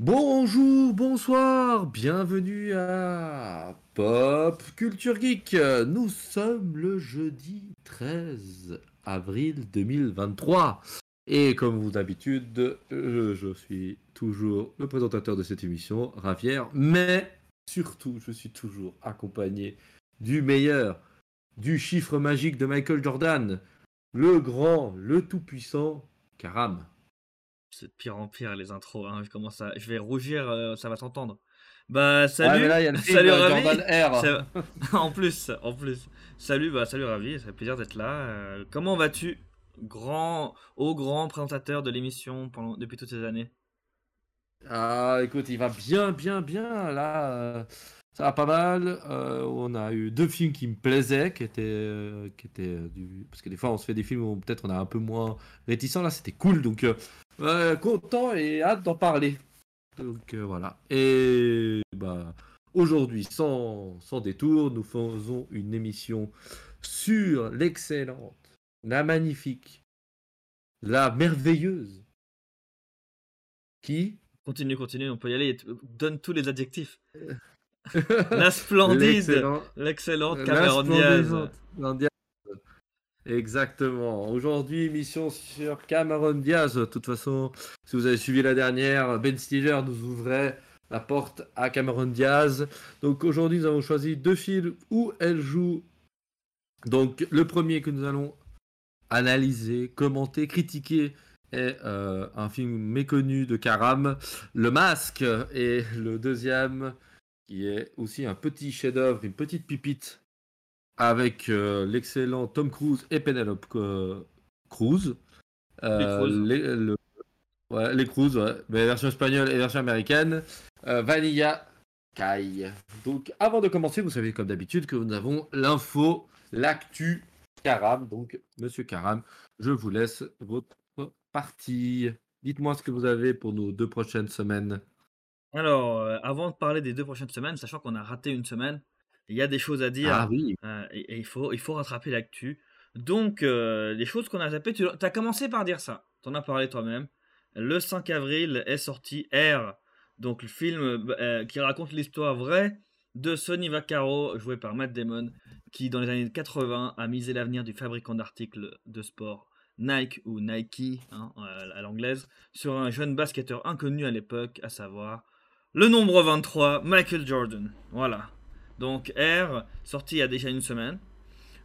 Bonjour, bonsoir, bienvenue à Pop Culture Geek. Nous sommes le jeudi 13 avril 2023. Et comme vous d'habitude, je, je suis toujours le présentateur de cette émission, Ravière, mais surtout, je suis toujours accompagné du meilleur, du chiffre magique de Michael Jordan, le grand, le tout-puissant Karam. C'est de pire en pire les intros. Hein. Je commence à, je vais rougir, euh, ça va s'entendre. Bah salut, mais là, il y a le film, salut Ravi. Ça- en plus, en plus. Salut, bah salut Ravi, ça fait plaisir d'être là. Euh, comment vas-tu, grand, au grand présentateur de l'émission pendant depuis toutes ces années? Ah, écoute, il va bien, bien, bien. Là, euh, ça va pas mal. On a eu deux films qui me plaisaient, qui étaient, qui étaient du... parce que des fois, on se fait des films où peut-être on est un peu moins réticent. Là, c'était cool, donc euh, euh, content et hâte d'en parler. Donc euh, voilà. Et bah aujourd'hui, sans, sans détour, nous faisons une émission sur l'excellente, la magnifique, la merveilleuse. Qui? Continue, continue, on peut y aller. Donne tous les adjectifs. La splendide, L'excellent- l'excellente La Cameron Diaz. Exactement. Aujourd'hui, émission sur Cameron Diaz. De toute façon, si vous avez suivi la dernière, Ben Stiller nous ouvrait la porte à Cameron Diaz. Donc aujourd'hui, nous avons choisi deux films où elle joue. Donc le premier que nous allons analyser, commenter, critiquer est euh, un film méconnu de Karam, Le Masque. Et le deuxième, qui est aussi un petit chef-d'œuvre, une petite pipite avec euh, l'excellent Tom Cruise et Penelope euh, Cruz. Euh, Cruz. les, le- ouais, les Cruz, ouais, mais version espagnole et version américaine. Euh, Vanilla Kai. Donc, avant de commencer, vous savez comme d'habitude que nous avons l'info, l'actu Karam. Donc, Monsieur Karam, je vous laisse votre partie. Dites-moi ce que vous avez pour nos deux prochaines semaines. Alors, avant de parler des deux prochaines semaines, sachant qu'on a raté une semaine, il y a des choses à dire. Ah oui. Euh, et, et il, faut, il faut rattraper l'actu. Donc, euh, les choses qu'on a zappées, tu as commencé par dire ça. Tu en as parlé toi-même. Le 5 avril est sorti Air, donc le film euh, qui raconte l'histoire vraie de Sonny Vaccaro, joué par Matt Damon, qui dans les années 80 a misé l'avenir du fabricant d'articles de sport Nike ou Nike hein, à l'anglaise sur un jeune basketteur inconnu à l'époque, à savoir le nombre 23, Michael Jordan. Voilà. Donc R, sorti il y a déjà une semaine.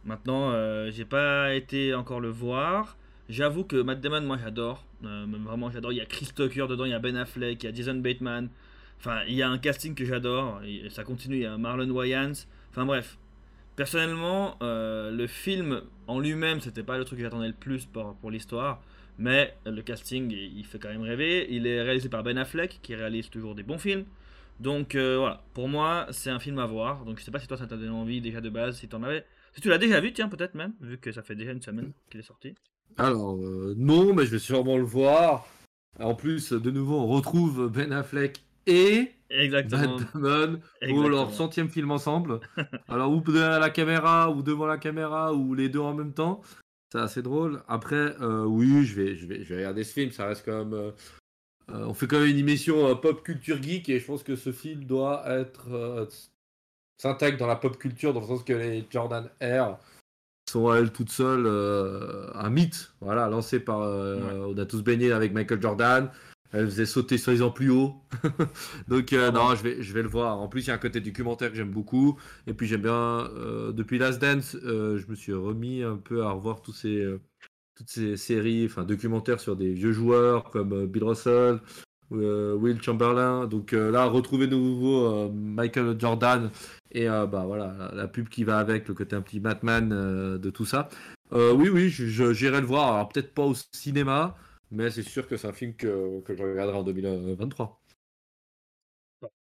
Maintenant, euh, j'ai pas été encore le voir. J'avoue que Matt Damon, moi j'adore. Euh, vraiment, j'adore. Il y a Chris Tucker dedans, il y a Ben Affleck, il y a Jason Bateman. Enfin, il y a un casting que j'adore. Ça continue. Il y a Marlon Wayans. Enfin bref. Personnellement, euh, le film en lui-même, c'était pas le truc que j'attendais le plus pour, pour l'histoire. Mais le casting, il fait quand même rêver. Il est réalisé par Ben Affleck, qui réalise toujours des bons films. Donc euh, voilà, pour moi, c'est un film à voir. Donc je sais pas si toi ça t'a donné envie déjà de base, si t'en avais. Si tu l'as déjà vu, tiens, peut-être même, vu que ça fait déjà une semaine qu'il est sorti. Alors, euh, non, mais je vais sûrement le voir. En plus, de nouveau, on retrouve Ben Affleck et Exactement. Matt Damon pour leur centième film ensemble. Alors, ou derrière la caméra, ou devant la caméra, ou les deux en même temps. C'est assez drôle. Après, euh, oui, je vais, je, vais, je vais regarder ce film. Ça reste quand même. Euh, on fait quand même une émission euh, pop culture geek et je pense que ce film doit être. euh, s'intègre dans la pop culture dans le sens que les Jordan Air sont à elles toutes seules euh, un mythe, voilà, lancé par. On a tous baigné avec Michael Jordan. Elle faisait sauter soi-disant plus haut. Donc, non, je vais, je vais le voir. En plus, il y a un côté documentaire que j'aime beaucoup. Et puis, j'aime bien. depuis Last Dance, je me suis remis un peu à revoir tous ces, toutes ces séries, enfin, documentaires sur des vieux joueurs comme euh, Bill Russell, euh, Will Chamberlain. Donc, euh, là, retrouver de nouveau Michael Jordan et bah voilà, la, pub qui va avec, le côté un petit Batman de tout ça. Oui, oui, j'irai le voir. Alors, peut-être pas au cinéma, mais c'est sûr que c'est un film que, que je regarderai en 2023.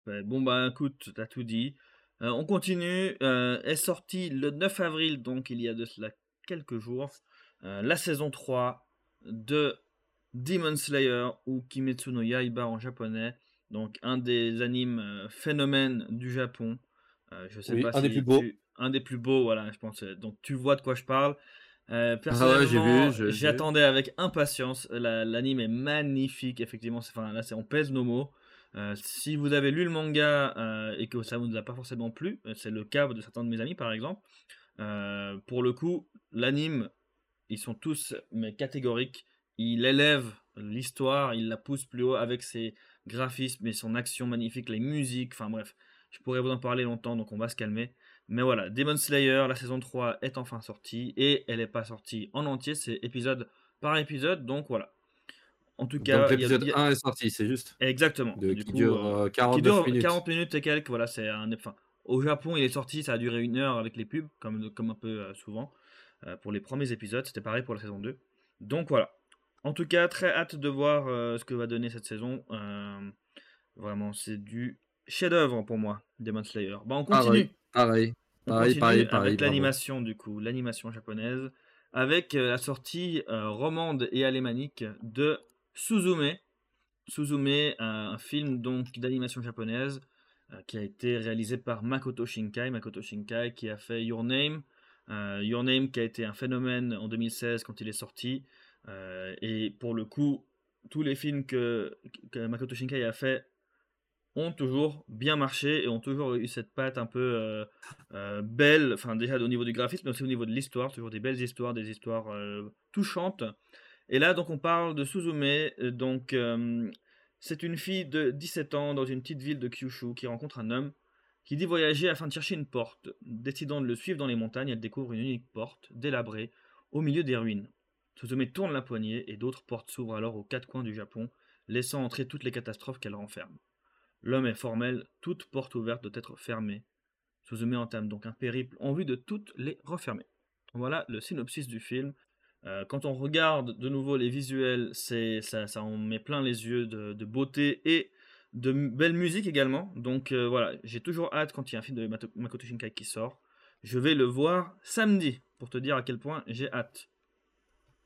Ouais, Bon bah écoute, t'as tout dit. On continue. Est sorti le 9 avril, donc il y a de cela quelques jours, euh, la saison 3 de Demon Slayer ou Kimetsu no Yaiba en japonais. Donc un des animes euh, phénomènes du Japon. Euh, je sais Oui, pas un des plus beaux. tu- un des plus beaux, voilà, je pense. Donc tu vois de quoi je parle. Euh, Ah ouais, personnellement, j'attendais avec impatience. La- L'anime est magnifique, effectivement. Enfin, là, on pèse nos mots. Euh, si vous avez lu le manga euh, et que ça ne vous a pas forcément plu, c'est le cas de certains de mes amis par exemple, pour le coup, l'anime, ils sont tous mais catégoriques. Il élève l'histoire, il la pousse plus haut avec ses graphismes et son action magnifique, les musiques, enfin bref, je pourrais vous en parler longtemps, donc on va se calmer. Mais voilà, Demon Slayer, la saison 3 est enfin sortie et elle n'est pas sortie en entier, c'est épisode par épisode, donc voilà. En tout cas, l'épisode 1 est sorti, c'est juste? Exactement. qui, dure, 40 euh, minutes. 40 minutes et quelques, voilà, c'est un. Enfin, au Japon, il est sorti, ça a duré une heure avec les pubs, comme, comme un peu euh, souvent. Euh, pour les premiers épisodes, c'était pareil pour la saison 2. Donc voilà. En tout cas, très hâte de voir ce que va donner cette saison. vraiment, c'est du chef-d'œuvre pour moi, Demon Slayer. Bah, on continue. Pareil, pareil, pareil, pareil, Avec l'animation, du coup, l'animation japonaise. Avec la sortie romande et alémanique de Suzume. Suzume, un film donc d'animation japonaise euh, qui a été réalisé par Makoto Shinkai. Makoto Shinkai qui a fait Your Name. Euh, Your Name qui a été un phénomène en 2016 quand il est sorti. Euh, et pour le coup, tous les films que, Makoto Shinkai a fait ont toujours bien marché et ont toujours eu cette patte un peu belle, enfin déjà au niveau du graphisme, mais aussi au niveau de l'histoire, toujours des belles histoires, des histoires touchantes. Et là, donc, on parle de Suzume. Euh, donc, euh, c'est une fille de 17 ans dans une petite ville de Kyushu qui rencontre un homme qui dit voyager afin de chercher une porte. Décidant de le suivre dans les montagnes, elle découvre une unique porte, délabrée, au milieu des ruines. Suzume tourne la poignée et d'autres portes s'ouvrent alors aux quatre coins du Japon, laissant entrer toutes les catastrophes qu'elle renferme. L'homme est formel, toute porte ouverte doit être fermée. Suzume entame donc un périple en vue de toutes les refermer. Voilà le synopsis du film. Euh, quand on regarde de nouveau les visuels, ça, ça en met plein les yeux de, beauté et de belle musique également. Donc euh, voilà, j'ai toujours hâte quand il y a un film de Makoto Shinkai qui sort. Je vais le voir samedi pour te dire à quel point j'ai hâte.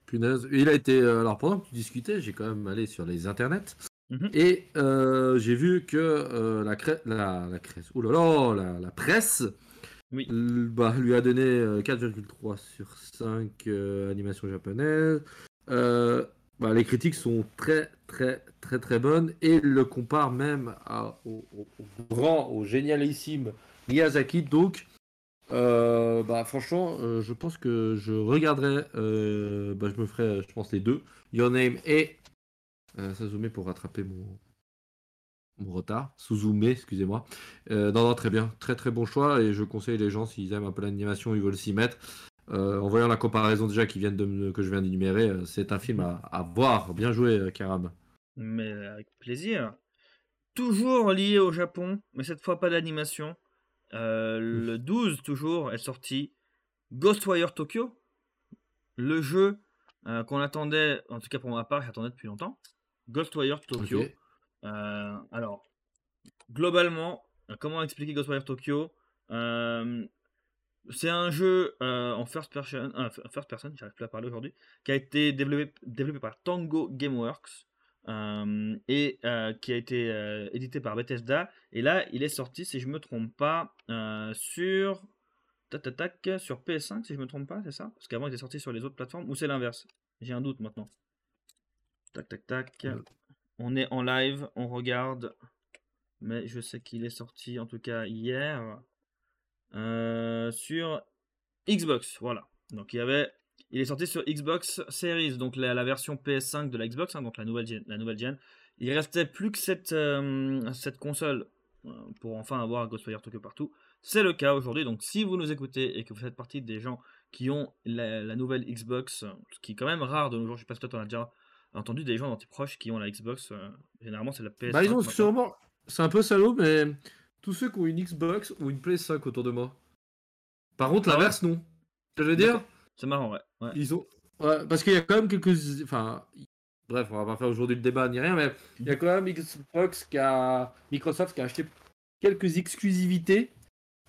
Punaise, il a été. Euh, alors pendant que tu discutais, j'ai quand même allé sur les internets. Mhm. Et j'ai vu que la, cré... la, la, la, la presse oui. Bah, lui a donné 4,3 euh, sur 5 euh, animations japonaises. Euh, bah, les critiques sont très très très très bonnes et le compare même au, grand, au génialissime Miyazaki. Donc, bah, franchement, je pense que je regarderai, bah, je me ferai, je pense, les deux, Your Name et Suzume pour rattraper mon, mon retard, Suzume, excusez-moi. Euh, non, non, très bien, très très bon choix et je conseille les gens s'ils aiment un peu l'animation, ils veulent s'y mettre. Euh, en voyant la comparaison déjà qui vient de, que je viens d'énumérer, euh, c'est un film à, voir. Bien joué, Karam. Mais avec plaisir. Toujours lié au Japon, mais cette fois pas d'animation. le 12 toujours est sorti Ghostwire Tokyo, le jeu qu'on attendait, en tout cas pour ma part, j'attendais depuis longtemps. Ghostwire Tokyo. Euh, alors, globalement, euh, comment expliquer Ghostwire Tokyo? Euh, C'est un jeu en first person, first person, j'arrive plus à parler aujourd'hui, qui a été développé, développé par Tango Gameworks. et qui a été édité par Bethesda. Et là, il est sorti, si je me trompe pas, sur tac, sur PS5, si je me trompe pas, c'est ça? Parce qu'avant, il était sorti sur les autres plateformes, ou c'est l'inverse? J'ai un doute maintenant. Tac, tac, tac. On est en live, on regarde. Mais je sais qu'il est sorti en tout cas hier euh, sur Xbox. Voilà. Donc il y avait, il est sorti sur Xbox Series, donc la, version PS5 de la Xbox, hein, donc la nouvelle gen, la nouvelle gen. Il restait plus que cette, euh, cette console euh, pour enfin avoir Ghostwire Tokyo partout. C'est le cas aujourd'hui. Donc si vous nous écoutez et que vous faites partie des gens qui ont la, nouvelle Xbox, ce qui est quand même rare de nos jours, je sais pas si toi en as déjà entendu des gens dans tes proches qui ont la Xbox. Euh, généralement, c'est la PS. Bah, ils ont sûrement. C'est un peu salaud, mais tous ceux qui ont une Xbox ou une PS5 autour de moi. Par contre, ah l'inverse, non. je veux dire C'est marrant, ouais. Ils ont. parce qu'il y a quand même quelques. Enfin. Bref, on va pas faire aujourd'hui le débat ni rien, mais il y a quand même Xbox qui a. Microsoft qui a acheté quelques exclusivités.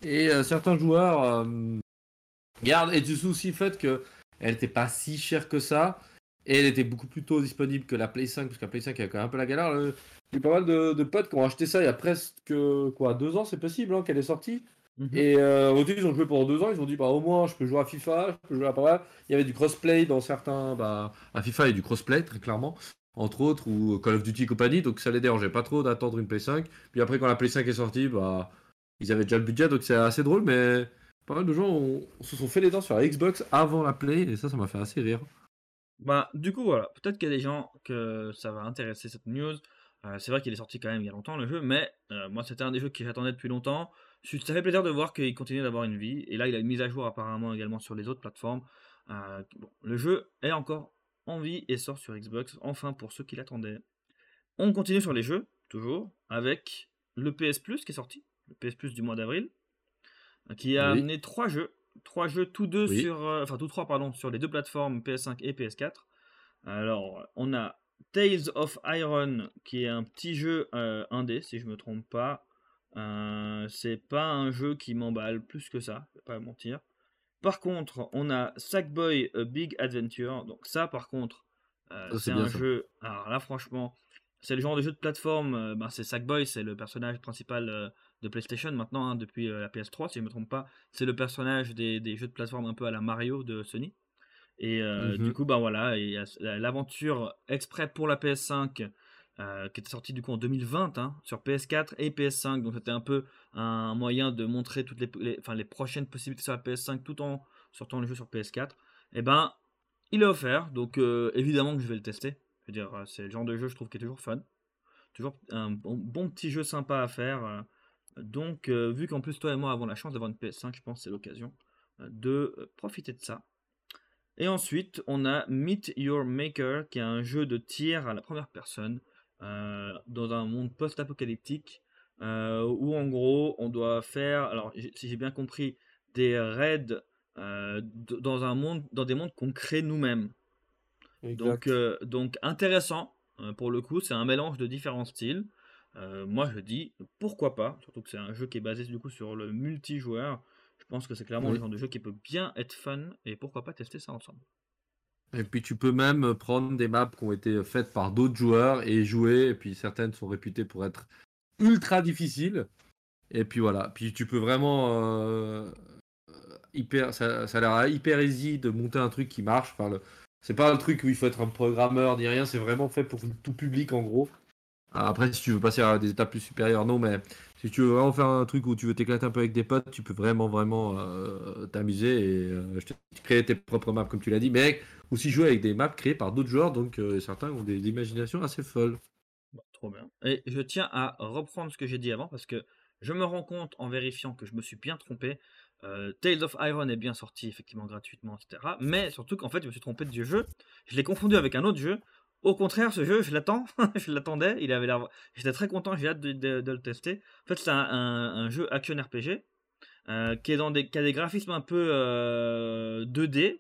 Et euh, certains joueurs euh, gardent. Et du souci le fait qu'elle n'était pas si chère que ça. Et elle était beaucoup plus tôt disponible que la Play 5, parce que la Play 5 a quand même un peu la galère. Il a pas mal de, potes qui ont acheté ça il y a presque quoi, deux ans, c'est possible hein, qu'elle est sortie. Mhm. Et euh, au début, ils ont joué pendant deux ans. Ils ont dit, bah, au moins, je peux jouer à FIFA, je peux jouer à pas Il y avait du crossplay dans certains. Bah, à FIFA, il y a du crossplay, très clairement. entre autres, ou Call of Duty et compagnie, donc ça les dérangeait pas trop d'attendre une Play 5. Puis après, quand la Play 5 est sortie, bah, ils avaient déjà le budget, donc c'est assez drôle, mais pas mal de gens se sont fait les dents sur la Xbox avant la Play, et ça, ça m'a fait assez rire. Bah, du coup, voilà, peut-être qu'il y a des gens que ça va intéresser cette news. Euh, c'est vrai qu'il est sorti quand même il y a longtemps le jeu, mais euh, moi c'était un des jeux que j'attendais depuis longtemps. Ça fait plaisir de voir qu'il continue d'avoir une vie, et là il a une mise à jour apparemment également sur les autres plateformes. Euh, le jeu est encore en vie et sort sur Xbox, enfin pour ceux qui l'attendaient. On continue sur les jeux, toujours, avec le PS Plus qui est sorti, le PS Plus du mois d'avril, qui a amené trois jeux trois jeux tous deux sur, enfin tous trois pardon, sur les deux plateformes PS5 et PS4. Alors, on a Tales of Iron qui est un petit jeu euh, indé si je me trompe pas. Euh, c'est pas un jeu qui m'emballe plus que ça, je vais pas mentir. Par contre, on a Sackboy A Big Adventure. Donc ça, par contre, c'est un jeu. Alors là, franchement, c'est le genre de jeu de plateforme. ben, c'est Sackboy, c'est le personnage principal de PlayStation maintenant, hein, depuis euh, la PS3, si je ne me trompe pas. C'est le personnage des, jeux de plateforme un peu à la Mario de Sony. Et euh, du mhm. coup, bah voilà, il y a l'aventure exprès pour la PS5 euh, qui était sortie du coup en 2020 hein, sur PS4 et PS5. Donc c'était un peu un moyen de montrer toutes les, enfin, les prochaines possibilités sur la PS5 tout en sortant le jeu sur PS4. Et ben, il est offert, donc évidemment que je vais le tester. Je veux dire, c'est le genre de jeu je trouve qui est toujours fun. Toujours un bon, bon petit jeu sympa à faire. Donc, euh, vu qu'en plus, toi et moi avons la chance d'avoir une PS5, je pense que c'est l'occasion euh, de euh, profiter de ça. Et ensuite, on a Meet Your Maker, qui est un jeu de tir à la première personne, dans un monde post-apocalyptique, où en gros, on doit faire, alors si j'ai bien compris, des raids dans, un monde, dans des mondes qu'on crée nous-mêmes. Donc, donc intéressant, pour le coup, c'est un mélange de différents styles. Euh, moi je dis pourquoi pas, surtout que c'est un jeu qui est basé du coup sur le multijoueur. Je pense que c'est clairement le genre de jeu qui peut bien être fun et pourquoi pas tester ça ensemble. Et puis tu peux même prendre des maps qui ont été faites par d'autres joueurs et jouer. Et puis certaines sont réputées pour être ultra difficiles. Et puis voilà. Puis tu peux vraiment euh, hyper. Ça, ça, a l'air hyper easy de monter un truc qui marche. Enfin, le... C'est pas un truc où il faut être un programmeur ni rien. C'est vraiment fait pour tout public en gros. Après, si tu veux passer à des étapes plus supérieures, non, mais si tu veux vraiment faire un truc où tu veux t'éclater un peu avec des potes, tu peux vraiment, vraiment euh, t'amuser et euh, créer tes propres maps, comme tu l'as dit, mais aussi jouer avec des maps créées par d'autres joueurs, donc euh, certains ont des, imaginations assez folles. trop bien. Et je tiens à reprendre ce que j'ai dit avant parce que je me rends compte en vérifiant que je me suis bien trompé. Tales of Iron est bien sorti effectivement gratuitement, etc. Mais surtout qu'en fait, je me suis trompé de jeu. Je l'ai confondu avec un autre jeu au contraire, ce jeu, je l'attends, je l'attendais, il avait j'étais très content, j'ai hâte de, le tester. En fait, c'est un, jeu action RPG euh, qui a des graphismes un peu 2D, euh,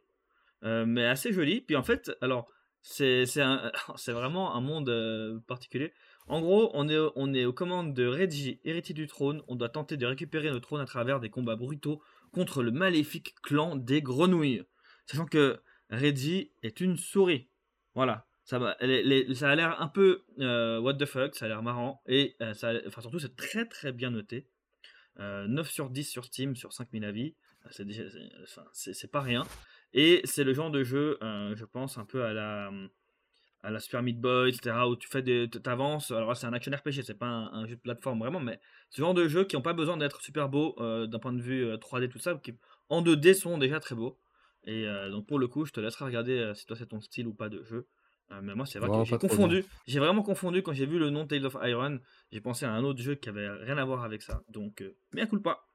euh, mais assez joli. Puis en fait, alors c'est vraiment un monde particulier. En gros, on est aux commandes de Reggie, héritier du trône. On doit tenter de récupérer le trône à travers des combats brutaux contre le maléfique clan des grenouilles. Sachant que Reggie est une souris. Voilà. Ça, a l'air un peu euh, what the fuck, ça a l'air marrant. Et euh, ça, enfin, surtout, c'est très très bien noté. 9 euh, sur 10 sur Steam, sur 5000 avis. C'est pas rien. Et c'est le genre de jeu, je pense, un peu à la, à la Super Meat Boy, etc., où tu fais des. T'avances. Alors, c'est un action RPG, c'est pas un, jeu de plateforme vraiment, mais ce genre de jeux qui n'ont pas besoin d'être super beaux d'un point de vue 3D, tout ça, qui en 2D sont déjà très beaux. Et donc, pour le coup, je te laisserai regarder si toi c'est ton style ou pas de jeu. Euh, mais moi, c'est vrai que j'ai confondu. J'ai vraiment confondu quand j'ai vu le nom Tales of Iron. J'ai pensé à un autre jeu qui avait rien à voir avec ça. Donc, euh, bien cool pas.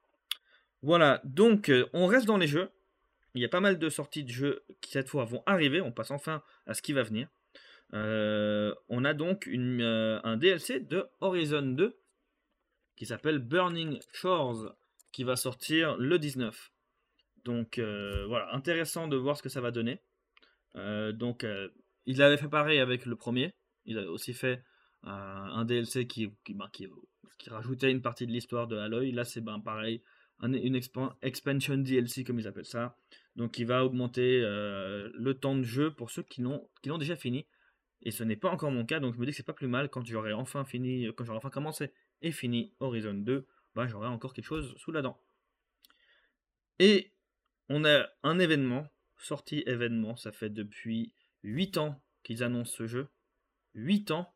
Voilà, donc euh, on reste dans les jeux. Il y a pas mal de sorties de jeux qui cette fois vont arriver. On passe enfin à ce qui va venir. on a donc une, un DLC de Horizon 2 qui s'appelle Burning Shores qui va sortir le 19. Donc voilà, intéressant de voir ce que ça va donner. donc il avait fait pareil avec le premier. Il a aussi fait euh, un DLC qui, ben, qui, qui, rajoutait une partie de l'histoire de Aloy. Là, c'est ben, pareil, une expansion DLC, comme ils appellent ça. Donc, il va augmenter euh, le temps de jeu pour ceux qui l'ont déjà fini. Et ce n'est pas encore mon cas, donc je me dis que c'est pas plus mal quand j'aurai enfin fini, quand j'aurai enfin commencé et fini Horizon 2, ben, j'aurai encore quelque chose sous la dent. Et on a un événement, sorti événement, ça fait depuis 8 ans qu'ils annoncent ce jeu. 8 ans,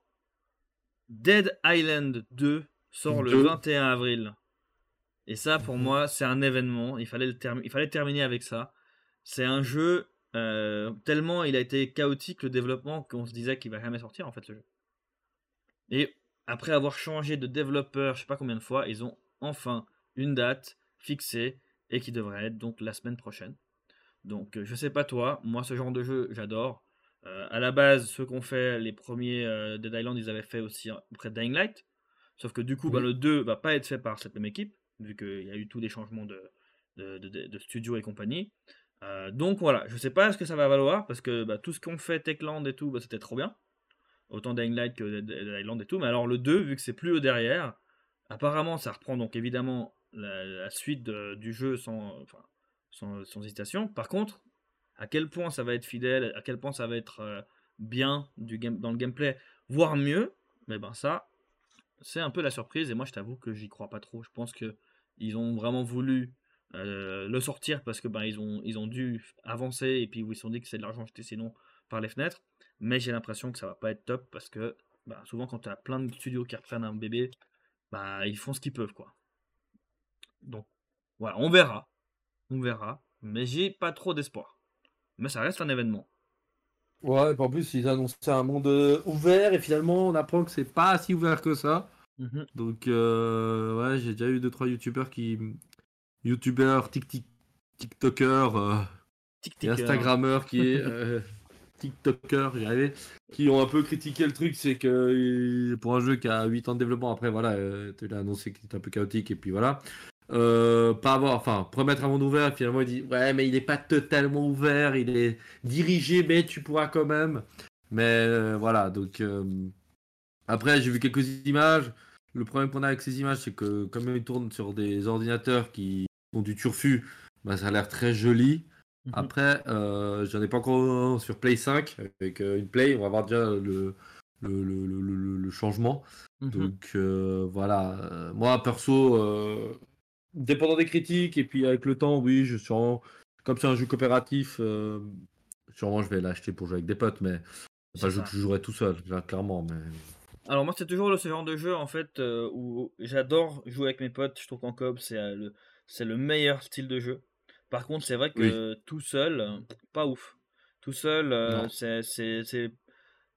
Dead Island 2 sort le Deux. 21 avril. Et ça, pour Mhm. moi, c'est un événement. Il fallait, le termi- il fallait terminer avec ça. C'est un jeu euh, tellement il a été chaotique le développement qu'on se disait qu'il va jamais sortir en fait ce jeu. Et après avoir changé de développeur, je sais pas combien de fois, ils ont enfin une date fixée et qui devrait être donc la semaine prochaine. Donc euh, je sais pas toi, moi ce genre de jeu j'adore. Euh, à la base, ceux qu'on fait les premiers euh, Dead Island, ils avaient fait aussi auprès de Dying Light. Sauf que du coup, bah, le 2 va pas être fait par cette même équipe, vu qu'il y a eu tous des changements de, de, de- de- de studio et compagnie. Euh, donc voilà, je sais pas ce que ça va valoir, parce que bah, tout ce qu'on fait, Techland et tout, bah, c'était trop bien. Autant Dying Light que Dead Island et tout. Mais alors le 2, vu que c'est plus eux derrière, apparemment ça reprend donc évidemment la, la suite du jeu sans, enfin, sans, sans hésitation. Par contre, à quel point ça va être fidèle, à quel point ça va être euh, bien dans le gameplay, voire mieux, mais ben ça, c'est un peu la surprise. Et moi, je t'avoue que j'y crois pas trop. Je pense que ils ont vraiment voulu euh, le sortir parce que ben ils ont dû avancer et puis ils se sont dit que c'est de l'argent jeté sinon par les fenêtres. Mais j'ai l'impression que ça va pas être top parce que ben, souvent quand tu as plein de studios qui reprennent un bébé, bah ils font ce qu'ils peuvent quoi. Donc voilà, on verra, on verra, mais j'ai pas trop d'espoir. Mais ça reste un événement. Ouais, en plus, ils annonçaient un monde euh, ouvert et finalement, on apprend que c'est pas si ouvert que ça. Mhm. Donc, euh, ouais, j'ai déjà eu 2-3 youtubeurs qui. youtubeurs, tic tic tiktokers euh, Tic instagrammeurs qui est. euh, tiktokers, j'y arrivais, qui ont un peu critiqué le truc, c'est que euh, pour un jeu qui a 8 ans de développement, après, voilà, tu l'as annoncé qu'il était un peu chaotique et puis voilà. Euh, pas avoir, enfin, promettre un monde ouvert, finalement il dit ouais, mais il n'est pas totalement ouvert, il est dirigé, mais tu pourras quand même. Mais euh, voilà, donc euh, après j'ai vu quelques images. Le problème qu'on a avec ces images, c'est que comme ils tournent sur des ordinateurs qui ont du turfu, bah, ça a l'air très joli. Mhm. Après, j'en ai pas encore sur Play 5 avec une Play, on va voir déjà le, le, le, le- le- le changement. Mhm. Donc euh, voilà, moi perso, euh, dépendant des critiques et puis avec le temps, oui, je suis en- comme c'est un jeu coopératif, euh, sûrement je vais l'acheter pour jouer avec des potes, mais c'est un jeu que je jouerai tout seul, là, clairement. Mais Alors moi c'est toujours le- ce genre de jeu en fait euh, où j'adore jouer avec mes potes. Je trouve qu'en coop c'est euh, le c'est le meilleur style de jeu. Par contre c'est vrai que tout seul pas ouf. Tout seul euh, c'est c'est c'est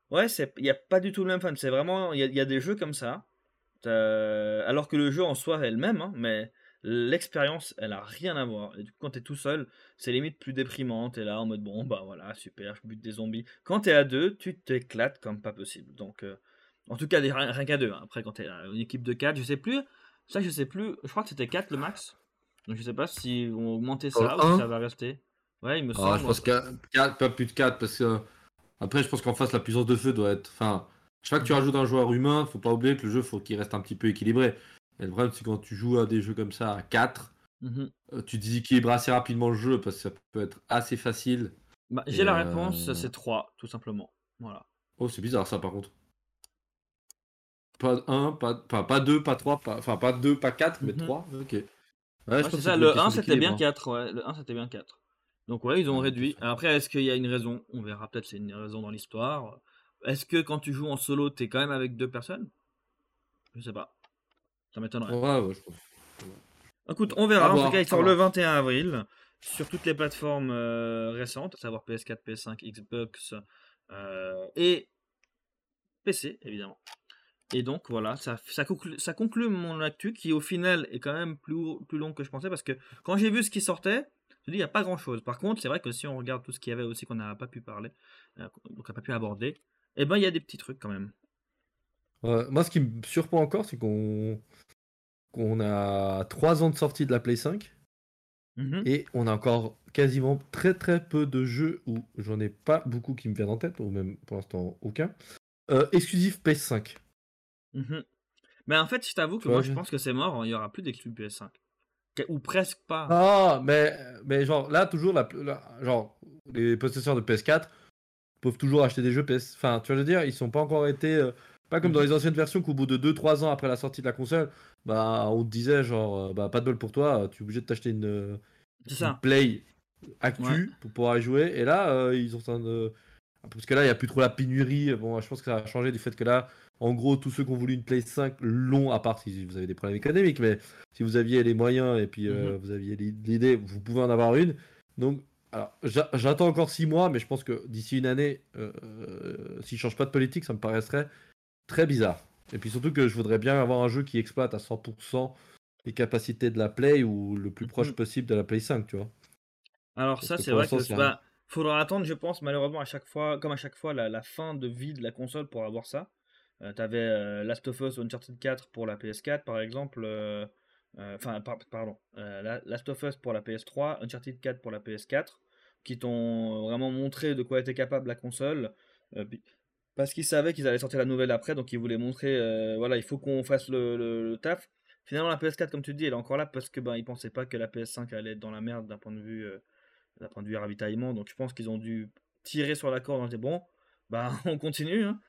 ouais c'est il y a pas du tout le même fun. C'est vraiment il y, a- il y a des jeux comme ça. Alors que le jeu en soi est le même, hein, mais l'expérience elle a rien à voir. Et du coup, quand t'es tout seul, c'est limite plus déprimant. T'es là en mode bon bah voilà super, je bute des zombies. Quand t'es à deux, tu t'éclates comme pas possible. Donc euh, en tout cas, rien, qu'à deux. hein. Après, quand t'es euh, une équipe de 4, je sais plus. Ça, je sais plus. Je crois que c'était 4 le max. Donc, je sais pas si on augmenté ça le ou si ça va rester. Ouais, il me Ah, semble. je pense que 4, pas plus de 4, parce que après, je pense qu'en face, la puissance de feu doit être. Enfin, chaque fois que tu rajoutes un joueur humain, faut pas oublier que le jeu, faut qu'il reste un petit peu équilibré. Et le problème, c'est quand tu joues à des jeux comme ça à 4, Mhm. euh, tu déséquilibres assez rapidement le jeu parce que ça peut être assez facile. Bah, J'ai la euh, réponse, c'est 3, tout simplement. Voilà. Oh, c'est bizarre ça par contre. Pas 1, pas, enfin, pas 2, pas 3, pas... enfin pas 2, pas 4, mais Mhm. 3. Ok. Ouais, je Ouais, pense c'est que ça, une le question 1 c'était bien d'équilibre, hein. 4. Ouais, le 1 c'était bien 4. Donc, ouais, ils ont réduit. Après, est-ce qu'il y a une raison? On verra, peut-être c'est une raison dans l'histoire. Est-ce que quand tu joues en solo, t'es quand même avec deux personnes? Je sais pas. Ça m'étonnerait. Ouais, ouais, je pense. Écoute, on verra. En tout cas, il sort le voir. 21 avril sur toutes les plateformes euh, récentes, à savoir PS4, PS5, Xbox euh, et PC, évidemment. Et donc voilà, ça, ça, conclut, ça conclut mon actu qui au final est quand même plus, plus long que je pensais parce que quand j'ai vu ce qui sortait, je me dis il n'y a pas grand chose. Par contre, c'est vrai que si on regarde tout ce qu'il y avait aussi qu'on n'a pas pu parler, euh, donc on n'a pas pu aborder, eh ben il y a des petits trucs quand même. Ouais, moi, ce qui me surprend encore, c'est qu'on qu'on a 3 ans de sortie de la Play 5 Mhm. et on a encore quasiment très très peu de jeux où j'en ai pas beaucoup qui me viennent en tête, ou même pour l'instant aucun. Euh, exclusif PS5. Mhm. Mais en fait, je t'avoue que moi, je pense que c'est mort. Il y aura plus d'exclus PS5. Que- Ou presque pas. Ah, mais, mais genre là, toujours, la, la- genre, les possesseurs de PS4 peuvent toujours acheter des jeux PS. Enfin, tu vois, je veux dire, ils sont pas encore été. euh, pas comme dans Mhm. les anciennes versions qu'au bout de 2-3 ans après la sortie de la console, bah, on te disait, genre, euh, bah, pas de bol pour toi, tu es obligé de t'acheter une, euh. Play actu Ouais. pour pouvoir y jouer. Et là, euh, ils en train de. parce que là, il n'y a plus trop la pénurie. Bon, je pense que ça a changé du fait que là, en gros, tous ceux qui ont voulu une Play 5 l'ont, à part si vous avez des problèmes économiques, mais si vous aviez les moyens et puis euh, mhm. vous aviez l'idée, vous pouvez en avoir une. Donc, alors, j'attends encore 6 mois, mais je pense que d'ici une année, euh, euh, s'ils ne changent pas de politique, ça me paraîtrait très bizarre. Et puis surtout que je voudrais bien avoir un jeu qui exploite à 100% les capacités de la Play ou le plus proche mhm. possible de la Play 5, tu vois. Alors ça, c'est vrai que bah, faudra attendre, je pense, malheureusement, à chaque fois, comme à chaque fois, la, fin de vie de la console pour avoir ça. Euh, tu avais euh, Last of Us Uncharted 4 pour la PS4, par exemple. Euh, enfin, pardon. Last of Us pour la PS3, Uncharted 4 pour la PS4, qui t'ont vraiment montré de quoi était capable la console. Parce qu'ils savaient qu'ils allaient sortir la nouvelle après, donc ils voulaient montrer, voilà, il faut qu'on fasse le, taf. Finalement, la PS4, comme tu dis, elle est encore là parce que ben, ils pensaient pas que la PS5 allait être dans la merde d'un point de vue d'un point de vue ravitaillement. Donc je pense qu'ils ont dû tirer sur la corde en disant bon, bah on continue. Hein.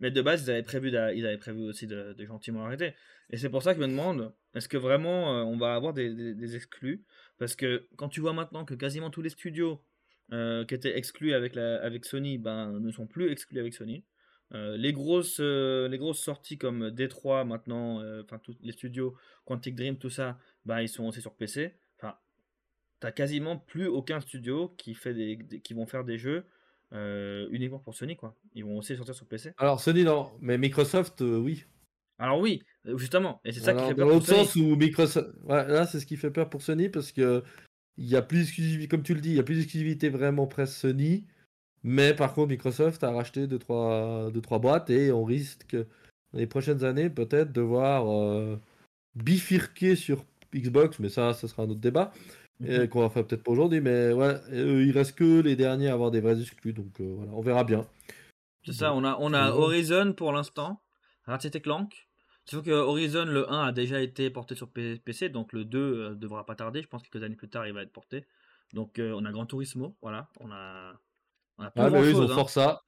Mais de base, ils avaient prévu, ils avaient prévu aussi de, gentiment arrêter. Et c'est pour ça que je me demande, est-ce que vraiment euh, on va avoir des, exclus? Parce que quand tu vois maintenant que quasiment tous les studios euh, qui étaient exclus avec Sony ben, ne sont plus exclus avec Sony. Euh, les, grosses, les grosses sorties comme D3 maintenant, enfin tous les studios, Quantic Dream, tout ça, ben, ils sont aussi sur PC t'as quasiment plus aucun studio qui, fait des, qui vont faire des jeux euh, uniquement pour Sony, quoi. Ils vont aussi sortir sur PC. Alors Sony, non, mais Microsoft, euh, oui. Alors oui, euh, justement, et c'est ça qui fait peur. Dans l'autre sens où Microsoft, là, c'est ce qui fait peur pour Sony parce que il y a plus d'exclusivité, comme tu le dis, il y a plus d'exclusivité vraiment presse Sony. Mais par contre, Microsoft a racheté 2-3 trois, deux, trois boîtes et on risque dans les prochaines années peut-être de voir bifurquer sur Xbox, mais ça, ça sera un autre débat. Mhm. qu'on va faire peut-être pas aujourd'hui, mais ouais, euh, il reste que les derniers à avoir des vrais exclus, donc euh, voilà, on verra bien. C'est ça, on a, on a Horizon pour l'instant, Ratchet Clank. Sauf que Horizon, le 1 a déjà été porté sur PC, donc le 2 euh, devra pas tarder. Je pense que quelques années plus tard, il va être porté. Donc on a Gran Turismo, voilà. On a, on a ah, eux, ils ont hein. Forza.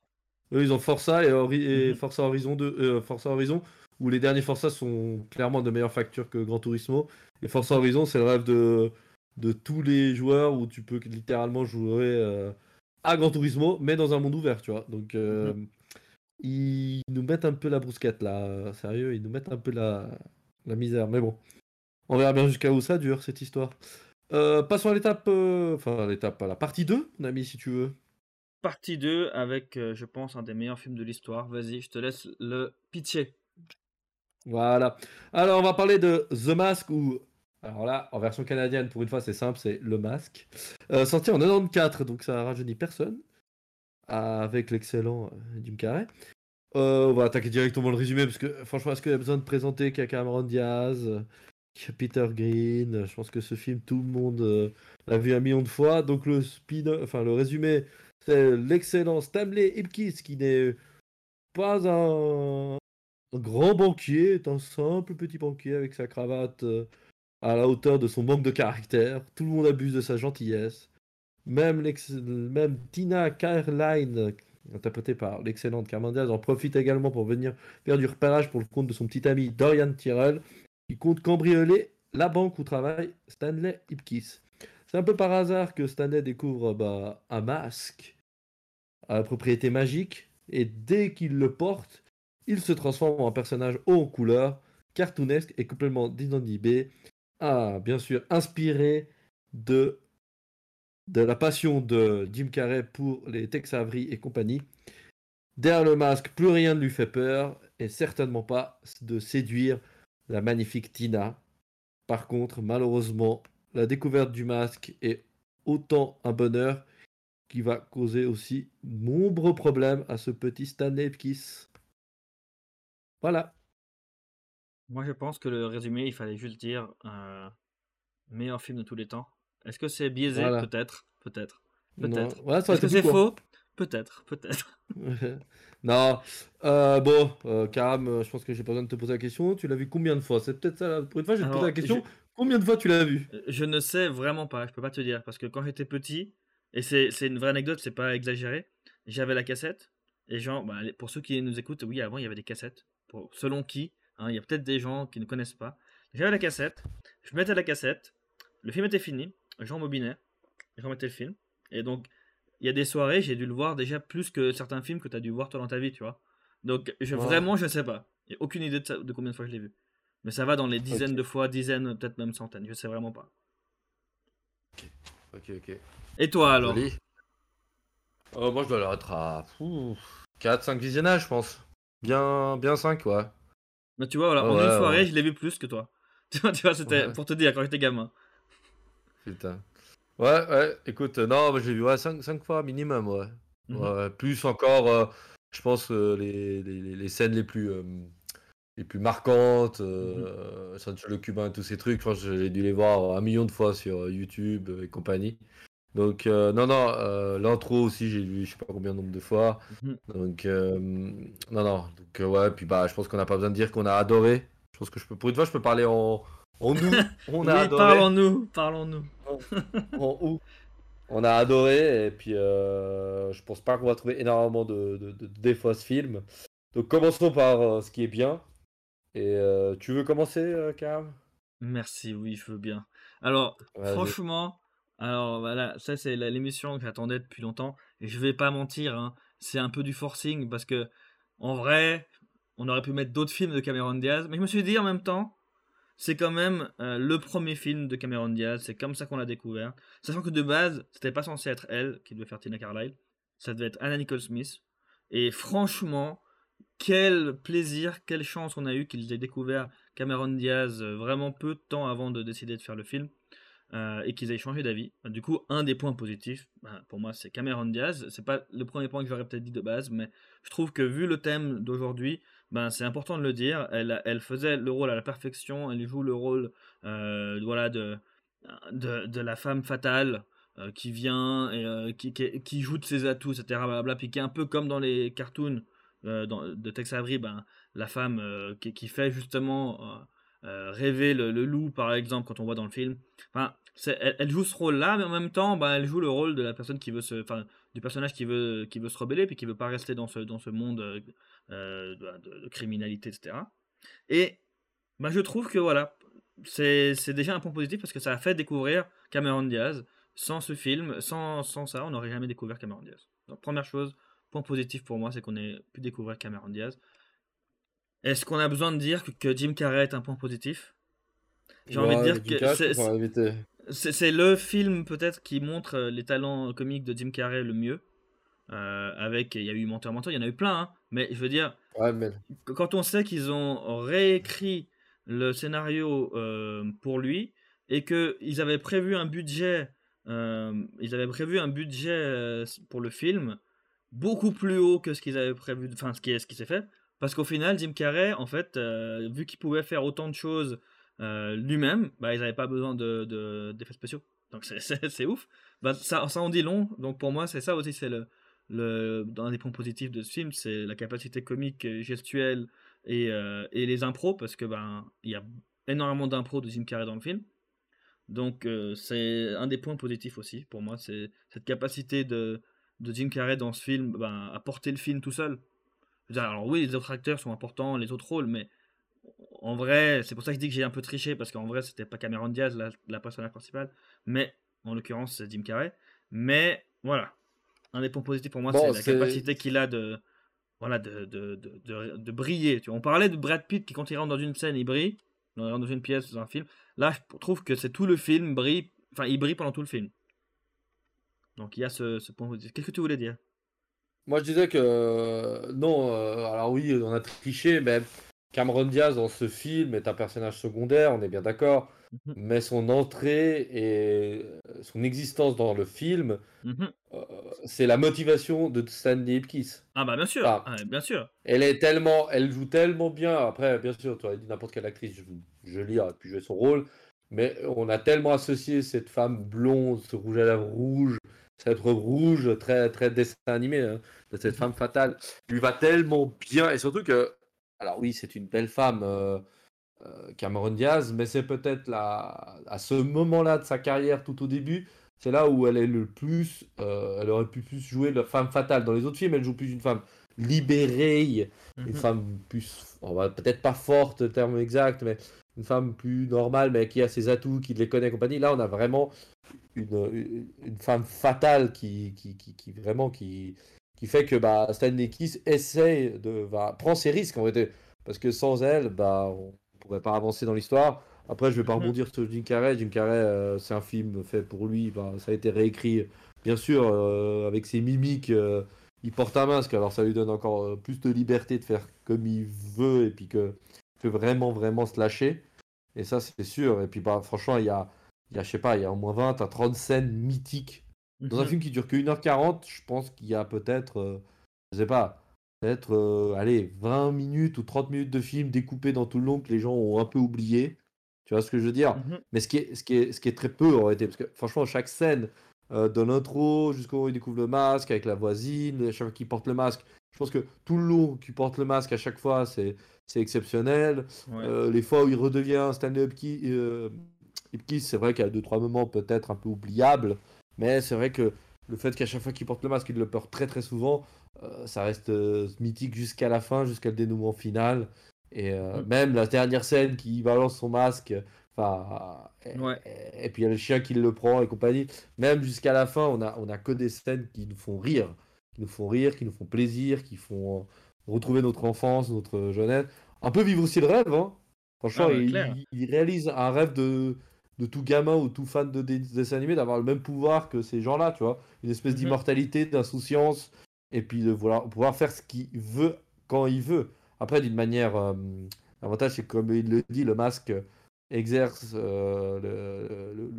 Eux, ils ont Forza et, mhm. Forza Horizon 2, Forza Horizon, où les derniers Forza sont clairement de meilleure facture que Gran Turismo. Et Forza Horizon, c'est le rêve de, de tous les joueurs où tu peux littéralement jouer euh, à Gran Turismo, mais dans un monde ouvert, tu vois. Donc, euh, mhm. ils nous mettent un peu la brousquette là, sérieux, ils nous mettent un peu la, la misère. Mais bon, on verra bien jusqu'à où ça dure cette histoire. Euh, passons à l'étape, enfin, l'étape, à la partie 2, mon ami, si tu veux. Partie 2 avec, je pense, un des meilleurs films de l'histoire. Vas-y, je te laisse le pitcher. Voilà. Alors, on va parler de The Mask ou alors là, en version canadienne, pour une fois, c'est simple, c'est Le Masque. Euh, sorti en 94, donc ça rajeunit personne. Avec l'excellent euh, Jim Carrey. Euh, on va attaquer directement le résumé, parce que franchement, est-ce qu'il y a besoin de présenter qu'il y a Cameron Diaz, qu'il y a Peter Green? Je pense que ce film, tout le monde l'a vu un million de fois. Donc le, speed, enfin, le résumé, c'est l'excellent Stanley Ipkiss, qui n'est pas un... grand banquier, est un simple petit banquier avec sa cravate à la hauteur de son manque de caractère. Tout le monde abuse de sa gentillesse. Même, Tina Caroline, interprétée par l'excellente Carmen en profite également pour venir faire du repérage pour le compte de son petit ami Dorian Tyrell, qui compte cambrioler la banque où travaille Stanley Ipkiss. C'est un peu par hasard que Stanley découvre bah, un masque à propriété magique, et dès qu'il le porte, il se transforme en personnage haut en couleur, cartoonesque et complètement désinhibé, ah, bien sûr, inspiré de, de la passion de Jim Carrey pour les Tex Avery et compagnie. Derrière le masque, plus rien ne lui fait peur, et certainement pas de séduire la magnifique Tina. Par contre, malheureusement, la découverte du masque est autant un bonheur qui va causer aussi nombreux problèmes à ce petit Stanley Kiss. Voilà. Moi, je pense que le résumé, il fallait juste dire euh, meilleur film de tous les temps. Est-ce que c'est biaisé? Peut-être, peut-être, peut-être. Est-ce que c'est faux? Peut-être, peut-être. non. Euh, bon, euh, Karam, euh, je pense que j'ai pas besoin de te poser la question. Tu l'as vu combien de fois? C'est peut-être ça. Pour une fois, je vais te poser la question. Combien de fois tu l'as vu? Je ne sais vraiment pas. Je peux pas te dire parce que quand j'étais petit, et c'est une vraie anecdote, c'est pas exagéré. J'avais la cassette et genre, bah, pour ceux qui nous écoutent, oui, avant il y avait des cassettes. Pour, selon qui Hein, il y a peut-être des gens qui ne connaissent pas. J'avais la cassette, je mettais la cassette, le film était fini, j'en je remettais le film. Et donc, il y a des soirées, j'ai dû le voir déjà plus que certains films que tu as dû voir toi dans ta vie, tu vois. Donc, je, Ouais. vraiment, je sais pas. J'ai aucune idée de, ça- de combien de fois je l'ai vu. Mais ça va dans les dizaines Ok. de fois, dizaines, peut-être même centaines. Je sais vraiment pas. Ok, ok. Et toi alors. Euh, moi, je dois le être à 4-5 visionnages, je pense. Bien, bien 5, ouais. Mais tu vois, voilà, en une soirée, ouais. je l'ai vu plus que toi. Tu vois, c'était Ouais. pour te dire quand j'étais gamin. Putain. Ouais, ouais, écoute, euh, non, l'ai vu ouais, 5, fois minimum, ouais. Mhm. Ouais, plus encore, euh, je pense, euh, les, les, les- les scènes les plus, euh, les plus marquantes, euh, Sancho le Cubain, tous ces trucs, je pense que j'ai dû les voir un million de fois sur euh, YouTube et compagnie. Donc, euh, non, non, euh, l'intro aussi, j'ai vu, je sais pas combien de nombre de fois. Mhm. Donc, non, non, donc, ouais, puis bah, je pense qu'on n'a pas besoin de dire qu'on a adoré. Je pense que je peux, pour une fois, je peux parler en, en nous. On a oui, adoré. parlons-nous, parlons-nous. En août. On a adoré et puis euh, je pense pas qu'on va trouver énormément de, de, de défauts à ce film. Donc commençons par euh, ce qui est bien. Et euh, tu veux commencer, euh, Cam? Merci, oui, je veux bien. Alors, franchement, alors voilà, ça c'est l'émission que j'attendais depuis longtemps. Et je vais pas mentir, hein, c'est un peu du forcing parce que, en vrai, on aurait pu mettre d'autres films de Cameron Diaz. Mais je me suis dit en même temps, c'est quand même euh, le premier film de Cameron Diaz. C'est comme ça qu'on l'a découvert. Sachant que de base, c'était pas censé être elle qui devait faire Tina Carlyle. Ça devait être Anna Nicole Smith. Et franchement, quel plaisir, quelle chance on a eu qu'ils aient découvert Cameron Diaz euh, vraiment peu de temps avant de décider de faire le film euh, et qu'ils aient changé d'avis. Du coup, un des points positifs, ben, pour moi, c'est Cameron Diaz. C'est pas le premier point que j'aurais peut-être dit de base, mais je trouve que vu le thème d'aujourd'hui, ben, c'est important de le dire. Elle, elle faisait le rôle à la perfection. Elle joue le rôle euh, voilà, de, de, la femme fatale qui vient et qui, qui, joue de ses atouts, etc. Blablabla, puis qui est un peu comme dans les cartoons dans- de Tex Avery, ben, la femme euh, qui, fait justement euh, euh, rêver le, loup, par exemple, quand on voit dans le film. Enfin, elle, joue ce rôle-là, mais en même temps, ben, elle joue le rôle de la personne qui veut se, enfin, du personnage qui veut, qui veut se rebeller, puis qui veut pas rester dans ce, dans ce monde euh, euh, de, criminalité, etc. Et ben, je trouve que voilà, c'est déjà un point positif parce que ça a fait découvrir Cameron Diaz. Sans ce film, sans, sans ça, on n'aurait jamais découvert Cameron Diaz. Donc, première chose, point positif pour moi, c'est qu'on ait pu découvrir Cameron Diaz. Est-ce qu'on a besoin de dire que, que Jim Carrey est un point positif? J'ai envie de dire que c'est- le film peut-être qui montre euh, les talents comiques de Jim Carrey le mieux. Euh, avec, il y a eu Menteur Menteur, il y en a eu plein, hein. mais je veux dire, Ouais, mais... que- quand on sait qu'ils ont réécrit le scénario euh, pour lui et qu'ils avaient prévu un budget, euh, ils avaient prévu un budget euh, pour le film beaucoup plus haut que ce qu'ils avaient prévu, enfin ce qui, ce qui s'est fait, parce qu'au final, Jim Carrey, en fait, euh, vu qu'il pouvait faire autant de choses euh, lui-même, bah, ils n'avaient pas besoin de, de- d'effets spéciaux. Donc c'est, ouf. Bah, ça, ça en dit long. Donc pour moi, c'est ça aussi, c'est le, le, dans des points positifs de ce film, c'est la capacité comique, euh, gestuelle et, et les impros, parce que ben il y a énormément d'impros de Jim Carrey dans le film. Donc c'est un des points positifs aussi pour moi, c'est cette capacité de, de Jim Carrey dans ce film ben, à porter le film tout seul. Alors oui, les autres acteurs sont importants, les autres rôles, mais en vrai, c'est pour ça que je dis que j'ai un peu triché, parce qu'en vrai, c'était pas Cameron Diaz, la, la personnage principale, mais en l'occurrence, c'est Jim Carrey. Mais voilà, un des points positifs pour moi, Bon, c'est la capacité qu'il a de, voilà, de, de, de, de- briller. Tu vois. On parlait de Brad Pitt qui, quand il rentre dans une scène, il brille, il rentre dans une pièce, dans un film. Là, je trouve que c'est tout le film brille, enfin, il brille pendant tout le film. Donc il y a ce, ce point positif. Qu'est-ce que tu voulais dire? Moi, je disais que euh, non. euh, alors oui, on a triché, mais Cameron Diaz dans ce film est un personnage secondaire, on est bien d'accord. Mhm. Mais son entrée et euh, son existence dans le film, Mhm. euh, c'est la motivation de Stanley Ipkiss. Ah bah bien sûr, Ah. Ah, bien sûr. Elle est tellement, elle joue tellement bien. Après, bien sûr, tu aurais dit n'importe quelle actrice, je, je lis, aurait pu jouer son rôle. Mais on a tellement associé cette femme blonde, ce rouge à lèvres rouge, cette robe rouge, très, très dessin animé, hein, de cette femme fatale, lui va tellement bien. Et surtout que, alors oui, c'est une belle femme, euh, euh, Cameron Diaz, mais c'est peut-être la, à ce moment-là de sa carrière, tout au début, c'est là où elle est le plus, euh, elle aurait pu plus jouer la femme fatale. Dans les autres films, elle joue plus une femme libérée, une Mhm. femme plus, on va peut-être pas forte, terme exact, mais une femme plus normale, mais qui a ses atouts, qui les connaît, et compagnie. Là, on a vraiment une, une, femme fatale qui, qui, qui, vraiment qui, qui fait que bah, Stanley Kiss essaie de bah, prend ses risques en fait, parce que sans elle, bah, on pourrait pas avancer dans l'histoire. Après, je vais pas mhm. rebondir sur Jim Carrey. Jim Carrey, euh, c'est un film fait pour lui. Bah, ça a été réécrit, bien sûr, euh, avec ses mimiques. Euh, il porte un masque, alors ça lui donne encore plus de liberté de faire comme il veut et puis que peut vraiment, vraiment se lâcher. Et ça, c'est sûr. Et puis, bah, franchement, il y a, il y a, je sais pas, il y a au moins 20 à 30 scènes mythiques. Dans un mhm. film qui dure que 1h40, je pense qu'il y a peut-être, je sais pas, peut-être, allez, 20 minutes ou 30 minutes de film découpés dans tout le long que les gens ont un peu oublié. Tu vois ce que je veux dire? Mmh Mais ce qui, est, ce, qui est, ce qui est très peu en réalité, parce que franchement, chaque scène, euh, de l'intro jusqu'au moment où il découvre le masque avec la voisine, chaque fois qu'il porte le masque, je pense que tout le long qu'il porte le masque à chaque fois, c'est, c'est exceptionnel. Euh, les fois où il redevient Stanley Hopkins, euh, c'est vrai qu'il y a deux, trois moments peut-être un peu oubliables, mais c'est vrai que le fait qu'à chaque fois qu'il porte le masque, il le porte très très souvent, euh, ça reste mythique jusqu'à la fin, jusqu'à le dénouement final. Et euh, mm. même la dernière scène qui balance son masque, enfin, et, puis il y a le chien qui le prend et compagnie. Même jusqu'à la fin, on a, on a que des scènes qui nous font rire, qui nous font rire, qui nous font plaisir, qui font retrouver notre enfance, notre jeunesse. Un peu vivre aussi le rêve, hein. Franchement, ah il, réalise un rêve de, de tout gamin ou tout fan de dessins animés d'avoir le même pouvoir que ces gens-là, tu vois. Une espèce mm-hmm. d'immortalité, d'insouciance, et puis de vouloir, pouvoir faire ce qu'il veut quand il veut. Après, d'une manière. Euh, l'avantage, c'est comme il le dit, le masque exerce euh, le,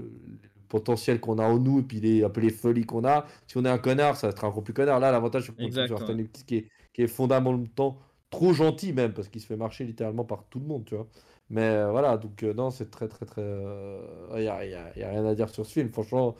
potentiel qu'on a en nous et puis les, un peu les folies qu'on a. Si on est un connard, ça sera encore plus connard. Là, l'avantage, c'est qu'on est, qui est fondamentalement trop gentil, même, parce qu'il se fait marcher littéralement par tout le monde, tu vois. Mais euh, voilà, donc non, c'est très, très, très. Il n'y a, y a, rien à dire sur ce film. Franchement,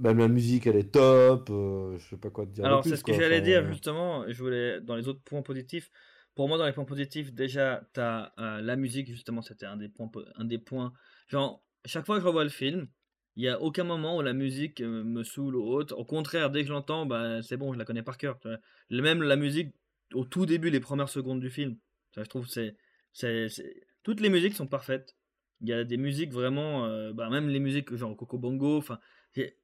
même la musique, elle est top. je sais pas quoi te dire. Alors, c'est ce que j'allais dire, justement. Je voulais, dans les autres points positifs, pour moi, dans les points positifs, déjà, tu as euh, la musique, justement, c'était un des points. Un des points. Genre, chaque fois que je revois le film, il n'y a aucun moment où la musique euh, me saoule ou autre. Au contraire, dès que je l'entends, bah, c'est bon, je la connais par cœur. Même la musique, au tout début, les premières secondes du film, je trouve c'est, Toutes les musiques sont parfaites. Il y a des musiques vraiment, euh, bah, même les musiques genre Coco Bongo, enfin,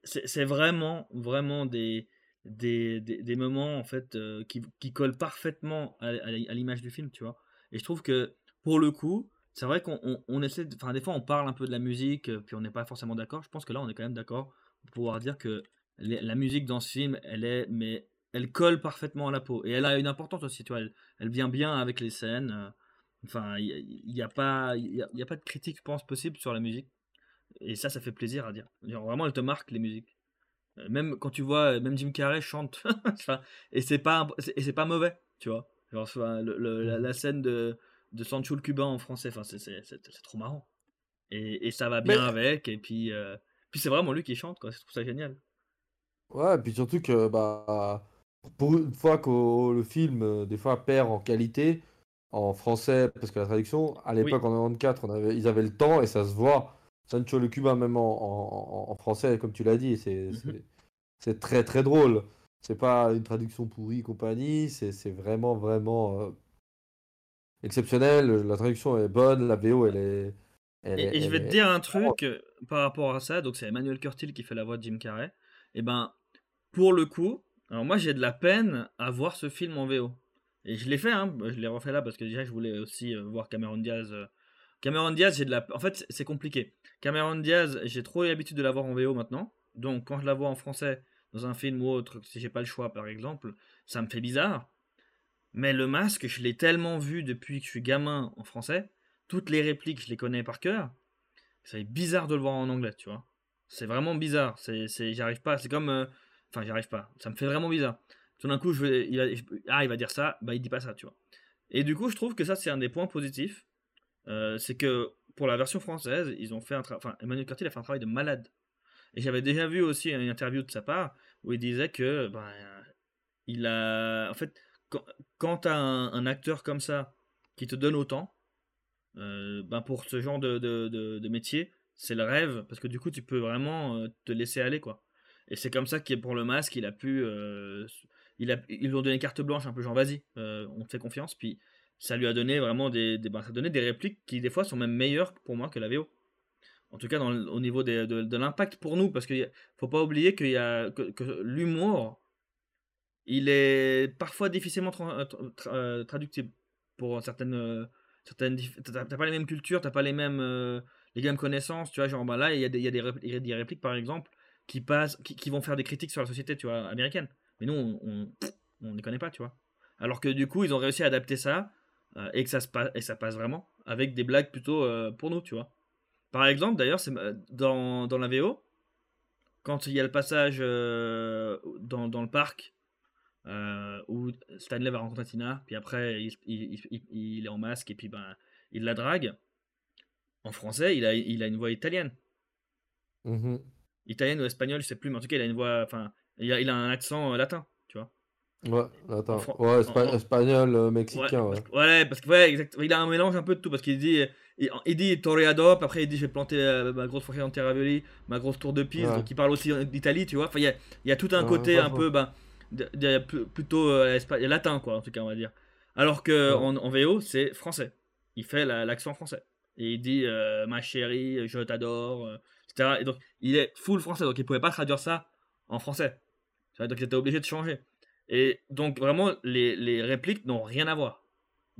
c'est vraiment, vraiment des, des, des, moments en fait euh, qui, qui, collent parfaitement à, à, l'image du film, tu vois. Et je trouve que pour le coup, c'est vrai qu'on on, essaie, enfin des fois on parle un peu de la musique, euh, puis on n'est pas forcément d'accord. Je pense que là on est quand même d'accord pour pouvoir dire que la musique dans ce film, elle est, mais elle colle parfaitement à la peau et elle a une importance aussi, tu vois. Elle, vient bien avec les scènes. Euh, enfin, il n'y a, pas, il y a, pas de critique, je pense, possible sur la musique. Et ça, ça fait plaisir à dire. vraiment, elle te marque les musiques. Euh, même quand tu vois, même Jim Carrey chante, et c'est pas, et c'est pas mauvais, tu vois. Genre, le, la, scène de, de Sancho le cubain en français, enfin, c'est trop marrant. Et, et, ça va bien avec, et puis, euh, puis c'est vraiment lui qui chante, quoi. Je trouve ça génial. Ouais, et puis surtout que, bah, pour une fois que le film, euh, des fois, perd en qualité, en français, parce que la traduction, à l'époque, en 94, on avait, ils avaient le temps, et ça se voit. Sancho le Cubain, même en, en, français, comme tu l'as dit, c'est très très drôle. C'est pas une traduction pourrie compagnie, c'est vraiment vraiment euh, exceptionnel. La traduction est bonne, la VO elle est. et, je vais te dire un truc euh, par rapport à ça. Donc c'est Emmanuel Curtil qui fait la voix de Jim Carrey. Et ben pour le coup, alors moi j'ai de la peine à voir ce film en VO. Et je l'ai fait, hein, je l'ai refait là parce que déjà je voulais aussi euh, voir Cameron Diaz. Cameron Diaz, j'ai de la. En fait, c'est compliqué. Cameron Diaz, j'ai trop l'habitude de la voir en VO maintenant. Donc quand je la vois en français dans un film ou autre, si j'ai pas le choix par exemple, ça me fait bizarre. Mais le masque, je l'ai tellement vu depuis que je suis gamin en français, toutes les répliques, je les connais par cœur. C'est bizarre de le voir en anglais, tu vois. C'est vraiment bizarre. C'est, j'arrive pas. C'est comme, euh, enfin, j'arrive pas. Ça me fait vraiment bizarre. Tout d'un coup, je vais, il va, ah, il va dire ça, bah, il dit pas ça, tu vois. Et du coup, je trouve que ça, c'est un des points positifs. Euh, c'est que pour la version française, ils ont fait un. Enfin, Emmanuel Curtil a fait un travail de malade. Et j'avais déjà vu aussi une interview de sa part où il disait que, ben, il a. En fait, quand, quand tu as un, acteur comme ça qui te donne autant, euh, ben pour ce genre de, de, de, métier, c'est le rêve parce que du coup, tu peux vraiment euh, te laisser aller, quoi. Et c'est comme ça qu'il pour le masque, il a pu. Euh, il a, ils lui ont donné carte blanche un peu genre vas-y, on te fait confiance. Puis ça lui a donné vraiment des, ben, ça des répliques qui des fois sont même meilleures pour moi que la VO. En tout cas, au niveau de, l'impact pour nous, parce qu'il faut pas oublier qu'il y a, que, l'humour, il est parfois difficilement tra traductible pour certaines. certaines t'as pas les mêmes cultures, t'as pas les mêmes, les mêmes connaissances, tu vois. Genre, bah là, il y, a il y a des répliques, par exemple, qui, passent, qui, vont faire des critiques sur la société, tu vois, américaine. Mais nous, on ne les connaît pas, tu vois. Alors que du coup, ils ont réussi à adapter ça euh, et que ça, se passe, et ça passe vraiment avec des blagues plutôt euh, pour nous, tu vois. Par exemple, d'ailleurs, c'est euh, dans, dans, la VO, quand il y a le passage dans, dans, le parc où Stanley va rencontrer Tina, puis après il, il, il, est en masque et puis ben, il la drague. En français, il a, il a une voix italienne. Mmh italienne ou espagnole, je sais plus, mais en tout cas, il a une voix. Enfin, il a, il a un accent latin, tu vois. Ouais, attends. Ouais, espagnol, euh, mexicain, ouais. Ouais, parce que, ouais, exact. Il a un mélange un peu de tout, parce qu'il dit, il, il dit toreador, après il dit je vais planter euh, ma grosse fourchette en ravioli, ma grosse tour de piste, donc il parle aussi d'Italie, tu vois. Enfin, il y a, il y a tout un côté un peu, ben, plutôt euh, latin, quoi, en tout cas, on va dire. Alors que en, en, VO, c'est français. Il fait l'accent français. Et il dit ma chérie, je t'adore, Et donc, il est full français, donc il pouvait pas traduire ça en français. Donc il était obligé de changer. Et donc, vraiment, les, répliques n'ont rien à voir.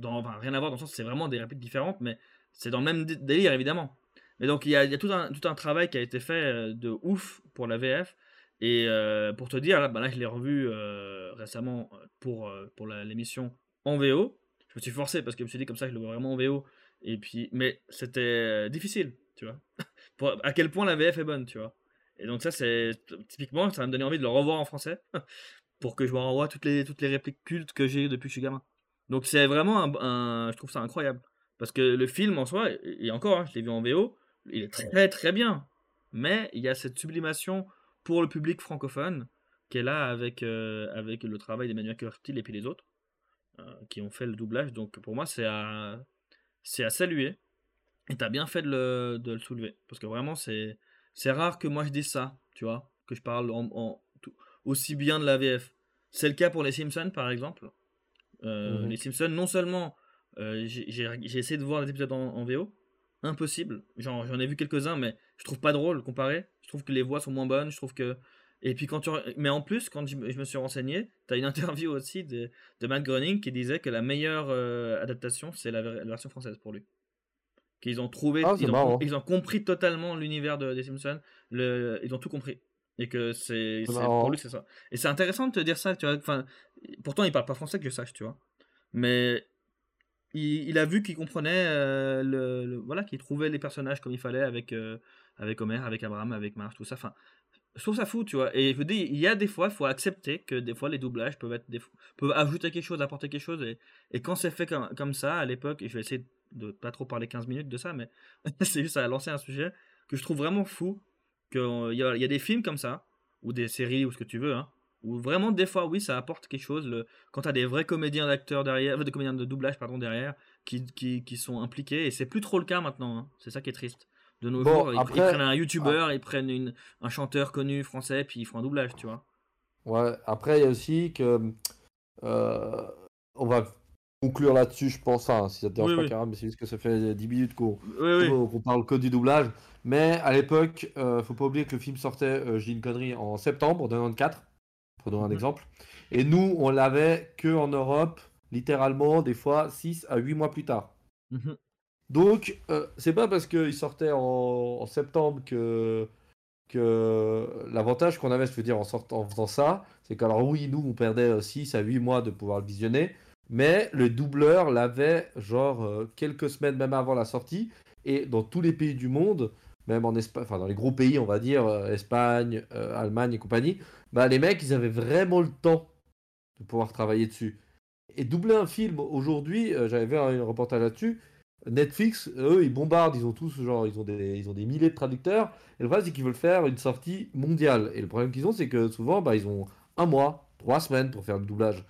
Enfin, rien à voir dans le sens c'est vraiment des répliques différentes, mais c'est dans le même délire, évidemment. Mais donc, il y a, tout, un, travail qui a été fait euh, de ouf pour la VF. Et euh, pour te dire, là, bah je l'ai revu euh, récemment pour, pour l'émission en VO. Je me suis forcé parce que je me suis dit comme ça, je le vois vraiment en VO. Et puis, mais c'était difficile, tu vois. à quel point la VF est bonne, tu vois. Et donc ça, c'est typiquement, ça va me donner envie de le revoir en français pour que je me renvoie toutes les, toutes les répliques cultes que j'ai depuis que je suis gamin. Donc c'est vraiment un, Je trouve ça incroyable. Parce que le film en soi, et encore, hein, je l'ai vu en VO, il est très très bien. Mais il y a cette sublimation pour le public francophone qui est là avec, euh, avec le travail d'Emmanuel Curtil et puis les autres euh, qui ont fait le doublage. Donc pour moi, c'est à, c'est à saluer. Et t'as bien fait de le, de le soulever. Parce que vraiment, c'est, c'est rare que moi je dise ça, tu vois. Que je parle en, aussi bien de la VF. C'est le cas pour les Simpsons, par exemple. Euh, mhm. Les Simpsons, non seulement euh, j'ai essayé de voir des épisodes en, VO, impossible. J'en ai vu quelques-uns, mais je trouve pas drôle comparé. Je trouve que les voix sont moins bonnes. Je trouve que et puis quand tu mais en plus quand je, me suis renseigné, tu as une interview aussi de, de, Matt Groening qui disait que la meilleure euh, adaptation c'est la, version française pour lui. Qu'ils ont trouvé, ah, ils, ont, ils, ont, compris totalement l'univers de, des Simpsons, le, ils ont tout compris. Et que c'est pour lui c'est ça. Et c'est intéressant de te dire ça, tu vois. Enfin, pourtant il parle pas français que je sache, tu vois. Mais il, il a vu qu'il comprenait euh, le, voilà, qu'il trouvait les personnages comme il fallait avec euh, avec Homer, avec Abraham, avec Marge, tout ça. Enfin, je trouve ça fou, tu vois. Et je veux dire, il y a des fois, il faut accepter que des fois les doublages peuvent être des, peuvent ajouter quelque chose, apporter quelque chose. Et, et quand c'est fait comme, comme ça à l'époque, et je vais essayer de pas trop parler 15 minutes de ça, mais c'est juste à lancer un sujet que je trouve vraiment fou il y, a, y a des films comme ça, ou des séries, ou ce que tu veux, hein, où vraiment, des fois, oui, ça apporte quelque chose. Le, quand tu as des vrais comédiens d'acteurs derrière, des comédiens de doublage, pardon, derrière, qui, qui, qui sont impliqués, et c'est plus trop le cas maintenant. Hein. C'est ça qui est triste. De nos jours, ils, prennent un youtubeur, ah. ils prennent une, un chanteur connu français, puis ils font un doublage, tu vois. Ouais, après, il y a aussi que. Euh, on va conclure là-dessus, je pense. Hein, si ça te dérange pas, mais c'est juste que ça fait 10 minutes qu'on parle que du doublage. Mais à l'époque, euh, faut pas oublier que le film sortait, euh, je dis une connerie, en septembre 94, pour donner un mhm. exemple. Et nous, on l'avait que en Europe, littéralement, des fois 6 à 8 mois plus tard. Mhm. Donc, euh, c'est pas parce qu'il sortait en, septembre que, que l'avantage qu'on avait, je veux dire, en, sortant, en faisant ça, c'est qu'alors oui, nous, on perdait 6 à 8 mois de pouvoir le visionner. Mais le doubleur l'avait genre euh, quelques semaines même avant la sortie. Et dans tous les pays du monde, même en Espagne, enfin dans les gros pays, on va dire, euh, Espagne, euh, Allemagne et compagnie, bah les mecs, ils avaient vraiment le temps de pouvoir travailler dessus. Et doubler un film aujourd'hui, j'avais vu un, reportage là-dessus. Netflix, eux, ils bombardent, ils ont tous genre, ils ont des, ils ont des milliers de traducteurs. Et le problème, c'est qu'ils veulent faire une sortie mondiale. Et le problème qu'ils ont, c'est que souvent, bah, ils ont un mois, trois semaines pour faire le doublage.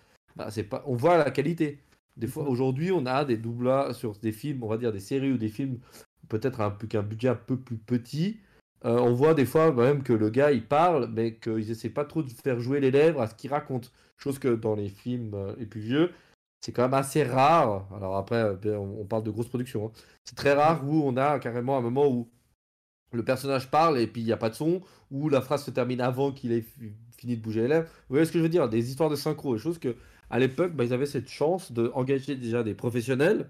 C'est pas, on voit la qualité. Des fois, aujourd'hui, on a des doublages sur des films, on va dire des séries ou des films, peut-être un, qu'un budget un peu plus petit. Euh, on voit des fois même que le gars il parle, mais qu'ils essaient pas trop de faire jouer les lèvres à ce qu'il raconte. Chose que dans les films euh, les plus vieux, c'est quand même assez rare. Alors après, euh, on, parle de grosses productions. Hein. C'est très rare où on a carrément un moment où le personnage parle et puis il n'y a pas de son, ou la phrase se termine avant qu'il ait fini de bouger les lèvres. Vous voyez ce que je veux dire? Des histoires de synchro, des choses que à l'époque, bah, ils avaient cette chance d'engager déjà des professionnels.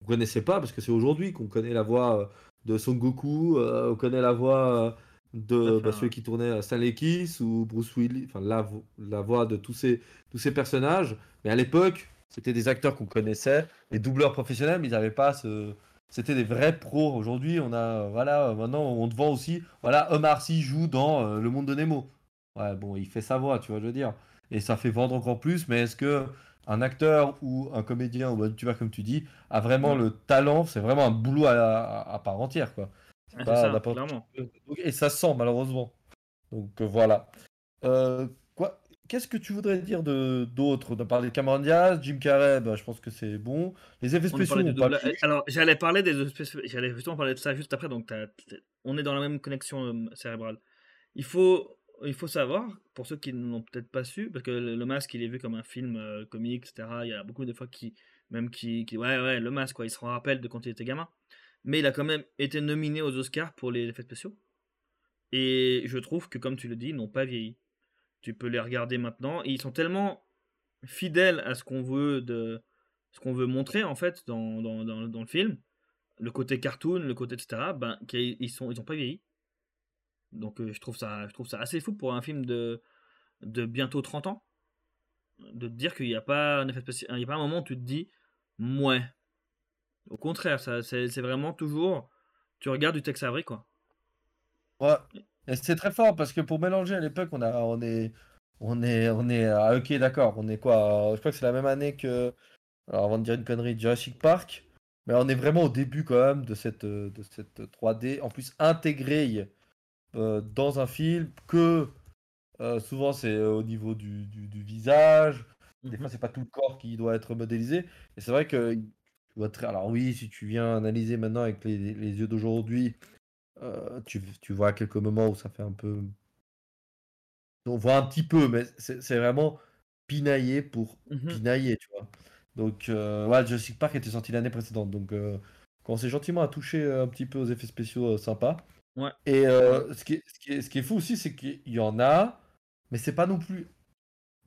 On ne connaissait pas, parce que c'est aujourd'hui qu'on connaît la voix euh, de Son Goku, euh, on connaît la voix euh, de bah, celui qui tournait Stanley Kiss ou Bruce Willis, enfin la, la voix de tous ces, tous ces personnages. Mais à l'époque, c'était des acteurs qu'on connaissait, les doubleurs professionnels, mais ils n'avaient pas ce. C'était des vrais pros. Aujourd'hui, on a, voilà, maintenant on te vend aussi, voilà, Omar Sy joue dans Le Monde de Nemo. Ouais, bon, il fait sa voix, tu vois, je veux dire et ça fait vendre encore plus. Mais est-ce que un acteur ou un comédien ou un youtubeur, comme tu dis, a vraiment le talent C'est vraiment un boulot à, part entière, quoi. ça, Et ça sent, malheureusement. Donc euh, voilà. Euh, quoi Qu'est-ce que tu voudrais dire de d'autres De parler de Cameron Diaz, Jim Carrey, bah, je pense que c'est bon. Les effets spéciaux. Alors, j'allais parler des j'allais justement parler de ça juste après. Donc, on est dans la même connexion euh, cérébrale. Il faut il faut savoir, pour ceux qui ne l'ont peut-être pas su, parce que le, masque, il est vu comme un film euh, comique, etc. Il y a beaucoup de fois qui, même qui, ouais, ouais, le masque, quoi, il se rappelle de quand il était gamin. Mais il a quand même été nominé aux Oscars pour les effets spéciaux. Et je trouve que, comme tu le dis, ils n'ont pas vieilli. Tu peux les regarder maintenant. ils sont tellement fidèles à ce qu'on veut de, ce qu'on veut montrer en fait dans, dans, dans, le film, le côté cartoon, le côté etc. Ben, qu'ils sont, ils pas vieilli. Donc euh, je, trouve ça, je trouve ça assez fou pour un film de, de bientôt 30 ans. De te dire qu'il n'y a pas un effet spécial. Il n'y a pas un moment où tu te dis, mouais. Au contraire, c'est, vraiment toujours. Tu regardes du Tex Avery, quoi. Ouais. C'est très fort parce que pour mélanger à l'époque, on, on est. On est. On est. Ah, ok, d'accord. On est quoi Je crois que c'est la même année que. Alors avant de dire une connerie, Jurassic Park. Mais on est vraiment au début quand même de cette, de cette 3D. En plus intégrée dans un film que euh, souvent c'est euh, au niveau du, du, visage. Des fois, mhm. c'est pas tout le corps qui doit être modélisé. Et c'est vrai que. Très... Alors, oui, si tu viens analyser maintenant avec les, les yeux d'aujourd'hui, tu, tu, vois quelques moments où ça fait un peu. On voit un petit peu, mais c'est vraiment pinaillé pour mhm. pinailler, tu vois. Donc, euh, ouais, Jurassic Park était sorti l'année précédente. Donc, quand c'est gentiment à toucher un petit peu aux effets spéciaux sympas, Ouais. Et euh, ce, qui est, ce, qui est, ce, qui est, fou aussi, c'est qu'il y en a, mais c'est pas non plus.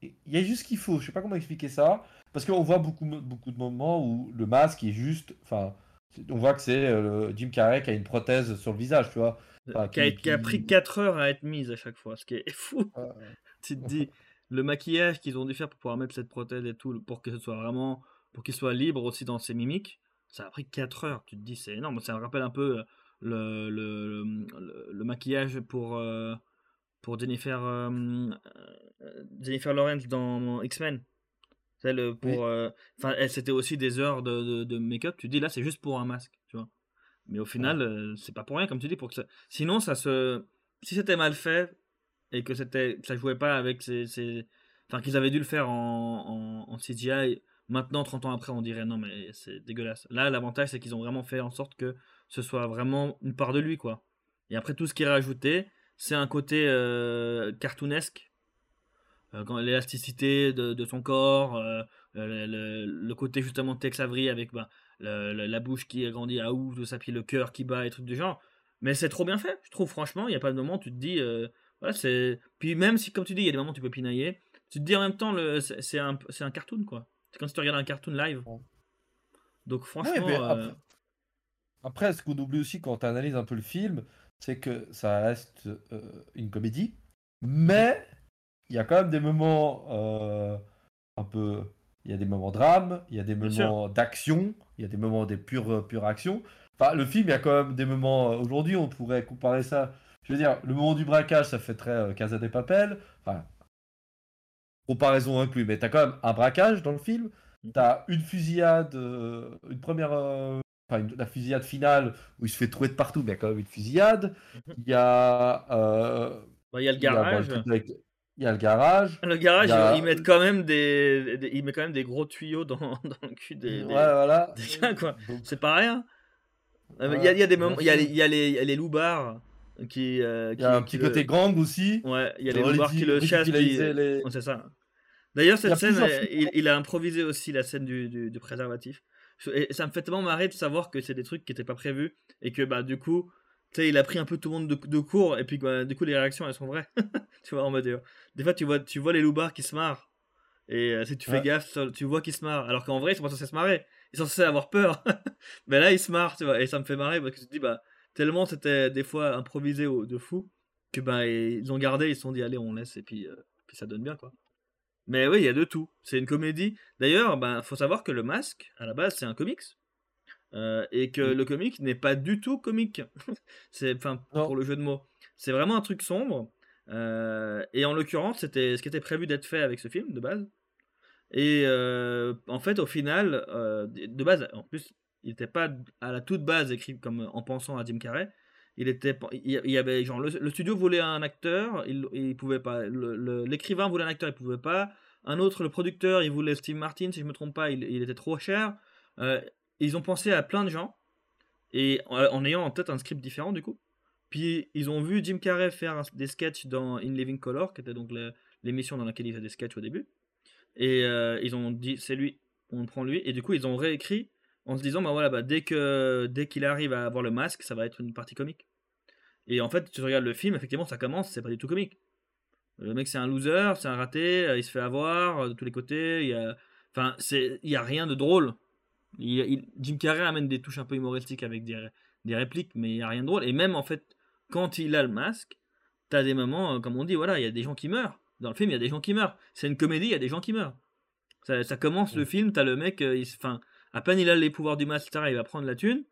Il y a juste ce qu'il faut. Je sais pas comment expliquer ça. Parce qu'on voit beaucoup, beaucoup de moments où le masque est juste. Enfin, on voit que c'est euh, Jim Carrey qui a une prothèse sur le visage, tu vois. qui, a, pris 4 heures à être mise à chaque fois, ce qui est fou. tu te dis, le maquillage qu'ils ont dû faire pour pouvoir mettre cette prothèse et tout, pour que ce soit vraiment. pour qu'il soit libre aussi dans ses mimiques, ça a pris 4 heures. Tu te dis, c'est énorme. Ça me rappelle un peu euh, le, le, le, maquillage pour, euh, pour Jennifer, euh, Jennifer Lawrence dans X-Men. Celle pour, enfin, c'était aussi des heures de, de, make-up. Tu dis là, c'est juste pour un masque, tu vois. Mais au final, c'est pas pour rien, comme tu dis. Pour que Sinon, ça se. Si c'était mal fait et que c'était, ça jouait pas avec ces, ces... enfin qu'ils avaient dû le faire en, en, en, CGI. Maintenant, 30 ans après, on dirait non, mais c'est dégueulasse. Là, l'avantage, c'est qu'ils ont vraiment fait en sorte que ce soit vraiment une part de lui, quoi. Et après, tout ce qui est rajouté, c'est un côté euh, cartoonesque. Euh, l'élasticité de, son corps, euh, le, côté justement Tex Avery avec bah, la bouche qui grandit à ouf, de ça, puis le cœur qui bat et trucs du genre. Mais c'est trop bien fait, je trouve, franchement. Il n'y a pas de moment où tu te dis. voilà, c'est... Puis même si, comme tu dis, il y a des moments où tu peux pinailler, tu te dis en même temps, le, c'est, un, c'est un cartoon, quoi. C'est comme si tu regardais un cartoon live. Donc franchement. Après, ce qu'on oublie aussi quand tu analyses un peu le film, c'est que ça reste euh, une comédie, mais il y a quand même des moments euh, un peu. Il y a des moments drame, il y a des moments d'action, il y a des moments des pures, pures actions. Enfin, le film, il y a quand même des moments. Euh, aujourd'hui, on pourrait comparer ça. Je veux dire, le moment du braquage, ça fait très Casa des Papel. Enfin, comparaison inclus, mais tu as quand même un braquage dans le film. Mm. Tu as une fusillade, une première enfin, la fusillade finale où il se fait trouver de partout, mais il y a quand même une fusillade. Mhm. Il y a. Euh, bah, il y a le garage. Il y a, le garage. Le garage, ils mettent quand même des, il met quand même des gros tuyaux dans, dans le cul des, ouais, voilà. quoi. C'est pas rien. Euh, il, y a, il y a des moments, il y a les, il y a les, les loupards qui, euh, qui, Il y a un petit côté gang aussi. Ouais, il y a les loupards qui le chassent. Les... c'est ça. D'ailleurs, cette scène, il, il, a improvisé aussi la scène du, du, du préservatif. Et ça me fait tellement marrer de savoir que c'est des trucs qui n'étaient pas prévus et que bah du coup tu sais, il a pris un peu tout le monde de, de court, et puis quoi, du coup, les réactions, elles sont vraies. tu vois, en mode. euh, Des fois, tu vois, tu vois les loupards qui se marrent, et euh, si tu fais Ouais. gaffe, tu vois qu'ils se marrent, alors qu'en vrai, ils sont pas censés se marrer. Ils sont censés avoir peur. Mais là, ils se marrent, tu vois, et ça me fait marrer parce que tu te dis, bah, tellement c'était des fois improvisé de fou, que bah, ils ont gardé, ils se sont dit, allez, on laisse, et puis, euh, puis ça donne bien, quoi. Mais oui, il y a de tout. C'est une comédie. D'ailleurs, ben, faut savoir que le masque, à la base, c'est un comics. Euh, et que Mm. le comic n'est pas du tout comique. c'est, enfin, pour le jeu de mots. C'est vraiment un truc sombre. Euh, et en l'occurrence, c'était ce qui était prévu d'être fait avec ce film de base. Et euh, en fait, au final, de base, en plus, il n'était pas à la toute base écrit comme en pensant à Jim Carrey. Il était, il y- avait genre le, studio voulait un acteur, il, il pouvait pas. L'écrivain voulait un acteur, il pouvait pas. Un autre, le producteur, il voulait Steve Martin, si je me trompe pas, il, il était trop cher. Euh, ils ont pensé à plein de gens et en, en ayant en tête un script différent du coup. Puis ils ont vu Jim Carrey faire des sketchs dans In Living Color, qui était donc l'émission dans laquelle il faisait des sketchs au début. Et euh, ils ont dit c'est lui, on prend lui. Et du coup ils ont réécrit en se disant bah voilà bah dès que dès qu'il arrive à avoir le masque, ça va être une partie comique. Et en fait tu regardes le film, effectivement ça commence, c'est pas du tout comique. Le mec c'est un loser, c'est un raté, euh, il se fait avoir euh, de tous les côtés. Il y a, enfin c'est, il y a rien de drôle. Il- il- Jim Carrey amène des touches un peu humoristiques avec des, des répliques, mais il y a rien de drôle. Et même en fait quand il a le masque, t'as des moments, euh, comme on dit, voilà, il y a des gens qui meurent. Dans le film, il y a des gens qui meurent. C'est une comédie, il y a des gens qui meurent. Ça, ça commence le film, t'as le mec, il, se- enfin, à peine il a les pouvoirs du etc., il va prendre la thune.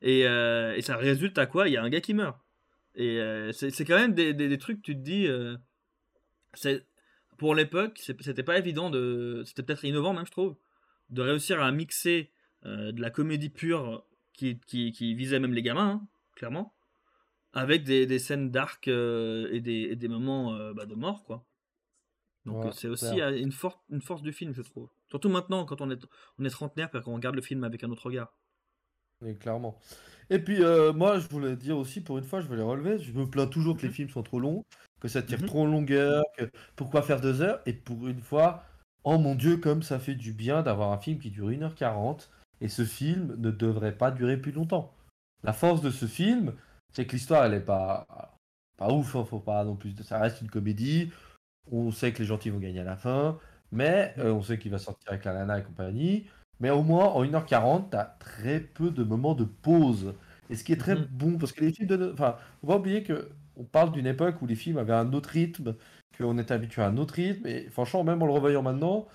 Et, euh, et ça résulte à quoi? Il y a un gars qui meurt. Et euh, c'est quand même des, des- des trucs, tu te dis. euh, pour l'époque, c'était pas évident de. C'était peut-être innovant, même, je trouve, de réussir à mixer de la comédie pure qui, qui, qui visait même les gamins, hein, clairement, avec des, des scènes dark et, des, et des moments bah, de mort, quoi. Donc Ouais, c'est aussi clair. une, for- une force du film, je trouve. Surtout maintenant, quand on est, on est trentenaire, et qu'on regarde le film avec un autre regard. Oui, clairement. Et puis, euh, moi, je voulais dire aussi, pour une fois, je voulais relever, je me plains toujours que les Mhm. films sont trop longs, que ça tire Mhm. trop en longueur, que pourquoi faire deux heures, et pour une fois, oh mon Dieu, comme ça fait du bien d'avoir un film qui dure 1h40, et ce film ne devrait pas durer plus longtemps. La force de ce film, c'est que l'histoire, elle est pas, pas ouf, hein, faut pas non plus, ça reste une comédie, on sait que les gentils vont gagner à la fin, mais euh, on sait qu'il va sortir avec la nana et compagnie, mais au moins, en 1h40, tu as très peu de moments de pause. Et ce qui est très Mhm. bon, parce que les films de... Enfin, faut pas oublier que on parle d'une époque où les films avaient un autre rythme, qu'on était habitué à un autre rythme, et franchement, même en le revoyant maintenant,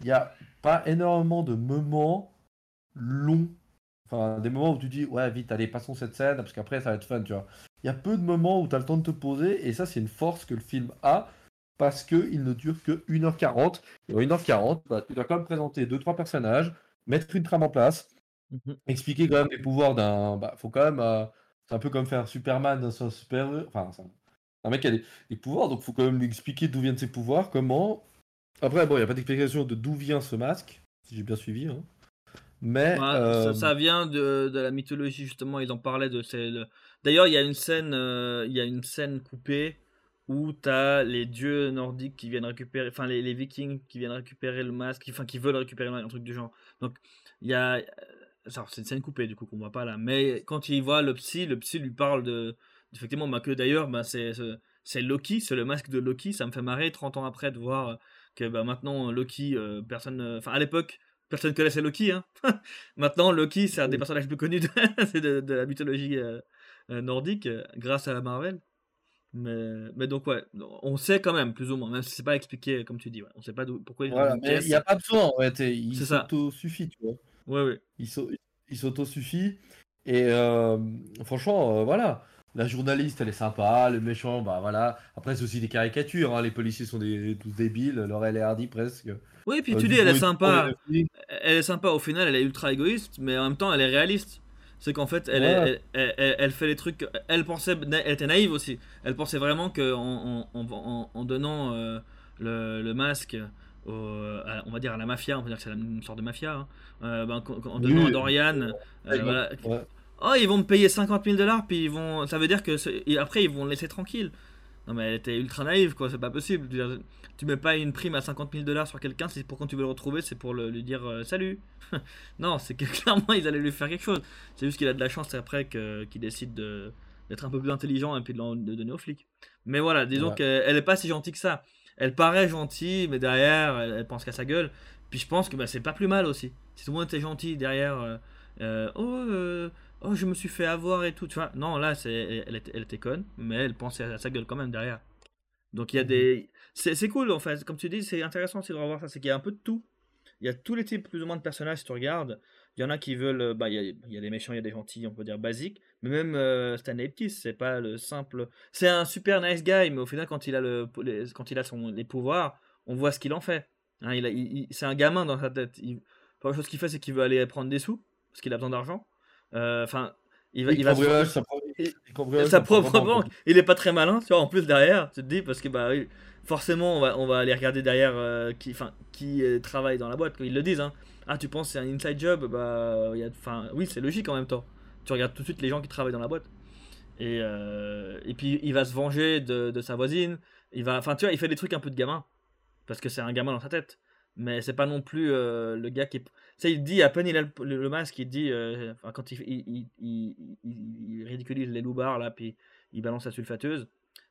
il n'y a pas énormément de moments longs. Enfin, des moments où tu dis, ouais, vite, allez, passons cette scène, parce qu'après, ça va être fun, tu vois. Il y a peu de moments où tu as le temps de te poser, et ça, c'est une force que le film a, parce qu'il ne dure que 1h40. Et en 1h40, bah, tu dois quand même présenter 2-3 personnages, mettre une trame en place, Mhm. expliquer quand même les pouvoirs d'un. Bah, faut quand même. euh, C'est un peu comme faire Superman dans un super. Enfin, c'est un- un mec qui a des, des pouvoirs, donc faut quand même lui expliquer d'où viennent ses pouvoirs, comment. Après, bon, il n'y a pas d'explication de d'où vient ce masque, si j'ai bien suivi. hein. Mais. Euh, ça, ça vient de, de la mythologie justement. Ils en parlaient de. D'ailleurs, il y a une scène, euh, il y a une scène coupée où t'as les dieux nordiques qui viennent récupérer, enfin les, les Vikings qui viennent récupérer le masque, enfin qui veulent récupérer le masque, un truc du genre. Donc il y a, euh, c'est une scène coupée du coup qu'on voit pas là. Mais quand il voit le psy, le psy lui parle de, effectivement, bah, que d'ailleurs, bah, c'est Loki, c'est le masque de Loki. Ça me fait marrer 30 ans après de voir que bah, maintenant Loki, euh, personne, euh, enfin à l'époque personne connaissait Loki. Hein. Maintenant, Loki, c'est un des personnages les plus connus de, de, de la mythologie euh, nordique, grâce à Marvel. Mais, mais donc, ouais, on sait quand même, plus ou moins, même si c'est pas expliqué, comme tu dis. Ouais, on sait pas pourquoi il est dans Voilà, mais il n'y a pas besoin et Il s'auto-suffit, tu vois. Ouais, ouais. Il s'au- il s'auto-suffit. Et euh, franchement, euh, voilà. La journaliste, elle est sympa. Le méchant, bah voilà. Après, c'est aussi des caricatures. hein, Les policiers sont des, tous débiles. Laurel et Hardy, presque. Oui, puis Euh, tu dis, elle est ils sympa. Elle est sympa au final, elle est ultra égoïste, mais en même temps, elle est réaliste. C'est qu'en fait, elle, Ouais. elle, elle- fait les trucs. Elle pensait, elle était naïve aussi. Elle pensait vraiment que en, en, en- en donnant euh, le, le masque, au- à- on va dire à la mafia, on va dire que c'est une sorte de mafia, hein, euh, ben, Oui, donnant à. Dorian, euh, Ouais, voilà, ouais. oh ils vont me payer 50 000 dollars, puis ils vont, ça veut dire que et après ils vont le laisser tranquille. Non mais elle était ultra naïve quoi, c'est pas possible. Dire, Tu mets pas une prime à 50 000 dollars sur quelqu'un, c'est pour quand tu veux le retrouver, c'est pour le- lui dire euh, salut. non, c'est que clairement ils allaient lui faire quelque chose. C'est juste qu'il a de la chance après qu'il décide de, d'être un peu plus intelligent et puis de, de donner aux flics. Mais voilà, disons qu'elle est pas si gentille que ça. Elle paraît gentille, mais derrière, elle, pense qu'à sa gueule. Puis je pense que bah, c'est pas plus mal aussi. Si tout le monde était gentil derrière, euh, euh, oh, euh, oh, je me suis fait avoir et tout, tu vois. Non, là, c'est, elle, était, elle était conne, mais elle pensait à sa gueule quand même derrière. Donc il y a mhm. des. C'est, cool en fait, comme tu dis, c'est intéressant aussi de revoir ça. C'est qu'il y a un peu de tout. Il y a tous les types plus ou moins de personnages si tu regardes. Il y en a qui veulent. Euh, bah, il y a, des méchants, il y a des gentils, on peut dire basiques. Mais même euh, Stanley Ptis, c'est pas le simple. C'est un super nice guy, mais au final, quand il a, le, les, quand il a son, les pouvoirs, on voit ce qu'il en fait. Hein, il c'est un gamin dans sa tête. Il, la chose qu'il fait, c'est qu'il veut aller prendre des sous, parce qu'il a besoin d'argent. Euh, enfin. il va, il va sa, sa, propre banque. Il est pas très malin, tu vois, en plus derrière, tu te dis, parce que bah forcément, on va, on va aller regarder derrière qui, enfin, qui travaille dans la boîte, ils le disent. Hein. Ah, tu penses c'est un inside job? Bah, y a, enfin, oui, c'est logique en même temps. Tu regardes tout de suite les gens qui travaillent dans la boîte. Et, euh, et puis, il va se venger de, de, sa voisine. Il va, enfin, tu vois, il fait des trucs un peu de gamin. Parce que c'est un gamin dans sa tête. Mais c'est pas non plus euh, le gars qui. Sais, il dit, à peine il a le, masque, il dit. Euh, enfin, quand il, il, il, il, ridiculise les loupards, là, puis il balance la sulfateuse.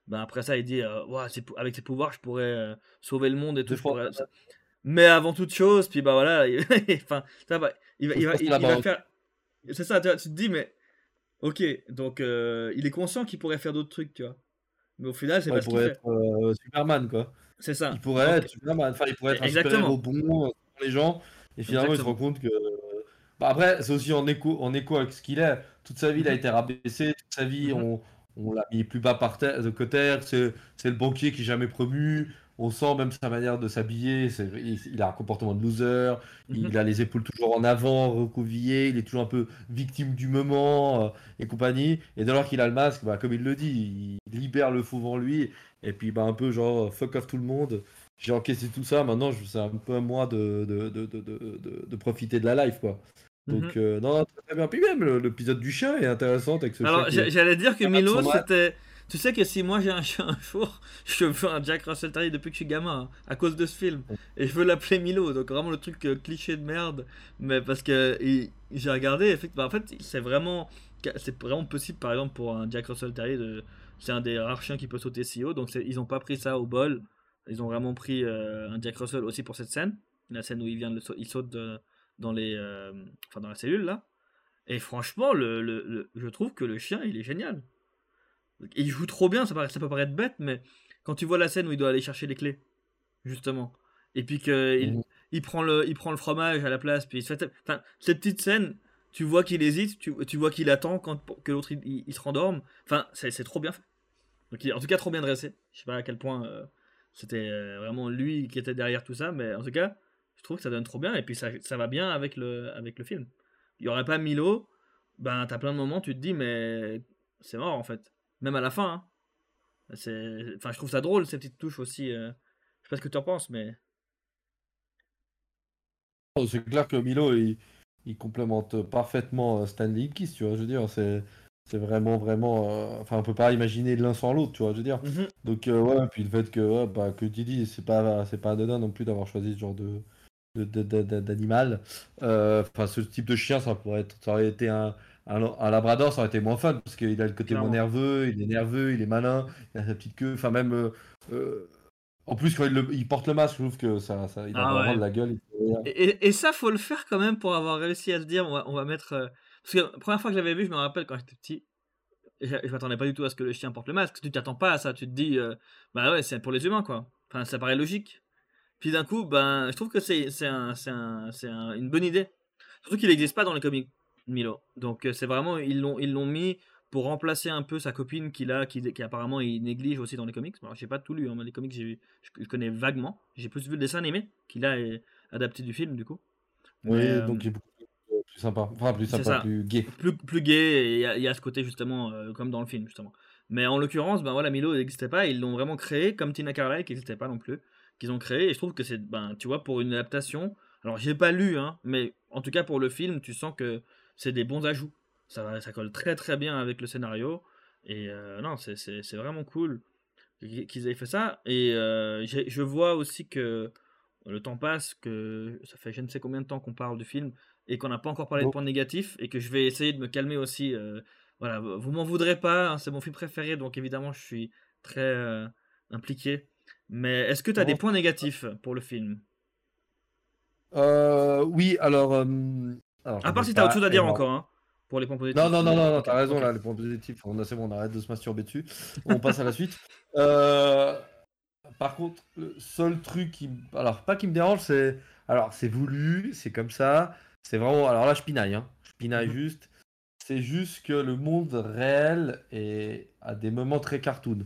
Ben après ça, il dit, ouais, avec ses pouvoirs, je pourrais sauver le monde et tout. Mais avant toute chose, puis bah voilà, il, enfin, ça va, il va, il va, il, va faire. C'est ça, tu, te dis, mais ok, donc euh, il est conscient qu'il pourrait faire d'autres trucs, tu vois. Mais au final, c'est pas ce qu'il fait. être euh, Superman, quoi. C'est ça. Il pourrait être Superman, enfin, il pourrait être un super-héros bon pour les gens, et finalement, il se rend compte que. Bah, après, c'est aussi en écho, en écho avec ce qu'il est. Toute sa vie, il a mhm. été rabaissé, toute sa vie, mhm. on, on l'a mis plus bas par terre, de côté. C'est le banquier qui est jamais promu on sent même sa manière de s'habiller, il, a un comportement de loser, il mhm. a les épaules toujours en avant, recouvillées, il est toujours un peu victime du moment euh, et compagnie. Et dès lors qu'il a le masque, bah, comme il le dit, il libère le faux en lui, et puis bah, un peu genre fuck off tout le monde. J'ai encaissé tout ça, maintenant c'est un peu à moi de de, de, de, profiter de la life quoi. Donc, mhm. euh, non, très bien. Puis même l'épisode du chien est intéressant avec ce Alors, j'allais dire que Milo, c'était tu sais que si moi j'ai un chien un jour, je veux un Jack Russell Terrier depuis que je suis gamin, hein, à cause de ce film. Et je veux l'appeler Milo, donc vraiment le truc euh, cliché de merde. Mais parce que j'ai regardé, effectivement, en fait, c'est vraiment, c'est vraiment possible, par exemple, pour un Jack Russell Terrier, c'est un des rares chiens qui peut sauter si haut. Donc ils n'ont pas pris ça au bol. Ils ont vraiment pris euh, un Jack Russell aussi pour cette scène. La scène où il, vient de il saute dans, les, euh, enfin, dans la cellule là. Et franchement, le, le, je trouve que le chien, il est génial il joue trop bien, ça, paraît, ça peut paraître bête, mais quand tu vois la scène où il doit aller chercher les clés, justement, et puis qu'il mhm. il prend, le, il prend le fromage à la place, puis il se fait. Enfin, cette petite scène, tu vois qu'il hésite, tu, tu, vois qu'il attend quand, que l'autre il, se rendorme. Enfin, c'est trop bien fait. Donc, en tout cas, trop bien dressé. Je sais pas à quel point euh, c'était euh, vraiment lui qui était derrière tout ça, mais en tout cas, je trouve que ça donne trop bien, et puis ça, ça va bien avec le, avec le film. Il y aurait pas Milo, ben t'as plein de moments, tu te dis, mais c'est mort en fait. Même à la fin. Hein. C'est... Enfin, je trouve ça drôle, ces petites touches aussi. Euh. Je sais pas ce que tu en penses, mais. Oh, c'est clair que Milo, il, complémente parfaitement euh, Stanley Ipkiss, tu vois. Je veux dire, c'est. C'est vraiment, vraiment. Euh, enfin, on peut pas imaginer l'un sans l'autre, tu vois, je veux dire. Mm-hmm. Donc, ouais, puis le fait que, bah, que tu dis, c'est pas, c'est pas anodin non plus d'avoir choisi ce genre de, d'animal. Enfin, ce type de chien, ça pourrait être, ça aurait été un, un, Labrador, ça aurait été moins fun parce qu'il a le côté moins nerveux, il est nerveux, il est malin, il a sa petite queue. Enfin, même. Euh, euh, en plus, quand il, porte le masque, je trouve que ça, ça il a ah vraiment de la gueule. Et, et, ça, faut le faire quand même pour avoir réussi à se dire on va, mettre. Euh, parce que la première fois que je l'avais vu, je me rappelle quand j'étais petit, je, je m'attendais pas du tout à ce que le chien porte le masque. Tu t'attends pas à ça, tu te dis, bah ouais, c'est pour les humains quoi. Enfin, ça paraît logique. Puis d'un coup, ben, je trouve que c'est un, un, un, une bonne idée. Surtout qu'il n'existe pas dans les comics. Milo. Donc euh, c'est vraiment ils l'ont mis pour remplacer un peu sa copine qu'il a qui, qui, apparemment il néglige aussi dans les comics. Alors j'ai pas tout lu, hein, les comics je, je, connais vaguement. J'ai plus vu le dessin animé qu'il a adapté du film du coup. Oui, donc il est beaucoup plus sympa, enfin plus sympa, plus gay. Plus, plus gay et il y, a ce côté justement euh, comme dans le film justement. Mais en l'occurrence, ben voilà, Milo n'existait pas, ils l'ont vraiment créé comme Tina Carlyle qui n'existait pas non plus, qu'ils ont créé et je trouve que c'est ben tu vois pour une adaptation. Alors j'ai pas lu hein, mais en tout cas pour le film, tu sens que c'est des bons ajouts. Ça, ça colle très très bien avec le scénario. Et euh, non, c'est vraiment cool qu'ils aient fait ça. Et euh, je vois aussi que le temps passe, que ça fait je ne sais combien de temps qu'on parle du film et qu'on n'a pas encore parlé de points négatifs et que je vais essayer de me calmer aussi euh, voilà, vous m'en voudrez pas, hein, c'est mon film préféré, donc évidemment je suis très euh, impliqué. Mais est-ce que tu as des points négatifs pour le film? Euh, Oui, alors, À part si tu as autre chose à dire encore, hein, pour les points positifs. Non, non, non, non, t'as raison, là, les points positifs, on a, c'est bon, on arrête de se masturber dessus. On passe à la suite. Par contre, le seul truc qui. Alors, pas qui me dérange, c'est. Alors, c'est voulu, c'est comme ça. C'est vraiment. Alors là, je pinaille, hein. Je pinaille mhm. juste. C'est juste que le monde réel est à des moments très cartoon.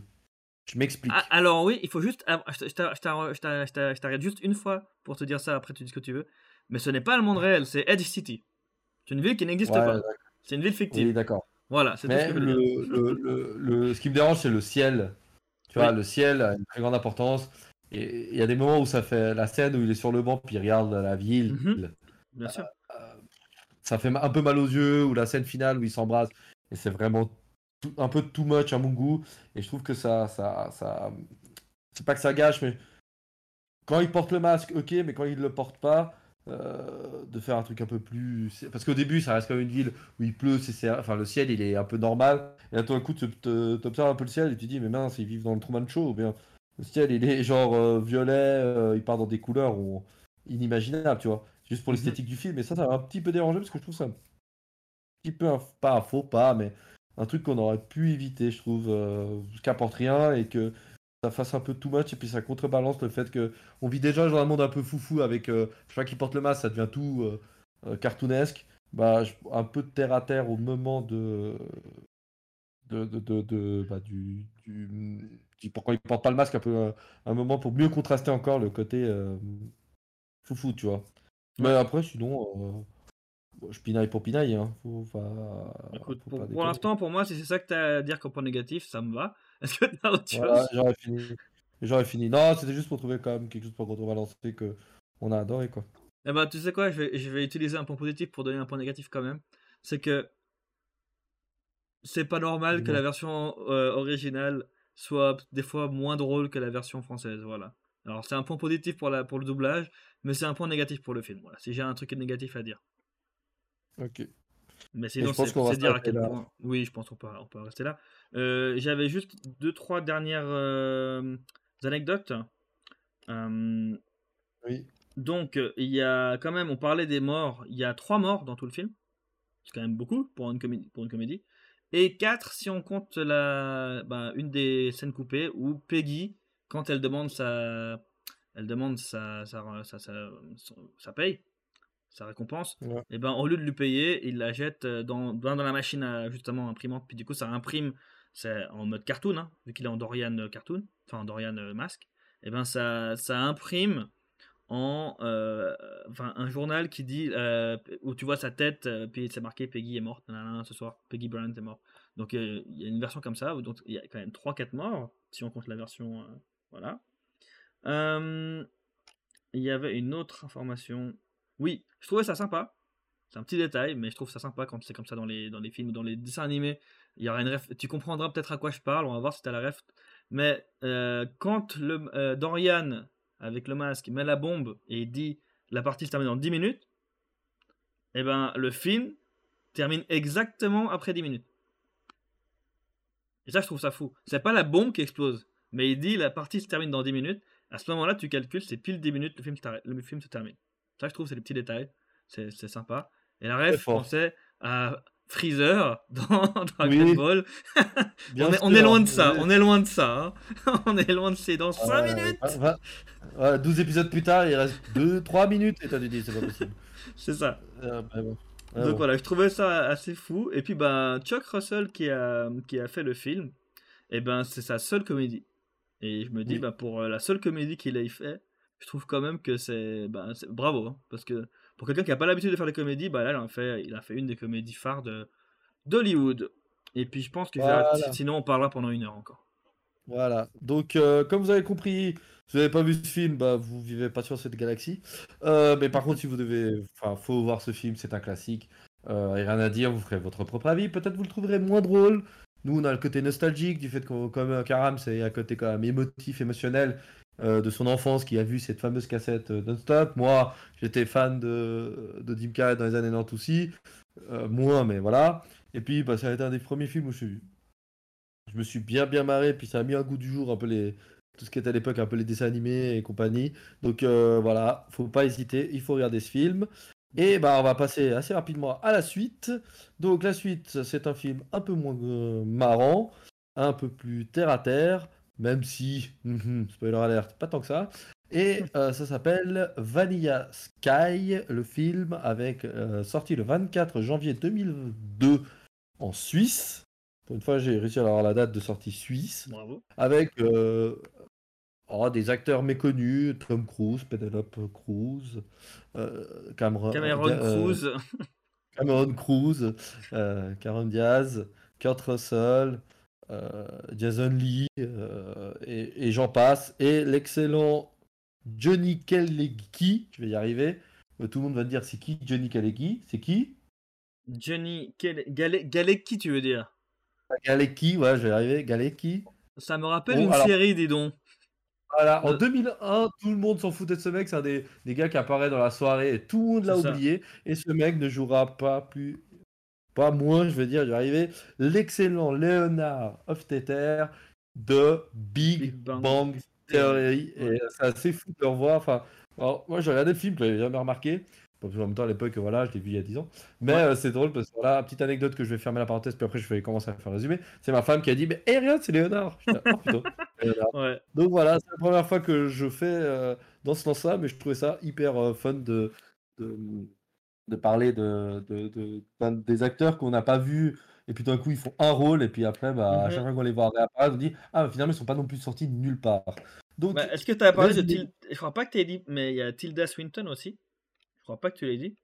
Je m'explique. Ah, alors oui, il faut juste. Je t'arrête juste une fois pour te dire ça, après tu dis ce que tu veux. Mais ce n'est pas le monde réel, c'est Edge City. C'est une ville qui n'existe pas. C'est une ville fictive. Oui, d'accord. Voilà, c'est Mais ce le, le, le, ce qui me dérange, c'est le ciel. Tu vois, le ciel a une très grande importance. Et il y a des moments où ça fait la scène où il est sur le banc puis il regarde la ville. Mhm. Bien sûr ça fait un peu mal aux yeux, ou la scène finale où ils s'embrassent, et c'est vraiment un peu too much à mon goût, et je trouve que ça, ça, ça, c'est pas que ça gâche, mais quand il porte le masque, ok, mais quand il le porte pas, euh, de faire un truc un peu plus. Parce qu'au début, ça reste comme une ville où il pleut, c'est... enfin le ciel il est un peu normal, et à tout coup, tu observes un peu le ciel et tu dis, mais mince, ils vivent dans le Truman Show, ou bien le ciel il est genre euh, violet, euh, il part dans des couleurs inimaginables, tu vois juste pour mhm. l'esthétique du film. Et ça, ça m'a un petit peu dérangé parce que je trouve ça un petit peu, pas un faux pas, mais un truc qu'on aurait pu éviter, je trouve, euh, qui apporte rien et que ça fasse un peu too much et puis ça contrebalance le fait que on vit déjà dans un monde un peu foufou avec euh, je sais pas qui porte le masque, ça devient tout euh, euh, cartoonesque. Bah, un peu de terre à terre au moment de de, de, de, bah, du, du, pourquoi il porte pas le masque un peu un moment pour mieux contraster encore le côté foufou, tu vois. Mais après, sinon, euh, je pinaille pour pinaille. Hein. Faut, pour, l'instant, pour moi, si c'est ça que tu as à dire comme point négatif, ça me va. Est-ce que chose? J'aurais fini. J'aurais fini. Non, c'était juste pour trouver quand même quelque chose pour contrebalancer que on a adoré. quoi. Eh ben, tu sais quoi, je vais, je vais utiliser un point positif pour donner un point négatif quand même. C'est que c'est pas normal que la version euh, originale soit des fois moins drôle que la version française. Voilà. Alors, c'est un point positif pour, la, pour le doublage, mais c'est un point négatif pour le film. Voilà, si j'ai un truc négatif à dire. Ok. Mais sinon, c'est dire à quel point. Oui, je pense qu'on peut, on peut rester là. Euh, j'avais juste deux, trois dernières euh, anecdotes. Euh, oui. Donc, il y a quand même, on parlait des morts. Il y a trois morts dans tout le film. C'est quand même beaucoup pour une comédie. Pour une comédie. Et quatre si on compte la, bah, une des scènes coupées où Peggy, quand elle demande sa, elle demande sa, sa, sa, paye, sa récompense, et ben au lieu de lui payer, il la jette euh, dans, dans la machine à justement imprimante, puis du coup ça imprime, c'est en mode cartoon, hein, vu qu'il est en Dorian euh, cartoon, enfin en Dorian euh, masque, et ben ça, ça imprime en enfin, un journal qui dit où tu vois sa tête, puis c'est marqué Peggy est morte ce soir, Peggy Bryant est morte. Donc il y a une version comme ça, donc il y a quand même 3-4 morts, si on compte la version. Voilà. Euh, il y avait une autre information. Oui, je trouvais ça sympa. C'est un petit détail, mais je trouve ça sympa quand c'est comme ça dans les, dans les films ou dans les dessins animés. Il y aura une ref... Tu comprendras peut-être à quoi je parle, on va voir si t'as la ref. Mais euh, quand le, euh, Dorian, avec le masque, met la bombe et dit la partie se termine en 10 minutes, eh ben le film termine exactement après 10 minutes. Et ça, je trouve ça fou. C'est pas la bombe qui explose, mais il dit la partie se termine dans 10 minutes, à ce moment-là, tu calcules, c'est pile 10 minutes, le film, le film se termine. Ça, je trouve, c'est des petits détails. C'est sympa. Et la ref, on pensait à Freezer dans Dragon Ball. on, est, loin de ça, on est loin de ça. on est loin de ça dans 5 minutes. 12 épisodes plus tard, il reste 2-3 minutes et t'as dit c'est pas possible. c'est ça. Euh, Donc voilà, je trouvais ça assez fou. Et puis ben, Chuck Russell qui a, qui a fait le film, et ben c'est sa seule comédie. Et je me dis, bah, pour euh, la seule comédie qu'il ait fait, je trouve quand même que c'est bah, bravo. Hein, parce que pour quelqu'un qui n'a pas l'habitude de faire des comédies, bah, là, il a, fait, il a fait une des comédies phares d'Hollywood. Et puis je pense que sinon, on parlera pendant une heure encore. Voilà. Donc, euh, comme vous avez compris, si vous n'avez pas vu ce film, bah, vous vivez pas sur cette galaxie. Euh, mais par contre, si vous devez. Enfin, faut voir ce film, c'est un classique. Euh, rien à dire, vous ferez votre propre avis. Peut-être vous le trouverez moins drôle. Nous, on a le côté nostalgique du fait que, comme Karam, c'est un côté quand même émotif, émotionnel euh, de son enfance qui a vu cette fameuse cassette euh, non-stop. Moi, j'étais fan de, de dans les années 90 aussi. Euh, moins, mais voilà. Et puis, bah, ça a été un des premiers films où je, me suis bien bien marré. Puis ça a mis un goût du jour un peu tout ce qui était à l'époque un peu les dessins animés et compagnie. Donc euh, voilà, faut pas hésiter, il faut regarder ce film. Et bah on va passer assez rapidement à la suite. Donc la suite, c'est un film un peu moins euh, marrant, un peu plus terre à terre, même si mhm, spoiler alert, pas tant que ça. Et euh, ça s'appelle Vanilla Sky, le film avec sorti le 24 janvier 2002 en Suisse. Pour une fois, j'ai réussi à avoir la date de sortie suisse. Bravo. Avec Oh, des acteurs méconnus, Tom Cruise, Penelope Cruz, euh, Cameron, Cameron euh, Cruz, Cameron Cruz, euh, Cameron Diaz, Kurt Russell, Jason Lee, et, et j'en passe. Et l'excellent Johnny Kalecki, je vais y arriver. Tout le monde va te dire c'est qui Johnny Kalecki? C'est qui? Johnny Galecki, tu veux dire? Galecki, ouais, je vais y arriver. Galecki. Ça me rappelle une série, dis donc. Voilà, en 2001, tout le monde s'en foutait de ce mec. C'est un des, gars qui apparaît dans la soirée et tout le monde l'a oublié. Et ce mec ne jouera pas plus, pas moins, je veux dire, j'y arrivé. L'excellent Leonard Hofstetter de Big, Bang, Theory. Et c'est assez fou de le revoir. Enfin, moi, j'ai regardé le film, je l'avais jamais remarqué en même temps, à l'époque, voilà, je l'ai vu il y a 10 ans. Mais euh, c'est drôle parce que voilà, petite anecdote que je vais fermer la parenthèse, puis après je vais commencer à faire résumer. C'est ma femme qui a dit Mais hey, regarde, c'est Léonard oh, Donc voilà, c'est la première fois que je fais euh, dans ce sens-là, mais je trouvais ça hyper euh, fun de, de, parler de, de, des acteurs qu'on n'a pas vus. Et puis d'un coup, ils font un rôle, et puis après, bah, à chaque fois qu'on les voit réapparaître, on dit Ah, finalement, ils sont pas non plus sortis de nulle part. Donc, bah, Est-ce que tu as parlé de Tilda Je crois pas que tu dit, mais il y a Tilda Swinton aussi. Je crois pas que tu l'aies dit?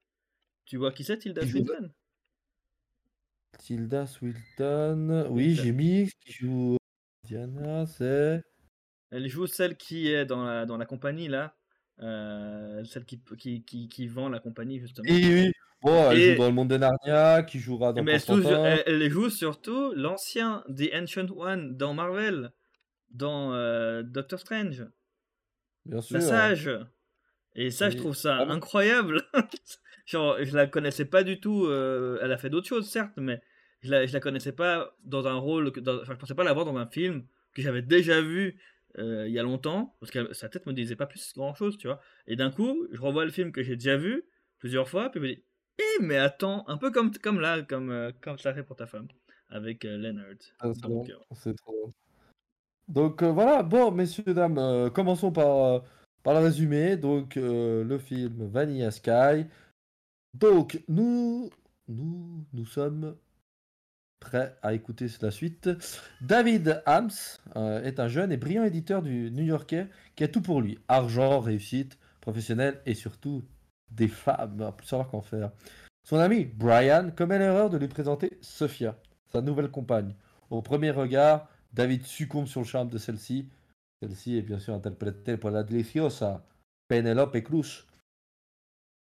Tu vois qui c'est, Tilda Swinton? Tilda Swinton. Oui, j'ai mis qui joue Diana, c'est. Elle joue celle qui est dans la, dans la compagnie là. Euh, celle qui, qui, qui, qui, vend la compagnie justement. Oui, oui. Bon, elle joue dans le monde de Narnia, qui jouera dans Mais elle, elle, joue surtout l'ancien The Ancient One dans Marvel, dans euh, Doctor Strange. Bien sûr. La sage. Et ça, je trouve ça ah incroyable. Genre, je la connaissais pas du tout. Euh, elle a fait d'autres choses, certes, mais je la, je la connaissais pas dans un rôle. Dans, enfin, je pensais pas la voir dans un film que j'avais déjà vu euh, il y a longtemps, parce que sa tête me disait pas plus grand chose, tu vois. Et d'un coup, je revois le film que j'ai déjà vu plusieurs fois, puis je me dis, eh, mais attends, un peu comme, comme là, comme, euh, comme ça fait pour ta femme, avec Leonard. Ah, c'est trop Donc voilà, bon, messieurs, dames, commençons par par le résumé, donc euh, le film Vanilla Sky. Donc nous, nous, nous sommes prêts à écouter la suite. David Hams euh, est un jeune et brillant éditeur du New-Yorkais qui a tout pour lui argent, réussite professionnelle et surtout des femmes, plus savoir qu'en faire. Son ami Brian commet l'erreur de lui présenter Sophia, sa nouvelle compagne. Au premier regard, David succombe sur le charme de celle-ci celle-ci est bien sûr interprétée par la deliciosa Penelope Cruz.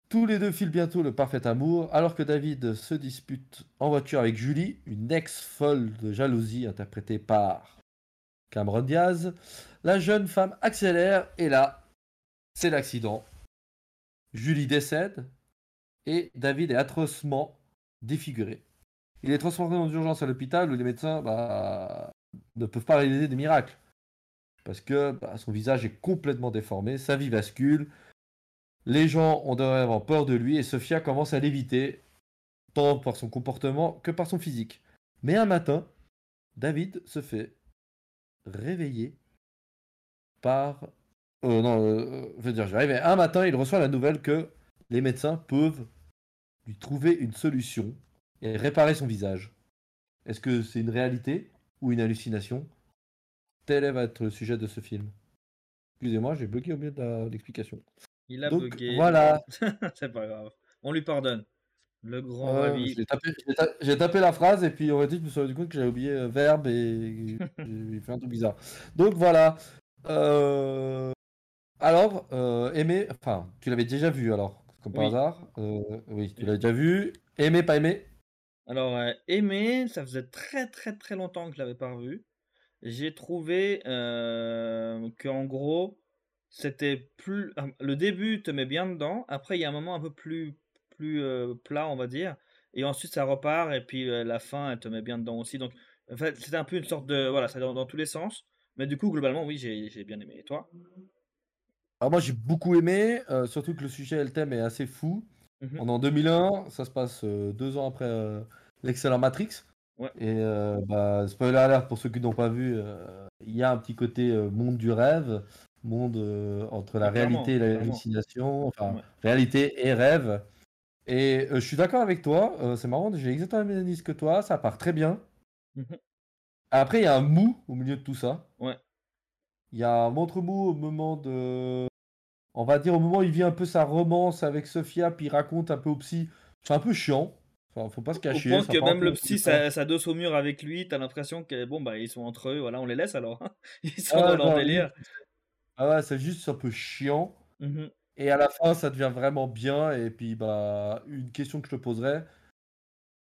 Tous les deux filent bientôt le parfait amour, alors que David se dispute en voiture avec Julie, une ex-folle de jalousie interprétée par Cameron Diaz. La jeune femme accélère et là, c'est l'accident. Julie décède et David est atrocement défiguré. Il est transporté en urgence à l'hôpital où les médecins bah, ne peuvent pas réaliser des miracles parce que bah, son visage est complètement déformé, sa vie bascule, les gens ont dorénavant peur de lui et Sophia commence à l'éviter, tant par son comportement que par son physique. Mais un matin, David se fait réveiller par... Euh, non, euh, je veux dire, j'arrive. Un matin, il reçoit la nouvelle que les médecins peuvent lui trouver une solution et réparer son visage. Est-ce que c'est une réalité ou une hallucination? Tel va être le sujet de ce film. Excusez-moi, j'ai bloqué au milieu de l'explication. Il a Donc, Voilà. c'est pas grave. On lui pardonne. Le grand J'ai tapé, la phrase et puis on va dit, je me suis rendu compte que j'avais oublié un verbe et j'ai fait un truc bizarre. Donc voilà. Euh, alors, euh, aimer, enfin, tu l'avais déjà vu alors, comme par hasard. Euh, oui, tu l'as déjà vu. Aimer, pas aimer Alors, aimer, ça faisait très très très longtemps que je l'avais pas revu j'ai trouvé euh, qu'en gros, c'était plus. Le début te met bien dedans, après il y a un moment un peu plus, plus euh, plat, on va dire. et ensuite ça repart, et puis euh, la fin, elle te met bien dedans aussi. Donc, en fait, c'était un peu une sorte de. Voilà, ça dans, dans tous les sens. Mais du coup, globalement, oui, j'ai j'ai bien aimé. Et toi? Alors moi j'ai beaucoup aimé, euh, surtout que le sujet et le thème est assez fou. Mhm. On est en 2001, ça se passe deux ans après l'excellent Matrix. Ouais. Et euh, bah, spoiler alert pour ceux qui n'ont pas vu, euh, il y a un petit côté euh, monde du rêve, monde entre la Ah, clairement, réalité et la clairement. hallucination, enfin Ouais. réalité et rêve. Et je suis d'accord avec toi, c'est marrant, j'ai exactement la même analyse que toi, ça part très bien. Mhm. Après, il y a un mou au milieu de tout ça. Ouais. Il y a un montre mou au moment de. On va dire au moment où il vit un peu sa romance avec Sophia, puis il raconte un peu au psy. C'est un peu chiant. Enfin, faut pas se Au cacher. point ça que même le psy s'adosse au mur avec lui, t'as l'impression que bon bah ils sont entre eux, voilà, on les laisse alors. Ils sont Ah dans leur non, délire. Ah ouais, c'est juste un peu chiant. Mhm. Et à la fin, ça devient vraiment bien. Et puis, bah, une question que je te poserais.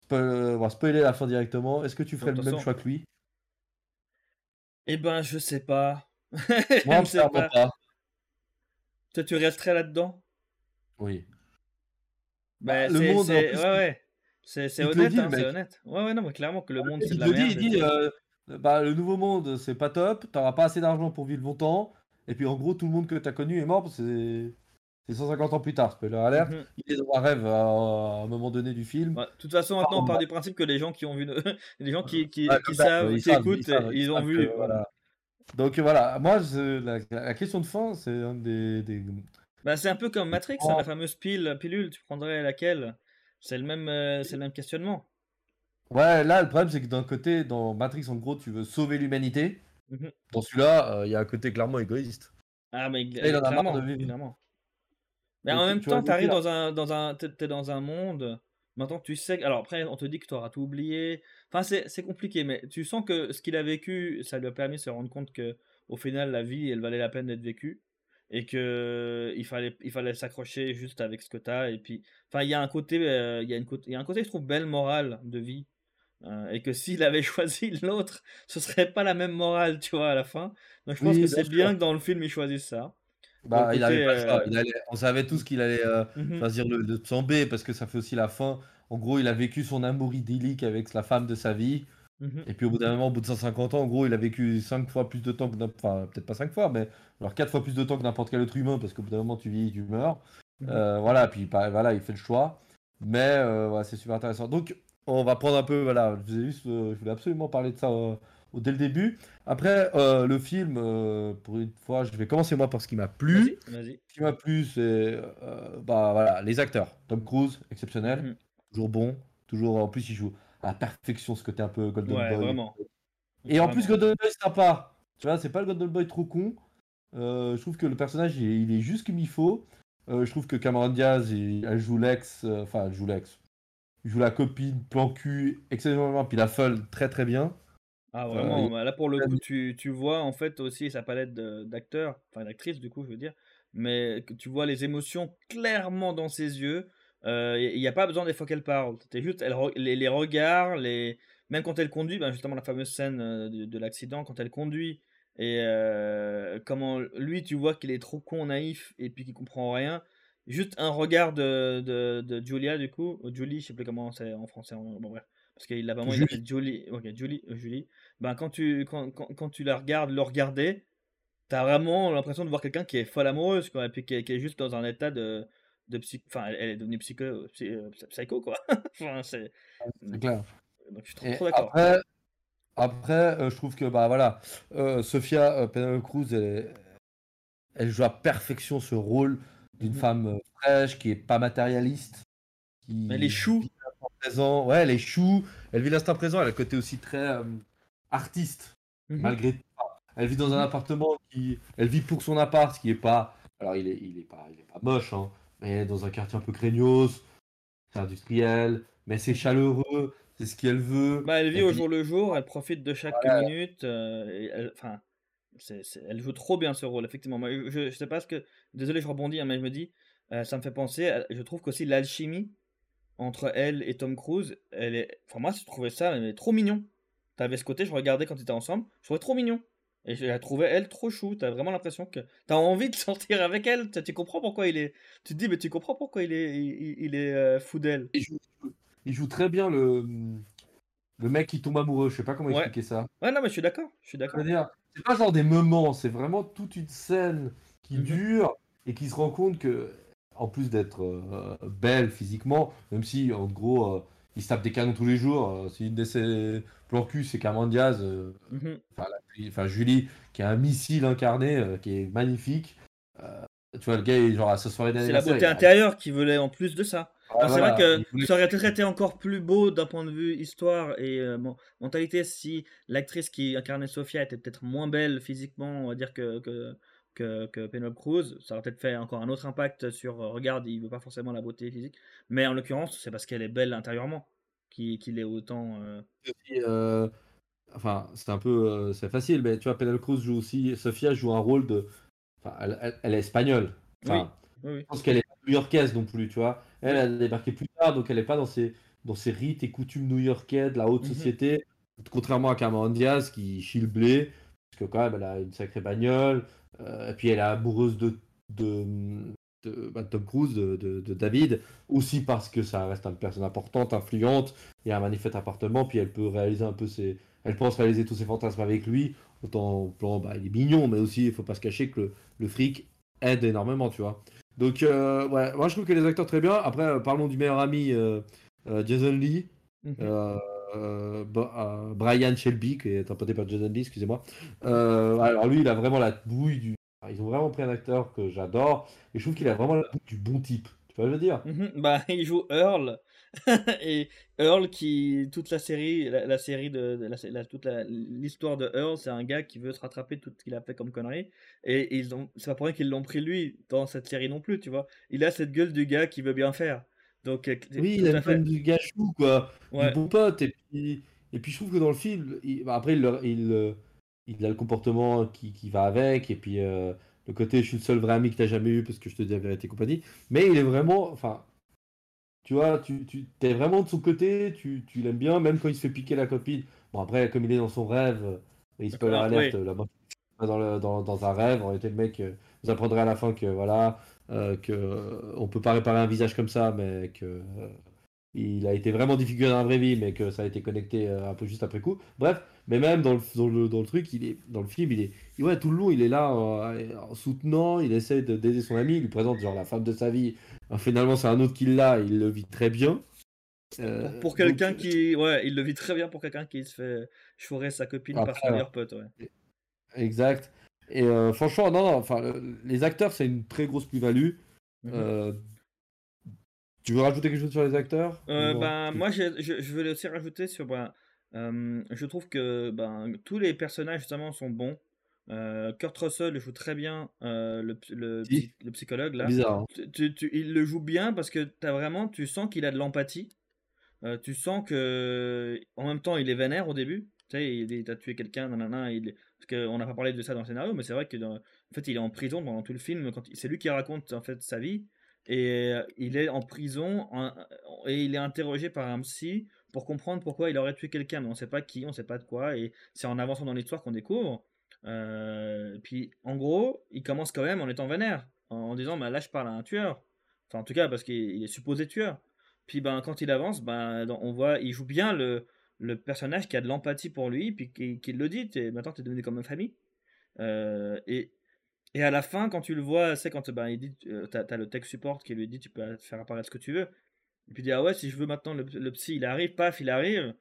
Spoil- on va spoiler la fin directement. Est-ce que tu ferais le même choix que lui? Eh ben, je sais pas. Moi, je sais pas. pas. Toi, tu resterais là-dedans? Oui. Bah, le monde, plus, ouais, ouais. C'est, honnête, hein, c'est honnête. Ouais, ouais, non, mais clairement que le monde, c'est Il de la dit, merde. il et dit tout. euh, bah, le nouveau monde, c'est pas top, t'auras pas assez d'argent pour vivre longtemps, et puis en gros, tout le monde que t'as connu est mort, c'est c'est 150 ans plus tard, spoiler alert. Mhm. Il est dans un rêve à, à un moment donné du film. Ouais, De toute façon, maintenant, on part du principe que les gens qui ont vu, le- les gens qui, qui, savent, ils qui écoutent, ils savent, ils, ils ont vu. que, voilà. Donc voilà, moi, je- la, la question de fin, c'est un des, des- Bah, c'est un peu comme Matrix, hein, la fameuse pile, pilule, tu prendrais laquelle? C'est le même, euh, c'est le même questionnement. Ouais, là, le problème, c'est que d'un côté, dans Matrix, en gros, tu veux sauver l'humanité. Mhm. Dans celui-là, euh, il y a un côté clairement égoïste. Ah, mais il en a marre de vivre. clairement. Mais en même temps, t'arrives dans un, dans un, t'es dans un monde. Maintenant tu sais, alors après, on te dit que tu auras tout oublié. Enfin, c'est c'est compliqué, mais tu sens que ce qu'il a vécu, ça lui a permis de se rendre compte que, au final, la vie, elle valait la peine d'être vécue, et que il fallait, il fallait s'accrocher juste avec ce que t'as. Et puis, enfin, il y a un côté, euh, il y a une il y a un côté, je trouve, belle morale de vie. euh, et que s'il avait choisi l'autre, ce serait pas la même morale, tu vois, à la fin. Donc je pense Oui, que c'est bien que dans le film, il choisisse ça. Bah, il avait pas euh, Il allait- on savait tous qu'il allait euh, Mhm. choisir le, le plan B parce que ça fait aussi la fin. En gros, il a vécu son amour idyllique avec la femme de sa vie. Mhm. Et puis au bout d'un moment, au bout de 150 ans, en gros, il a vécu 5 fois plus de temps que n'importe Enfin, peut-être pas 5 fois, mais alors 4 fois plus de temps que n'importe quel autre humain parce qu'au bout d'un moment, tu vis, tu meurs. Mhm. Euh, voilà, puis bah, voilà, il fait le choix. Mais euh, voilà, c'est super intéressant. Donc, on va prendre un peu. Voilà, je, vous ai juste, euh, je voulais absolument parler de ça dès le début. Après, le film, pour une fois, je vais commencer moi par ce qui m'a plu. Vas-y, vas-y. Ce qui m'a plu, c'est bah, voilà, les acteurs. Tom Cruise, exceptionnel, Mhm. toujours bon, toujours en plus il joue à perfection ce côté un peu Golden Ouais, Boy. vraiment. Et en plus. Golden Boy c'est sympa. Tu vois, c'est pas le Golden Boy trop con. Euh, je trouve que le personnage il est, il est juste comme il faut. Euh, je trouve que Cameron Diaz, il- elle joue l'ex, euh, enfin elle joue l'ex. Il joue la copine, plan cul, excellemment, puis la folle très très bien. Ah vraiment, bah, là pour le coup tu, tu vois en fait aussi sa palette d'acteurs, enfin d'actrices du coup je veux dire, mais tu vois les émotions clairement dans ses yeux, il n'y a pas besoin des fois qu'elle parle, c'était juste elle les, les regards, les... même quand elle conduit, ben, justement la fameuse scène euh, de, de l'accident quand elle conduit, et euh, comment lui tu vois qu'il est trop con, naïf, et puis qu'il comprend rien, juste un regard de, de, de Julia du coup, ou Julie, je sais plus comment c'est en français, en- bon bref. Parce qu'il l'a vraiment, il l'appelle Julie. Ok, Julie, euh, Julie. Ben, quand tu, quand, quand, quand tu la regardes, le regarder, t'as vraiment l'impression de voir quelqu'un qui est folle amoureuse, quoi, et puis qui est, qui est juste dans un état de, de psy... Enfin, elle, elle est devenue psycho, psy- euh, psycho, quoi. enfin, c'est... Clair. Donc, je suis trop, d'accord. après, après euh, je trouve que bah voilà, euh, Sophia euh, Penelope Cruz, elle, elle joue à perfection ce rôle d'une Mhm. femme euh, fraîche, qui est pas matérialiste, qui Mais les choux. vit l'instant présent. Ouais, elle est chou. Elle vit l'instant présent. Elle a le côté aussi très euh, artiste, Mhm. malgré tout. Elle vit dans un Mhm. appartement qui, elle vit pour son appart, qui est pas. Alors il est, il est pas, il est pas moche, hein, mais dans un quartier un peu craignos, c'est industriel, mais c'est chaleureux, c'est ce qu'elle veut. Bah, elle vit au jour le jour, elle profite de chaque Voilà. minute. euh, et elle, enfin, elle joue trop bien ce rôle, effectivement. Moi, je, je sais pas ce que. Désolé, je rebondis, hein, mais je me dis, euh, ça me fait penser. à- je trouve qu'aussi l'alchimie entre elle et Tom Cruise, elle est. Enfin, moi, je trouvais ça mais trop mignon. T'avais ce côté, je regardais quand ils étaient ensemble, je trouvais trop mignon. Et je la trouvais, elle, trop chou. T'as vraiment l'impression que t'as envie de sortir avec elle. Tu, tu comprends pourquoi il est. Tu te dis, mais tu comprends pourquoi il est, il, est euh, fou d'elle. Il joue très bien le, le mec qui tombe amoureux. Je sais pas comment Ouais. expliquer ça. Ouais, non, mais je suis d'accord. Je suis d'accord. C'est pas genre des moments, c'est vraiment toute une scène qui Mhm. dure et qui se rend compte que, en plus d'être euh, belle physiquement, même si en gros euh, il se tape des canons tous les jours, c'est une de ses plans cul, c'est Cameron Diaz, euh, Mhm. enfin, la- enfin, Julie, qui a un missile incarné, euh, qui est magnifique. Euh, tu vois, le gars, il est genre à sa soirée C'est la beauté intérieure qui voulait en plus de ça. C'est voilà, vrai que ça aurait peut-être été encore plus beau d'un point de vue histoire et mentalité si l'actrice qui incarnait Sophia était peut-être moins belle physiquement, on va dire, que, que, que, que Penelope Cruz. Ça aurait peut-être fait encore un autre impact sur, regarde, il veut pas forcément la beauté physique. Mais en l'occurrence, c'est parce qu'elle est belle intérieurement qu'il qu'il est autant. euh, euh, enfin, c'est un peu, euh, c'est facile, mais tu vois, Penelope Cruz joue aussi, Sofia joue un rôle de, enfin, elle, elle- elle est espagnole. Enfin, Oui, oui. je pense qu'elle est new-yorkaise non plus, tu vois. Elle, a débarqué plus tard, donc elle est pas dans ses, dans ses rites et coutumes new-yorkais de la haute Mhm. société, contrairement à Cameron Diaz qui chie le blé, parce que quand même, elle a une sacrée bagnole, euh, et puis elle est amoureuse de, de, de, bah, Tom Cruise, de, de- de David, aussi parce que ça reste une personne importante, influente, et un magnifique appartement, puis elle peut réaliser un peu ses. Elle pense réaliser tous ses fantasmes avec lui, autant au plan, bah, il est mignon, mais aussi il faut pas se cacher que le, le fric aide énormément, tu vois. Donc, euh, ouais, moi je trouve que les acteurs très bien. Après, euh, parlons du meilleur ami euh, Jason Lee, Mhm. Brian Shelby, qui est interprété par Jason Lee, excusez-moi. Alors lui, il a vraiment la bouille du. Ils ont vraiment pris un acteur que j'adore, et je trouve qu'il a vraiment la du bon type. Tu vois je veux dire? Mhm, Bah, il joue Earl. et Earl qui toute la série la, la série de, de la, la- toute la- l'histoire de Earl c'est un gars qui veut se rattraper tout ce qu'il a fait comme conneries et ils ont c'est pas pour rien qu'ils l'ont pris lui dans cette série non plus tu vois il a cette gueule du gars qui veut bien faire donc euh, Oui, il a à le fait fun du gâchou, quoi. ouais Du bon pote. Et puis, et puis je trouve que dans le film, il- bah, après, il, il, il a le comportement qui, qui va avec. Et puis euh, le côté, je suis le seul vrai ami que tu jamais eu parce que je te dis la vérité et compagnie. Mais il est vraiment. Enfin, tu vois, tu, tu es vraiment de son côté, tu, tu l'aimes bien, même quand il se fait piquer la copine. Bon, après, comme il est dans son rêve, euh, il spoiler alerte, oui. là-bas, dans, le, dans, dans un rêve, en réalité, le mec, euh, vous apprendrez à la fin que, voilà, euh, que on peut pas réparer un visage comme ça, mais que. Il a été vraiment défiguré dans la vraie vie, mais que ça a été connecté euh, un peu juste après coup. Bref, mais même dans le, dans le, dans le truc, il est, dans le film, il est, ouais, tout le long, il est là euh, en soutenant, il essaie de- d'aider son ami, il lui présente genre la femme de sa vie. Alors, finalement, c'est un autre qui l'a, il le vit très bien. Euh, pour, pour donc, quelqu'un qui ouais il le vit très bien pour quelqu'un qui se fait chourer sa copine par son meilleur pote ouais Exact. Et euh, franchement, non, non, enfin, le- les acteurs, c'est une très grosse plus-value. Mhm. Tu veux rajouter quelque chose sur les acteurs Euh, ben, moi, je, je voulais aussi rajouter sur. Euh, je trouve que ben, tous les personnages, justement, sont bons. Euh, Kurt Russell joue très bien euh, le, le, Si. psy- le psychologue, là. Bizarre. hein. Tu- tu- tu- il le joue bien parce que as vraiment, tu sens qu'il a de l'empathie. Tu sens que, en même temps, il est vénère au début. Tu sais, il, il a tué quelqu'un, nanana. Il, parce qu'on n'a pas parlé de ça dans le scénario, mais c'est vrai que, dans- en fait, il est en prison pendant tout le film. Quand c'est lui qui raconte en fait sa vie, et il est en prison et il est interrogé par un psy pour comprendre pourquoi il aurait tué quelqu'un, mais on sait pas qui, on sait pas de quoi, et c'est en avançant dans l'histoire qu'on découvre. Puis, en gros, il commence quand même en étant vénère, en, disant, bah, là, je parle à un tueur. Enfin, en tout cas, parce qu'il il est supposé tueur. Puis, ben, quand il avance, ben, on voit, il joue bien le, le personnage qui a de l'empathie pour lui, puis qui, qui le dit, t'es- maintenant, tu es devenu comme une famille. Et à la fin, quand tu le vois, c'est quand ben, il dit, euh, t'as, t'as le tech support qui lui dit, tu peux faire apparaître ce que tu veux. Et puis il dit, ah ouais, si je veux maintenant, le, psy, il arrive, paf, il arrive.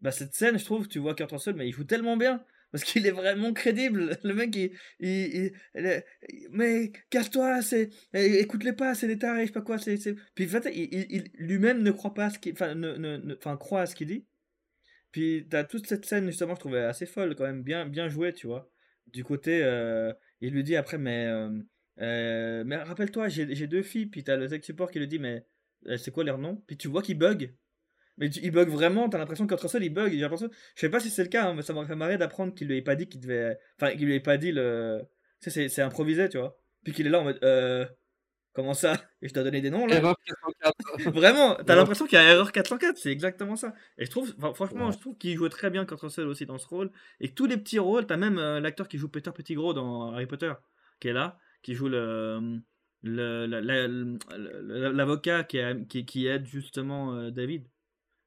Bah, cette scène, je trouve, tu vois Kurt Russell, mais il joue tellement bien. Parce qu'il est vraiment crédible. Le mec, il. il, il- mais casse-toi, c'est. é- Écoute-les pas, c'est des tarés, je sais pas quoi. c'est Puis il, lui-même ne croit pas à ce qu'il. Enfin, ne- enfin, croit à ce qu'il dit. Puis t'as toute cette scène, justement, je trouvais assez folle, quand même, bien, bien jouée, tu vois. Du côté. euh, il lui dit après, mais. euh, euh, mais rappelle-toi, j'ai deux filles. Puis t'as le tech support qui lui dit, mais. euh, c'est quoi leur nom? Puis tu vois qu'il bug. Mais tu- il bug vraiment, t'as l'impression que Russell il bug. J'ai je sais pas si c'est le cas, hein, mais ça m'aurait fait marrer d'apprendre qu'il lui ait pas dit qu'il devait. Enfin, qu'il lui ait pas dit le. C'est improvisé, tu vois. Puis qu'il est là en mode. Euh. Comment ça? Et je t'ai donné des noms là? Erreur 404. Vraiment, t'as Ouais. l'impression qu'il y a erreur 404, c'est exactement ça. Et je trouve, enfin, franchement, Ouais. je trouve qu'il jouait très bien Kurt Russell aussi dans ce rôle. Et que tous les petits rôles, t'as même euh, l'acteur qui joue Peter Pettigrew dans Harry Potter, qui est là, qui joue le. le- la- la- le- L'avocat qui, a- qui, qui aide justement euh, David.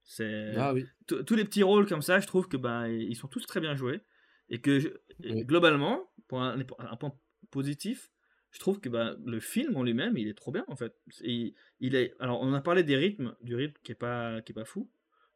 C'est Ah oui. Tous les petits rôles comme ça, je trouve que ben ils sont tous très bien joués et que je- Oui. globalement, pour un, un point positif, je trouve que ben, le film en lui-même, il est trop bien en fait. Il, il est alors on a parlé des rythmes, du rythme qui est pas qui est pas fou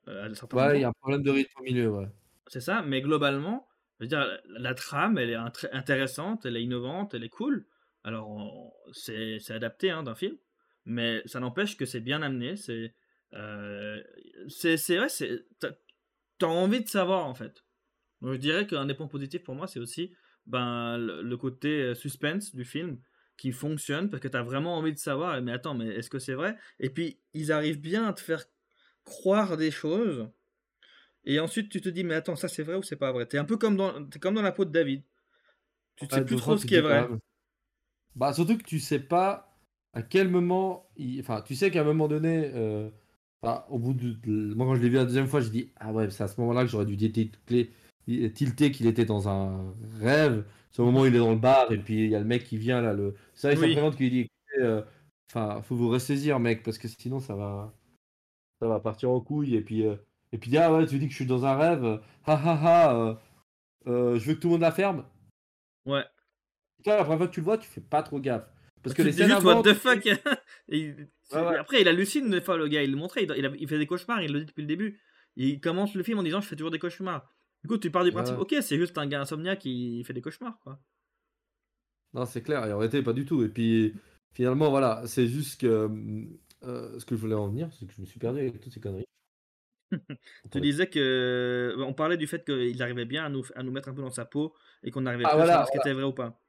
euh, Ouais, il y a un problème de rythme au milieu, ouais. C'est ça, mais globalement, je veux dire, la, la trame, elle est intéressante, elle est innovante, elle est cool. Alors, c'est adapté hein, d'un film, mais ça n'empêche que c'est bien amené. C'est euh, c'est vrai, c'est t'as envie de savoir en fait. Donc, je dirais qu'un des points positifs pour moi, c'est aussi ben, le, le côté euh, suspense du film qui fonctionne parce que tu as vraiment envie de savoir. Mais attends, mais est-ce que c'est vrai? Et puis, ils arrivent bien à te faire croire des choses. Et ensuite, tu te dis, mais attends, ça c'est vrai ou c'est pas vrai? T'es un peu comme dans, t'es comme dans la peau de David. Tu ne sais plus trop ce qui est vrai. Bah, surtout que tu sais pas à quel moment. il- Enfin, tu sais qu'à un moment donné, euh, enfin, au bout de. Moi, quand je l'ai vu la deuxième fois, j'ai dit Ah ouais, c'est à ce moment-là que j'aurais dû tilter qu'il était dans un rêve. C'est au moment où il est dans le bar et puis il y a le mec qui vient là. Le... Vrai, il Oui. s'imprésente qu'il dit euh, Enfin, faut vous ressaisir, mec, parce que sinon ça va. Ça va partir en couille. Et puis, euh, et puis Ah ouais, tu dis que je suis dans un rêve. Ha ha ha. euh, euh, je veux que tout le monde la ferme. Ouais. Toi, la première fois que tu le vois, tu fais pas trop gaffe. Parce que tu les scènes juste, what the fuck Et il- Ouais, ouais. Après, il hallucine fois, le gars, il le montrait, il, il a- il fait des cauchemars, il le dit depuis le début. Il commence le film en disant, je fais toujours des cauchemars. Du coup, tu pars du principe, ouais. ok, c'est juste un gars insomniaque qui fait des cauchemars, quoi. Non, c'est clair, et en réalité, pas du tout. Et puis, finalement, voilà, c'est juste que euh, ce que je voulais en venir, c'est que je me suis perdu avec toutes ces conneries. Tu disais que. On parlait du fait qu'il arrivait bien à nous, à nous mettre un peu dans sa peau et qu'on arrivait Ah, plus à voilà, savoir ce qui était vrai ou pas.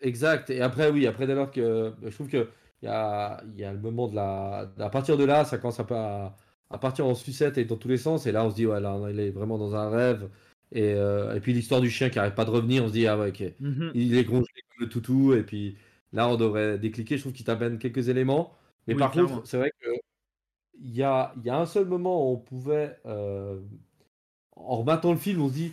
Exact. Et après, oui, après, dès lors que je trouve que il y a, y a le moment de la. À partir de là, ça commence un peu à, à partir en sucette et dans tous les sens. Et là, on se dit, ouais, là, il est vraiment dans un rêve. Et, euh, et puis, l'histoire du chien qui arrête pas de revenir, on se dit, ah ouais, ok. Mhm. Il est congelé comme le toutou. Et puis là, on devrait décliquer. Je trouve qu'il t'amène quelques éléments. Mais Oui, par clairement. contre, c'est vrai que il y a, y a un seul moment où on pouvait, euh, en rematant le film, on se dit,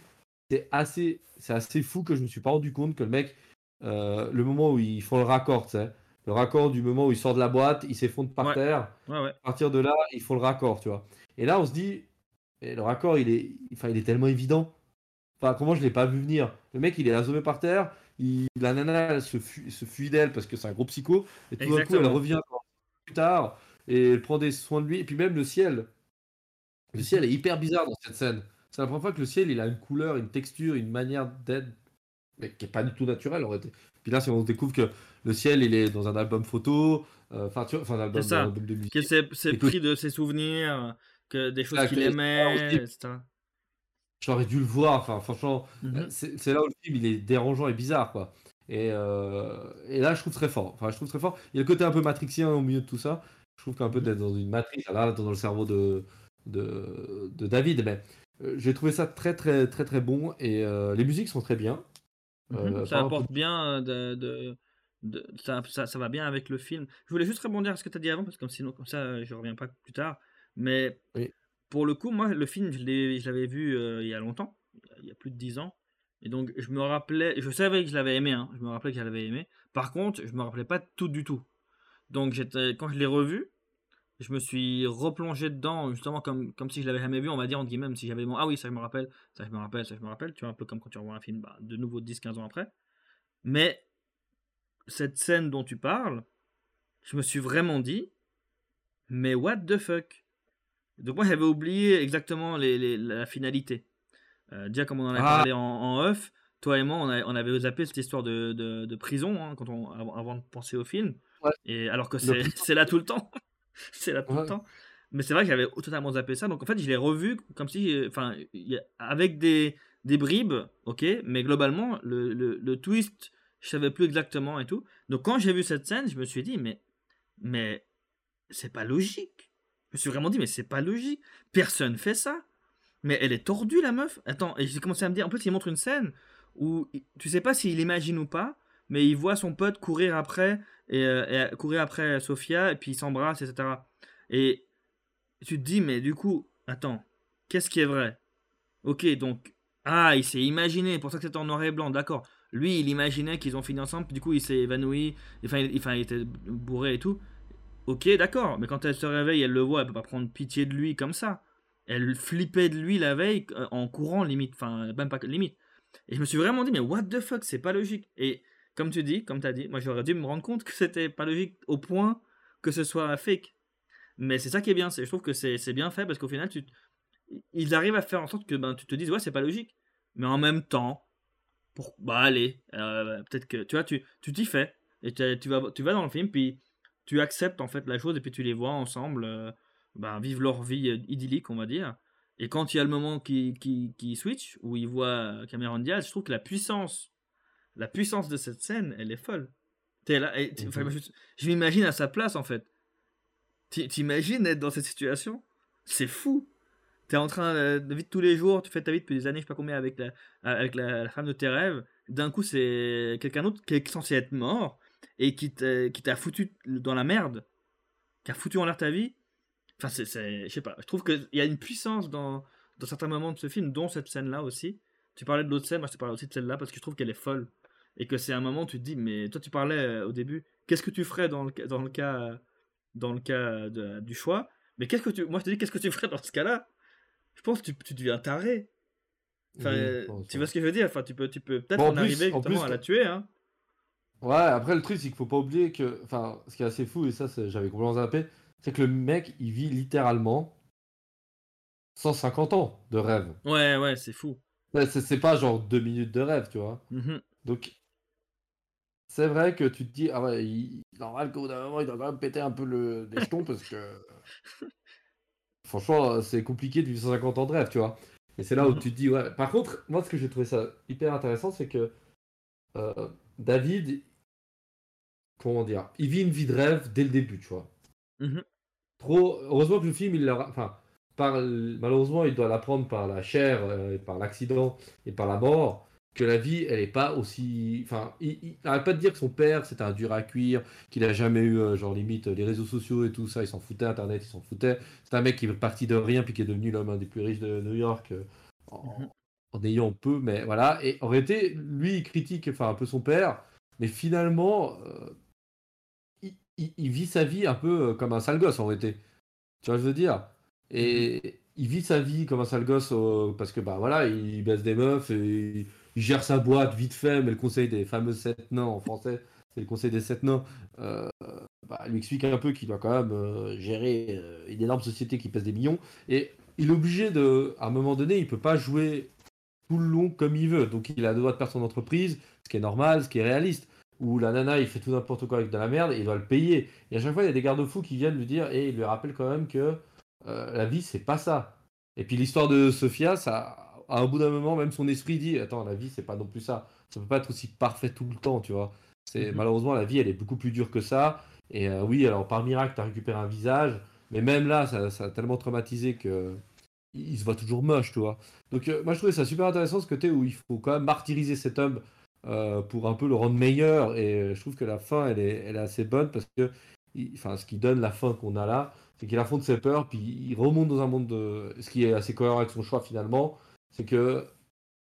c'est assez, c'est assez fou que je me suis pas rendu compte que le mec, euh, le moment où ils font le raccord, tu sais, le raccord du moment où il sort de la boîte, il s'effondre par Ouais. terre. Ouais, ouais. À partir de là, ils font le raccord, tu vois. Et là, on se dit, mais le raccord, il est, enfin, il est tellement évident. Enfin, comment je l'ai pas vu venir? Le mec, il est assommé par terre. Il, la nana, elle se fuit, se fuit d'elle parce que c'est un gros psycho. Et tout d'un coup, elle revient plus tard et elle prend des soins de lui. Et puis même le ciel. Le ciel est hyper bizarre dans cette scène. C'est la première fois que le ciel, il a une couleur, une texture, une manière d'être, mais qui est pas du tout naturelle. Puis là, c'est on découvre que le ciel, il est dans un album photo, euh, enfin, tu vois, enfin, un album, C'est ça. album de musique. Que c'est pris de ses souvenirs, que des choses Ah, qu'il aimait, etc. J'aurais dû le voir. Enfin, franchement, Mhm. euh, c'est là où le film il est dérangeant et bizarre, quoi. Et, euh, et là, je trouve très fort. Enfin, je trouve très fort. Il y a le côté un peu matrixien au milieu de tout ça. Je trouve qu'un peu d'être dans une matrice, là, dans le cerveau de, de, de David. Mais euh, j'ai trouvé ça très, très, très, très bon. Et euh, les musiques sont très bien. Mhm. ça apporte bien de, de- de- ça, ça, ça va bien avec le film. Je voulais juste rebondir à ce que tu as dit avant parce que comme sinon comme ça je reviens pas plus tard. Mais Oui. pour le coup moi le film je l'avais vu euh, il y a longtemps, il y a plus de 10 ans. Et donc je me rappelais, je savais que je l'avais aimé, hein, je me rappelais que je l'avais aimé. Par contre je me rappelais pas tout du tout. Donc j'étais quand je l'ai revu, je me suis replongé dedans justement comme, comme si je l'avais jamais vu, on va dire entre guillemets, même si j'avais bon, ah oui ça je me rappelle, ça je me rappelle, ça je me rappelle, tu vois un peu comme quand tu revois un film bah, de nouveau 10-15 ans après. Mais cette scène dont tu parles, je me suis vraiment dit, mais what the fuck? Donc moi j'avais oublié exactement les, les- la finalité. Euh, déjà comme on en a Ah. parlé en, en off, toi et moi on, a- on avait zappé cette histoire de, de- de prison hein, quand on, avant, avant de penser au film. Ouais. Et alors que c'est là tout le temps. c'est là tout Ouais. le temps. Mais c'est vrai que j'avais totalement zappé ça. Donc en fait je l'ai revu comme si, euh, enfin, avec des, des bribes, ok, mais globalement le, le, le twist, je savais plus exactement et tout. Donc quand j'ai vu cette scène, je me suis dit mais mais c'est pas logique. Je me suis vraiment dit mais c'est pas logique. Personne fait ça. Mais elle est tordue la meuf. Attends, et j'ai commencé à me dire en plus il montre une scène où il- tu sais pas s'il imagine ou pas, mais il voit son pote courir après et, euh, courir après Sofia et puis ils s'embrassent etc. Et tu te dis mais du coup attends qu'est-ce qui est vrai? Ok donc ah il s'est imaginé pour ça que c'était en noir et blanc d'accord. Lui il imaginait qu'ils ont fini ensemble du coup il s'est évanoui enfin il, était bourré et tout. Ok d'accord mais quand elle se réveille elle le voit elle peut pas prendre pitié de lui comme ça. elle flippait de lui la veille euh, en courant limite, enfin même pas limite. Et je me suis vraiment dit mais what the fuck, c'est pas logique. Et comme tu dis, comme tu as dit, moi j'aurais dû me rendre compte que c'était pas logique au point que ce soit fake. Mais c'est ça qui est bien, je trouve que c'est bien fait parce qu'au final, ils arrivent à faire en sorte que ben, tu te dises, ouais, c'est pas logique. Mais en même temps, pour, bah allez, euh, peut-être que, tu vois, tu t'y fais. Et tu, vas, tu vas dans le film, puis tu acceptes en fait la chose, et puis tu les vois ensemble euh, ben, vivre leur vie idyllique, on va dire. Et quand il y a le moment qui, qui, qui switch, où ils voient Cameron Diaz, je trouve que la puissance, la puissance de cette scène, elle est folle. Es là, et mhm. je, je m'imagine à sa place en fait. T'imagines être dans cette situation? C'est fou. T'es en train de vivre tous les jours, tu fais ta vie depuis des années, je sais pas combien, avec la, avec la, femme de tes rêves. D'un coup, c'est quelqu'un d'autre qui est censé être mort et qui t'a foutu dans la merde, qui a foutu en l'air ta vie. Enfin, c'est, je sais pas, je trouve qu'il y a une puissance dans, dans certains moments de ce film, dont cette scène-là aussi. Tu parlais de l'autre scène, moi je te parlais aussi de celle-là parce que je trouve qu'elle est folle. Et que c'est un moment où tu te dis, mais toi tu parlais euh, au début, qu'est-ce que tu ferais dans le, dans le cas dans le cas du choix? Mais qu'est-ce que tu. Moi, je te dis, qu'est-ce que tu ferais dans ce cas-là? Je pense que tu, tu deviens taré. Enfin, tu vois ce que je veux dire? Enfin, tu peux, tu peux peut-être en, arriver justement à la tuer. Hein. Ouais, après, le truc, c'est qu'il faut pas oublier que. Enfin, ce qui est assez fou, et ça, j'avais complètement zappé, c'est que le mec, il vit littéralement 150 ans de rêve. Ouais, ouais, c'est fou. c'est pas genre deux minutes de rêve, tu vois. Mmh Donc, c'est vrai que tu te dis, ah ouais, il, normal qu'au bout d'un moment, il doit quand même péter un peu le, les jetons parce que. Franchement, c'est compliqué de vivre 150 ans de rêve, tu vois. Et c'est là où mmh. tu te dis, ouais. Par contre, moi, ce que j'ai trouvé ça hyper intéressant, c'est que euh, David, comment dire, il vit une vie de rêve dès le début, tu vois. Mmh Trop. Heureusement que le film, il l'a. Enfin, par... malheureusement, il doit l'apprendre par la chair, euh, par l'accident et par la mort que la vie, elle est pas aussi. Enfin, il n'arrête pas de dire que son père, c'était un dur à cuire, qu'il a jamais eu, euh, genre, limite, les réseaux sociaux et tout ça, il s'en foutait, Internet, il s'en foutait. C'est un mec qui est parti de rien, puis qui est devenu l'homme un des plus riches de New York, euh, mhm. en, ayant peu, mais voilà. Et en réalité, lui, il critique enfin, un peu son père, mais finalement, euh, il, vit sa vie un peu comme un sale gosse, en réalité. Tu vois ce que je veux dire? Et. Mhm. Il vit sa vie comme un sale gosse parce que bah voilà, il baisse des meufs et il gère sa boîte vite fait, mais le conseil des fameux sept nains en français, c'est le conseil des sept nains, euh, bah, lui explique un peu qu'il doit quand même euh, gérer euh, une énorme société qui pèse des millions. Et il est obligé de, à un moment donné, il peut pas jouer tout le long comme il veut. Donc il a le droit de perdre son entreprise, ce qui est normal, ce qui est réaliste. Ou la nana, il fait tout n'importe quoi avec de la merde et il doit le payer. Et à chaque fois, il y a des garde-fous qui viennent lui dire et il lui rappelle quand même que la vie, c'est pas ça. Et puis l'histoire de Sophia, ça, à un bout d'un moment, même son esprit dit Attends, la vie, c'est pas non plus ça. Ça peut pas être aussi parfait tout le temps, tu vois. C'est mhm. Malheureusement, la vie, elle est beaucoup plus dure que ça. Et euh, oui, alors par miracle, tu as récupéré un visage. Mais même là, ça, a tellement traumatisé que il se voit toujours moche, tu vois. Donc, euh, moi, je trouvais ça super intéressant ce côté où il faut quand même martyriser cet homme euh, pour un peu le rendre meilleur. Et je trouve que la fin, elle est, elle est assez bonne parce que, enfin, ce qui donne la fin qu'on a là, c'est qu'il affronte ses peurs, puis il remonte dans un monde de. Ce qui est assez cohérent avec son choix finalement c'est que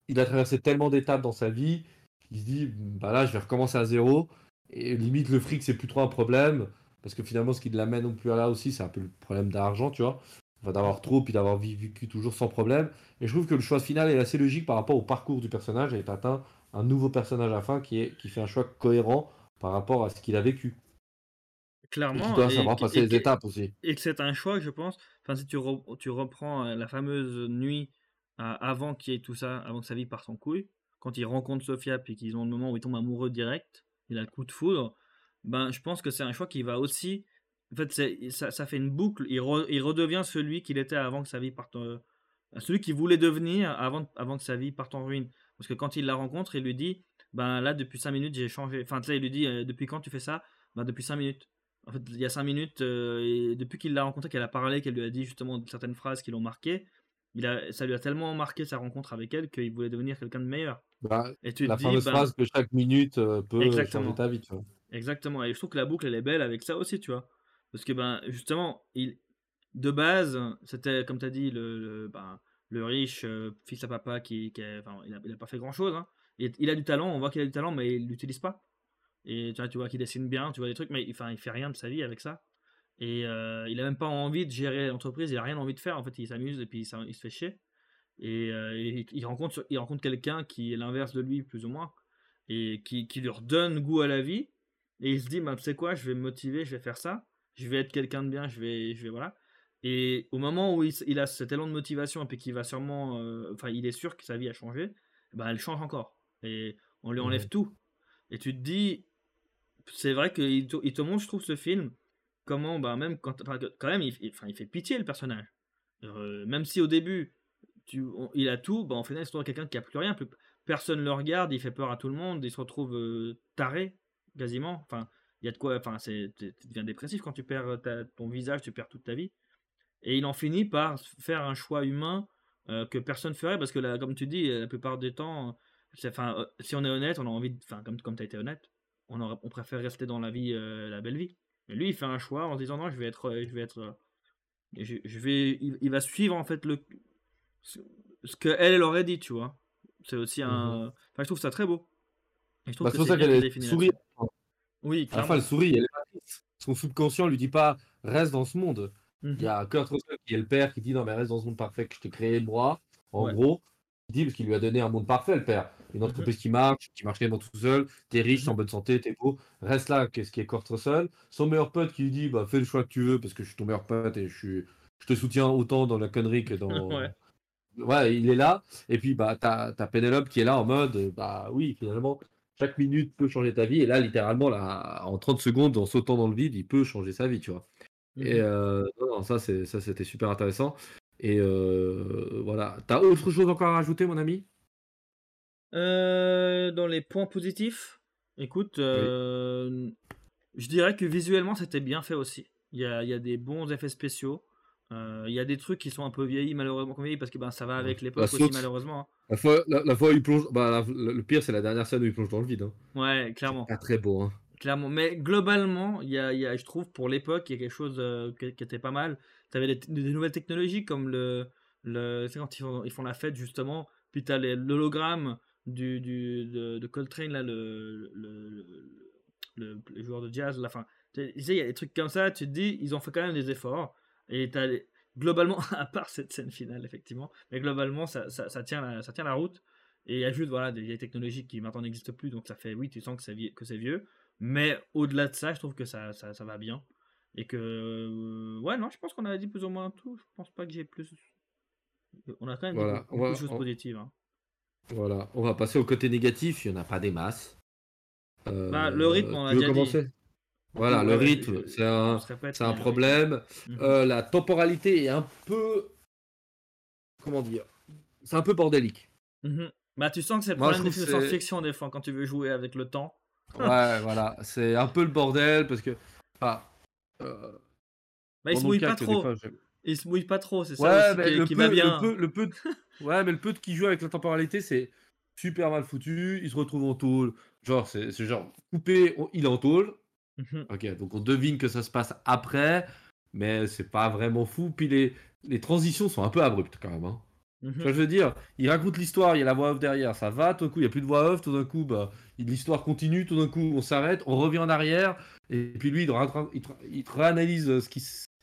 il a traversé tellement d'étapes dans sa vie qu'il se dit bah là je vais recommencer à zéro. Et limite le fric c'est plus trop un problème. Parce que finalement ce qui l'amène non plus à là aussi c'est un peu le problème d'argent tu vois. D'avoir trop puis d'avoir vécu toujours sans problème. Et je trouve que le choix final est assez logique par rapport au parcours du personnage. Et atteint un nouveau personnage à la fin qui, est, qui fait un choix cohérent par rapport à ce qu'il a vécu. Clairement et doit savoir passer les étapes aussi. et que c'est un choix je pense. Enfin si tu, tu reprends euh, la fameuse nuit avant qu'il y ait tout ça, avant que sa vie parte en couille, quand il rencontre Sofia puis qu'ils ont le moment où il tombe amoureux direct, il a le coup de foudre, ben je pense que c'est un choix qui va aussi. En fait, ça, fait une boucle. Il, redevient celui qu'il était avant que sa vie parte. Euh, celui qu'il voulait devenir avant, avant que sa vie parte en ruine. Parce que quand il la rencontre, il lui dit Ben là, depuis 5 minutes, j'ai changé. Enfin, tu sais, il lui dit euh, Depuis quand tu fais ça? Ben depuis 5 minutes. En fait, il y a 5 minutes, euh, depuis qu'il l'a rencontré, qu'elle a parlé, qu'elle lui a dit justement certaines phrases qui l'ont marqué, ça lui a tellement marqué sa rencontre avec elle qu'il voulait devenir quelqu'un de meilleur. Bah, et tu la fameuse ben phrase que chaque minute euh, peut changer ta vie, tu vois. Exactement. Et je trouve que la boucle, elle est belle avec ça aussi, tu vois. Parce que, ben, justement, il, de base, c'était, comme tu as dit, le, ben, le riche euh, fils à papa qui, qui enfin, il, a, pas fait grand chose. Hein. Il, il, a du talent, on voit qu'il a du talent, mais il l'utilise pas. Et tu vois, tu vois qu'il dessine bien, tu vois des trucs, mais enfin, il fait rien de sa vie avec ça. Et euh, il a même pas envie de gérer l'entreprise, il a rien envie de faire. En fait, il s'amuse et puis il, il se fait chier. Et, euh, et il rencontre, il rencontre quelqu'un qui est l'inverse de lui, plus ou moins, et qui, qui lui redonne goût à la vie. Et il se dit, bah, tu sais quoi, je vais me motiver, je vais faire ça, je vais être quelqu'un de bien, je vais, je vais, voilà. Et au moment où il, il a cet élan de motivation et puis qu'il va sûrement, euh, enfin, il est sûr que sa vie a changé, bah, elle change encore. Et on lui enlève Ouais. tout. Et tu te dis, c'est vrai qu'il te, il te montre, je trouve, ce film, comment, bah, même quand, quand même, il, il- il fait pitié le personnage. Euh, même si au début, tu, il a tout, bah, en final, il se retrouve quelqu'un qui a plus rien, plus- personne le regarde, il fait peur à tout le monde, il se retrouve euh, taré, quasiment. Enfin, il y a de quoi, enfin, tu deviens dépressif quand tu perds ta- ton visage, tu perds toute ta vie. Et il en finit par faire un choix humain euh, que personne ferait, parce que là, comme tu dis, la plupart du temps, enfin, si on est honnête, on a envie, enfin, comme, comme tu as été honnête, on, on préfère rester dans la vie, la belle vie. Lui, il fait un choix en se disant non, je vais être, je vais être, euh, je, je vais, il, il va suivre en fait le, ce, que elle, elle aurait dit, tu vois. C'est aussi un, enfin, je trouve ça très beau. Et je trouve Bah, que c'est ça qu'elle défini sourit. là-dessus. Oui, clairement. fin, elle sourit, elle est pas triste. Son subconscient lui dit pas reste dans ce monde. Mhm. Il y a Kurt Russell qui est le père qui dit non mais reste dans ce monde parfait que je t'ai créé moi. En Ouais. gros, il dit parce qu'il lui a donné un monde parfait le père. Une entreprise qui marche, qui marche quasiment tout seul, t'es riche, t'es en bonne santé, t'es beau, reste là, qu'est-ce qui est Kurt Russell. Son meilleur pote qui lui dit bah fais le choix que tu veux parce que je suis ton meilleur pote et je suis je te soutiens autant dans la connerie que dans. Ouais. Ouais, il est là. Et puis bah t'as t'as Penelope qui est là en mode bah oui finalement chaque minute peut changer ta vie et là littéralement là en 30 secondes en sautant dans le vide il peut changer sa vie tu vois. Et Mhm. euh, non, ça, ça, c'était super intéressant. Et euh, voilà. T'as autre chose encore à rajouter, mon ami? Euh, dans les points positifs, écoute, euh, je dirais que visuellement c'était bien fait aussi. Il y a, il y a des bons effets spéciaux. Euh, il y a des trucs qui sont un peu vieillis malheureusement parce que ben ça va avec l'époque aussi saute. malheureusement. hein. la fois, la, la fois où il plonge. Bah, la- le le pire, c'est la dernière scène où il plonge dans le vide. Hein. Ouais, clairement, Pas très beau. Hein. clairement. Mais globalement, il y a, il y a- je trouve pour l'époque il y a quelque chose euh, qui, qui était pas mal. Tu avais des, des nouvelles technologies comme le, le, c'est quand ils font, ils font la fête justement. Puis tu as l'hologramme du, du de, de Coltrane là, le, le, le, joueur de jazz. La fin. Tu sais, il y a des trucs comme ça. Tu te dis, ils ont fait quand même des efforts. Et les- globalement, à part cette scène finale effectivement, mais globalement ça, ça, ça tient la, ça tient la route. Et il y a juste voilà, des vieilles technologies qui maintenant n'existent plus, donc ça fait, oui, tu sens que c'est que vieux. Mais au-delà de ça, je trouve que ça, ça, ça va bien. Et que, euh, ouais, non, je pense qu'on a dit plus ou moins tout. Je pense pas que j'ai plus. On a quand même Voilà, beaucoup, on va- beaucoup de choses on- positives. hein. Voilà. On va passer au côté négatif. Il n'y en a pas des masses. Euh, Bah, le rythme, on a déjà dit. commencer? Voilà, le rythme, c'est un, c'est un problème. Mhm. Euh, la temporalité est un peu. Comment dire C'est un peu bordélique. Mhm. Bah, tu sens que c'est le problème des films de science-fiction des fois quand tu veux jouer avec le temps. Ouais, voilà. C'est un peu le bordel parce que. ah, euh, Bah, il dans se mon mouille cas, pas trop. fois, je- Il se mouille pas trop, c'est ça Ouais, aussi mais qui, le qui peu, va le peu- le peu de- ouais, mais le peu de qui joue avec la temporalité, c'est super mal foutu. Il se retrouve en tôle. Genre, c'est genre coupé, on- il est en tôle. Mhm. Ok, donc on devine que ça se passe après, mais c'est pas vraiment fou. Puis les, les transitions sont un peu abruptes quand même. Hein. Mhm. Tu vois, je veux dire, il raconte l'histoire, il y a la voix off derrière, ça va, tout d'un coup, il n'y a plus de voix off, tout d'un coup, bah, l'histoire continue, tout d'un coup, on s'arrête, on revient en arrière, et puis lui, il, il, réanalyse euh, ce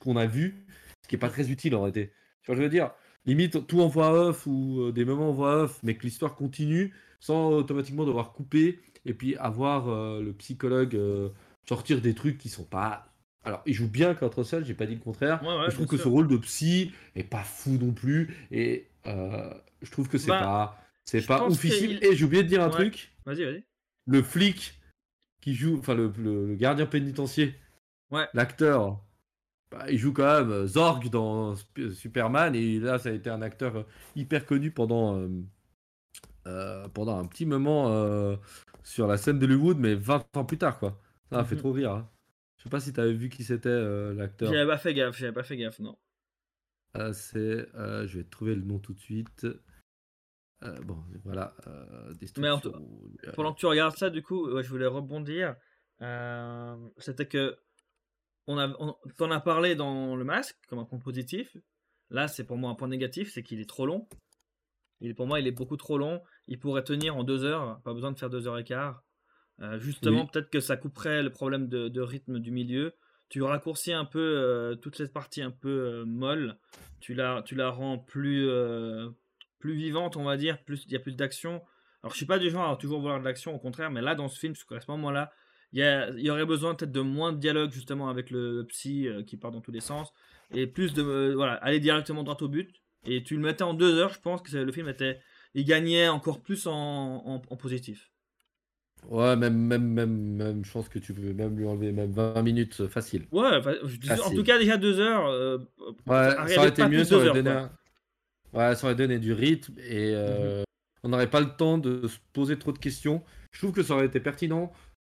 qu'on a vu, ce qui est pas très utile en réalité. Tu vois, je veux dire, limite tout en voix off ou euh, des moments en voix off, mais que l'histoire continue sans automatiquement devoir couper, et puis avoir euh, le psychologue euh, sortir des trucs qui sont pas. Alors, il joue bien contre seul, j'ai pas dit le contraire. Ouais, ouais, mais je trouve que sûr. ce rôle de psy est pas fou non plus, et euh, je trouve que c'est Bah, pas. C'est pas qu'il- Et j'ai oublié de dire un Ouais. truc Vas-y, vas-y. le flic qui joue, enfin le, le- le gardien pénitentiaire, Ouais. l'acteur, bah, il joue quand même euh, Zorg dans Sp- Superman et là ça a été un acteur euh, hyper connu pendant, euh, euh, pendant un petit moment euh, sur la scène d'Hollywood, mais 20 ans plus tard quoi. Ça m'a fait Mhm. trop rire. hein. Je sais pas si t'avais vu qui c'était euh, l'acteur. J'avais pas fait gaffe, j'avais pas fait gaffe, non. Euh, c'est, euh, je vais trouver le nom tout de suite. Euh, bon, voilà. Euh, Mais en euh, Pendant que tu regardes ça, du coup, ouais, je voulais rebondir. Euh, C'était que on a, on, t'en as parlé dans le masque comme un point positif. Là, c'est pour moi un point négatif, c'est qu'il est trop long. Il, pour moi, il est beaucoup trop long. Il pourrait tenir en deux heures, pas besoin de faire deux heures et quart. Euh, justement, Oui. peut-être que ça couperait le problème de, de rythme du milieu. tu raccourcis un peu euh, toute cette partie un peu euh, molle, tu la, tu la rends plus, euh, plus vivante, on va dire, plus il y a plus d'action. Alors je suis pas du genre à toujours vouloir de l'action, au contraire, mais là dans ce film, à ce moment-là, il y, y, aurait besoin peut-être de moins de dialogue justement avec le, psy qui part dans tous les sens, et plus de voilà, aller directement droit au but. Et tu le mettais en deux heures, je pense que le film était, il gagnait encore plus en positif. Ouais, même, même, même, même, je pense que tu peux même lui enlever même 20 minutes euh, facile. Ouais, en tout cas, déjà 2 heures. Euh, ouais, ça aurait été mieux, ça aurait, donné ouais, ça aurait donné du rythme et euh, mhm. on n'aurait pas le temps de se poser trop de questions. Je trouve que ça aurait été pertinent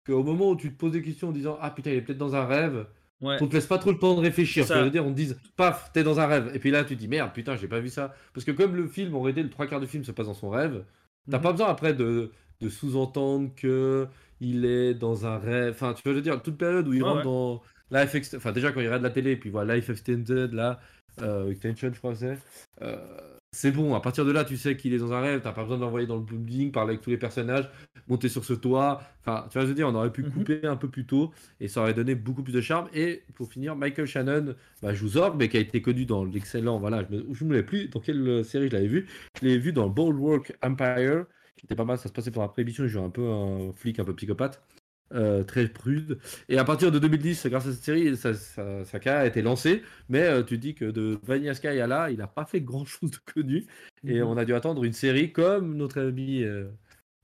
qu'au moment où tu te poses des questions en disant Ah putain, il est peut-être dans un rêve, ouais. on te laisse pas trop le temps de réfléchir. Ça veut dire, on te dise Paf, t'es dans un rêve. Et puis là, tu te dis Merde, putain, j'ai pas vu ça. Parce que comme le film, aurait été le trois quarts du film se passe dans son rêve, t'as mhm. pas besoin après de de sous-entendre que il est dans un rêve. Enfin, tu veux dire, toute période où il rentre dans Life Extended. Enfin, déjà quand il regarde la télé, puis voilà Life Extended, là, euh, Extension, je crois que c'est. Euh, c'est bon, à partir de là, tu sais qu'il est dans un rêve, t'as pas besoin d'envoyer dans le building, parler avec tous les personnages, monter sur ce toit. Enfin, tu vois, je veux dire, on aurait pu mhm. couper un peu plus tôt et ça aurait donné beaucoup plus de charme. Et pour finir, Michael Shannon bah, joue Zorg, mais qui a été connu dans l'excellent. Voilà, je me, je me plus dans quelle série je l'avais vu? Je l'ai vu dans Boardwalk Empire qui était pas mal. Ça se passait pour la prévision. Il jouait un peu un flic un peu psychopathe. Euh, très prude. Et à partir de 2010, grâce à cette série, sa, sa, carrière a été lancée. Mais euh, tu dis que de Vanilla Sky à là, il n'a pas fait grand chose de connu. Et mhm. on a dû attendre une série comme notre ami euh,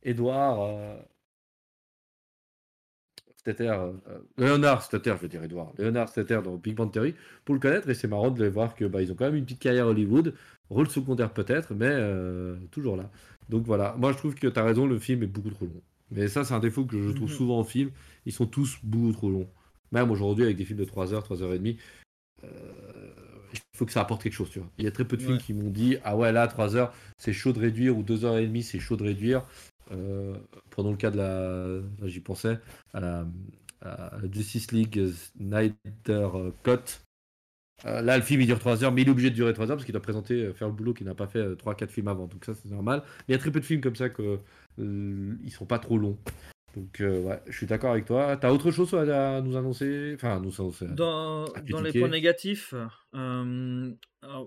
Edouard. Stetter, Léonard Stetter, je veux dire Edouard, Léonard Stetter dans Big Bang Theory, pour le connaître, et c'est marrant de les voir que bah, ils ont quand même une petite carrière Hollywood, rôle secondaire peut-être, mais toujours là. Donc voilà, moi je trouve que tu as raison, le film est beaucoup trop long. Mais ça, c'est un défaut que je trouve mhm. souvent en film. Ils sont tous beaucoup trop longs. Même aujourd'hui, avec des films de 3 heures, 3 heures et demie, euh, il faut que ça apporte quelque chose. Tu vois. Il y a très peu de films qui m'ont dit Ah ouais, là, 3 heures, c'est chaud de réduire, ou 2 heures et demie, c'est chaud de réduire. Euh, prenons le cas de la. J'y pensais, à la, Justice League Snyder Cut. Euh, là, le film il dure 3 heures, mais il est obligé de durer 3 heures parce qu'il doit présenter, faire le boulot qu'il n'a pas fait 3-4 euh, films avant. Donc, ça, c'est normal. Mais il y a très peu de films comme ça que ils sont pas trop longs. Donc, ouais, je suis d'accord avec toi. T'as autre chose à, nous annoncer? Enfin, nous annoncer. Dans, dans les points négatifs, il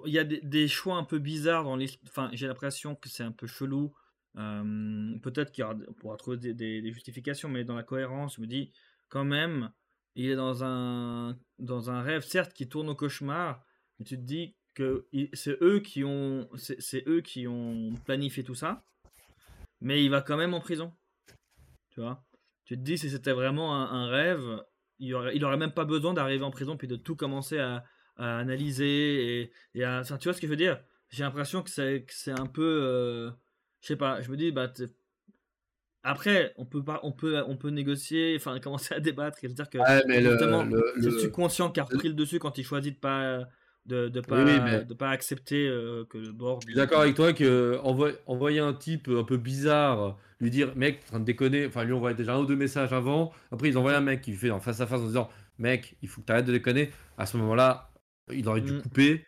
y a des, choix un peu bizarres dans les. Enfin, j'ai l'impression que c'est un peu chelou. Peut-être qu'on pourra trouver des, des, justifications, mais dans la cohérence, je me dis quand même il est dans un, dans un rêve, certes, qui tourne au cauchemar, mais tu te dis que c'est eux qui ont, c'est eux qui ont planifié tout ça, mais il va quand même en prison. Tu vois? Tu te dis, si c'était vraiment un, rêve, il aurait, il aurait même pas besoin d'arriver en prison puis de tout commencer à, analyser et, et à, tu vois ce que je veux dire? J'ai l'impression que c'est un peu, euh, je sais pas, je me dis, bah, après, on peut pas, on peut, on peut négocier, enfin commencer à débattre. C'est-à-dire que je suis conscient qu'il a repris le dessus quand il choisit de pas, de, de pas, de pas accepter euh, que le board. Je suis d'accord avec toi que envoyer un type un peu bizarre, lui dire mec, en train de déconner, enfin lui envoyer déjà un ou deux messages avant. Après ils envoient un mec qui fait en face à face en disant mec, il faut que tu arrêtes de déconner. À ce moment-là, il aurait dû mm. couper